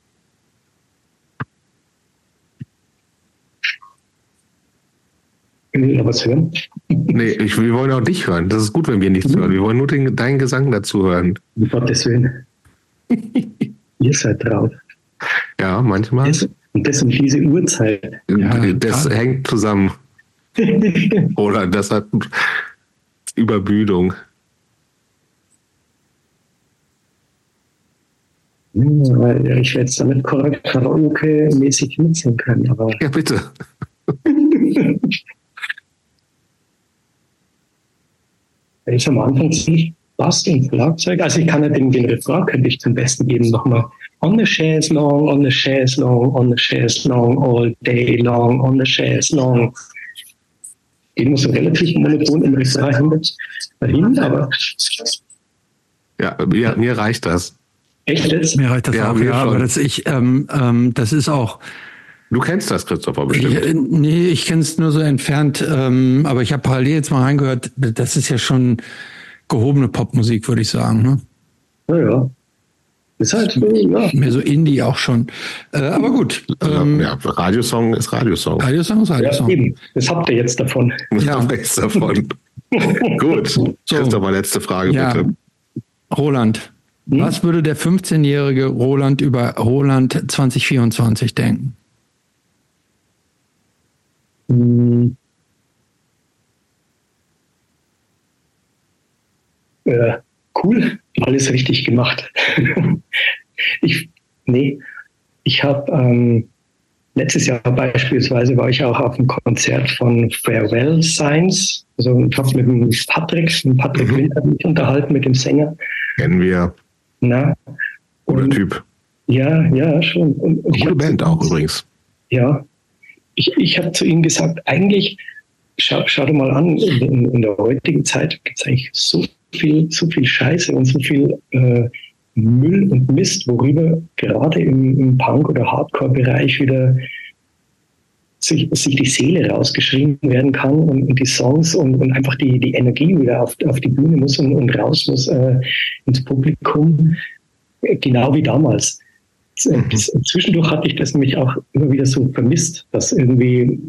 Will was hören? Nee, ich, wir wollen auch dich hören. Das ist gut, wenn wir nichts mhm. hören. Wir wollen nur den, deinen Gesang dazu hören. Um Gottes Willen. Ihr seid drauf. Ja, manchmal. Das, und das um diese Uhrzeit. Ja, das klar. hängt zusammen. Oder das hat Überbüdung. Ja, ich werde jetzt damit korrekt Karaoke-mäßig mitsingen können. Aber ja, bitte. ich am Anfang ziemlich Bass und Schlagzeug. Also ich kann ja den, den Refrain könnte ich zum Besten geben nochmal. On the chaise long, on the chaise long, on the chaise long, all day long, on the chaise long. Geht nur so relativ monoton im Refrain hin, aber. Ja, mir, mir reicht das. Echt jetzt? Mir reicht das ja, auch, ja, aber das, ich, ähm, ähm, das ist auch. Du kennst das, Christopher, bestimmt. Ich, nee, ich kenne es nur so entfernt, ähm, aber ich habe parallel jetzt mal reingehört, das ist ja schon gehobene Popmusik, würde ich sagen. Ne? Ja, ja. Ist halt ja. mehr so Indie auch schon. Äh, aber gut. Ähm, ja, Radiosong ist Radiosong. Radiosong ist Radiosong. Ja, eben. Das habt ihr jetzt davon. Das ja. habt ihr jetzt davon. gut. So. Christopher, letzte Frage ja. bitte. Roland, hm? was würde der 15-jährige Roland über Roland 2024 denken? Hm. Äh, cool, alles richtig gemacht. ich, nee, ich habe ähm, letztes Jahr beispielsweise war ich auch auf einem Konzert von Farewell Science. Also ich habe mit dem Patrick, mit Patrick mhm. Winter mich unterhalten mit dem Sänger. Kennen wir. Na. Oder Typ. Ja, ja, schon. Und, und Gute Band auch übrigens. Ja. Ich, ich habe zu ihm gesagt, eigentlich, schau, schau dir mal an, in, in der heutigen Zeit gibt es eigentlich so viel, so viel Scheiße und so viel äh, Müll und Mist, worüber gerade im, im Punk- oder Hardcore-Bereich wieder sich, sich die Seele rausgeschrieben werden kann und, und die Songs und, und, einfach die, die Energie wieder auf, auf die Bühne muss und, und raus muss äh, ins Publikum, genau wie damals. Mhm. Zwischendurch hatte ich das nämlich auch immer wieder so vermisst, dass irgendwie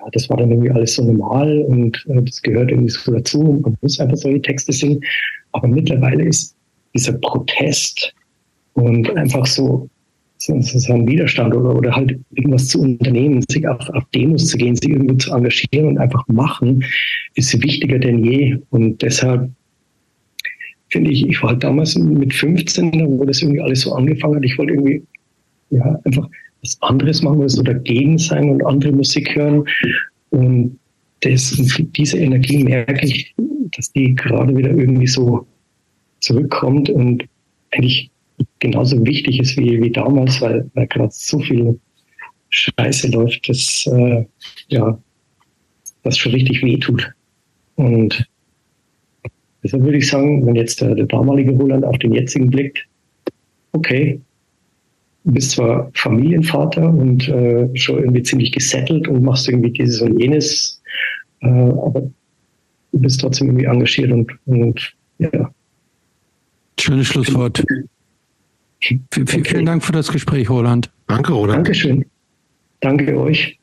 ja, das war dann irgendwie alles so normal und äh, das gehört irgendwie so dazu und man muss einfach solche Texte singen. Aber mittlerweile ist dieser Protest und einfach so sozusagen Widerstand oder, oder halt irgendwas zu unternehmen, sich auf, auf Demos zu gehen, sich irgendwo zu engagieren und einfach machen, ist wichtiger denn je. Und deshalb finde ich, ich war halt damals mit 15, wo das irgendwie alles so angefangen hat, ich wollte irgendwie ja, einfach was anderes machen, so dagegen sein und andere Musik hören. Und das, diese Energie merke ich, dass die gerade wieder irgendwie so zurückkommt und eigentlich genauso wichtig ist wie, wie damals, weil, weil gerade so viel Scheiße läuft, dass äh, ja, das schon richtig wehtut. Und deshalb würde ich sagen, wenn jetzt der, der damalige Roland auf den jetzigen blickt, okay, bist zwar Familienvater und äh, schon irgendwie ziemlich gesettelt und machst irgendwie dieses und jenes, äh, aber du bist trotzdem irgendwie engagiert und, und ja. Schönes Schlusswort. Okay. Vielen Dank für das Gespräch, Roland. Danke, Roland. Dankeschön. Danke euch.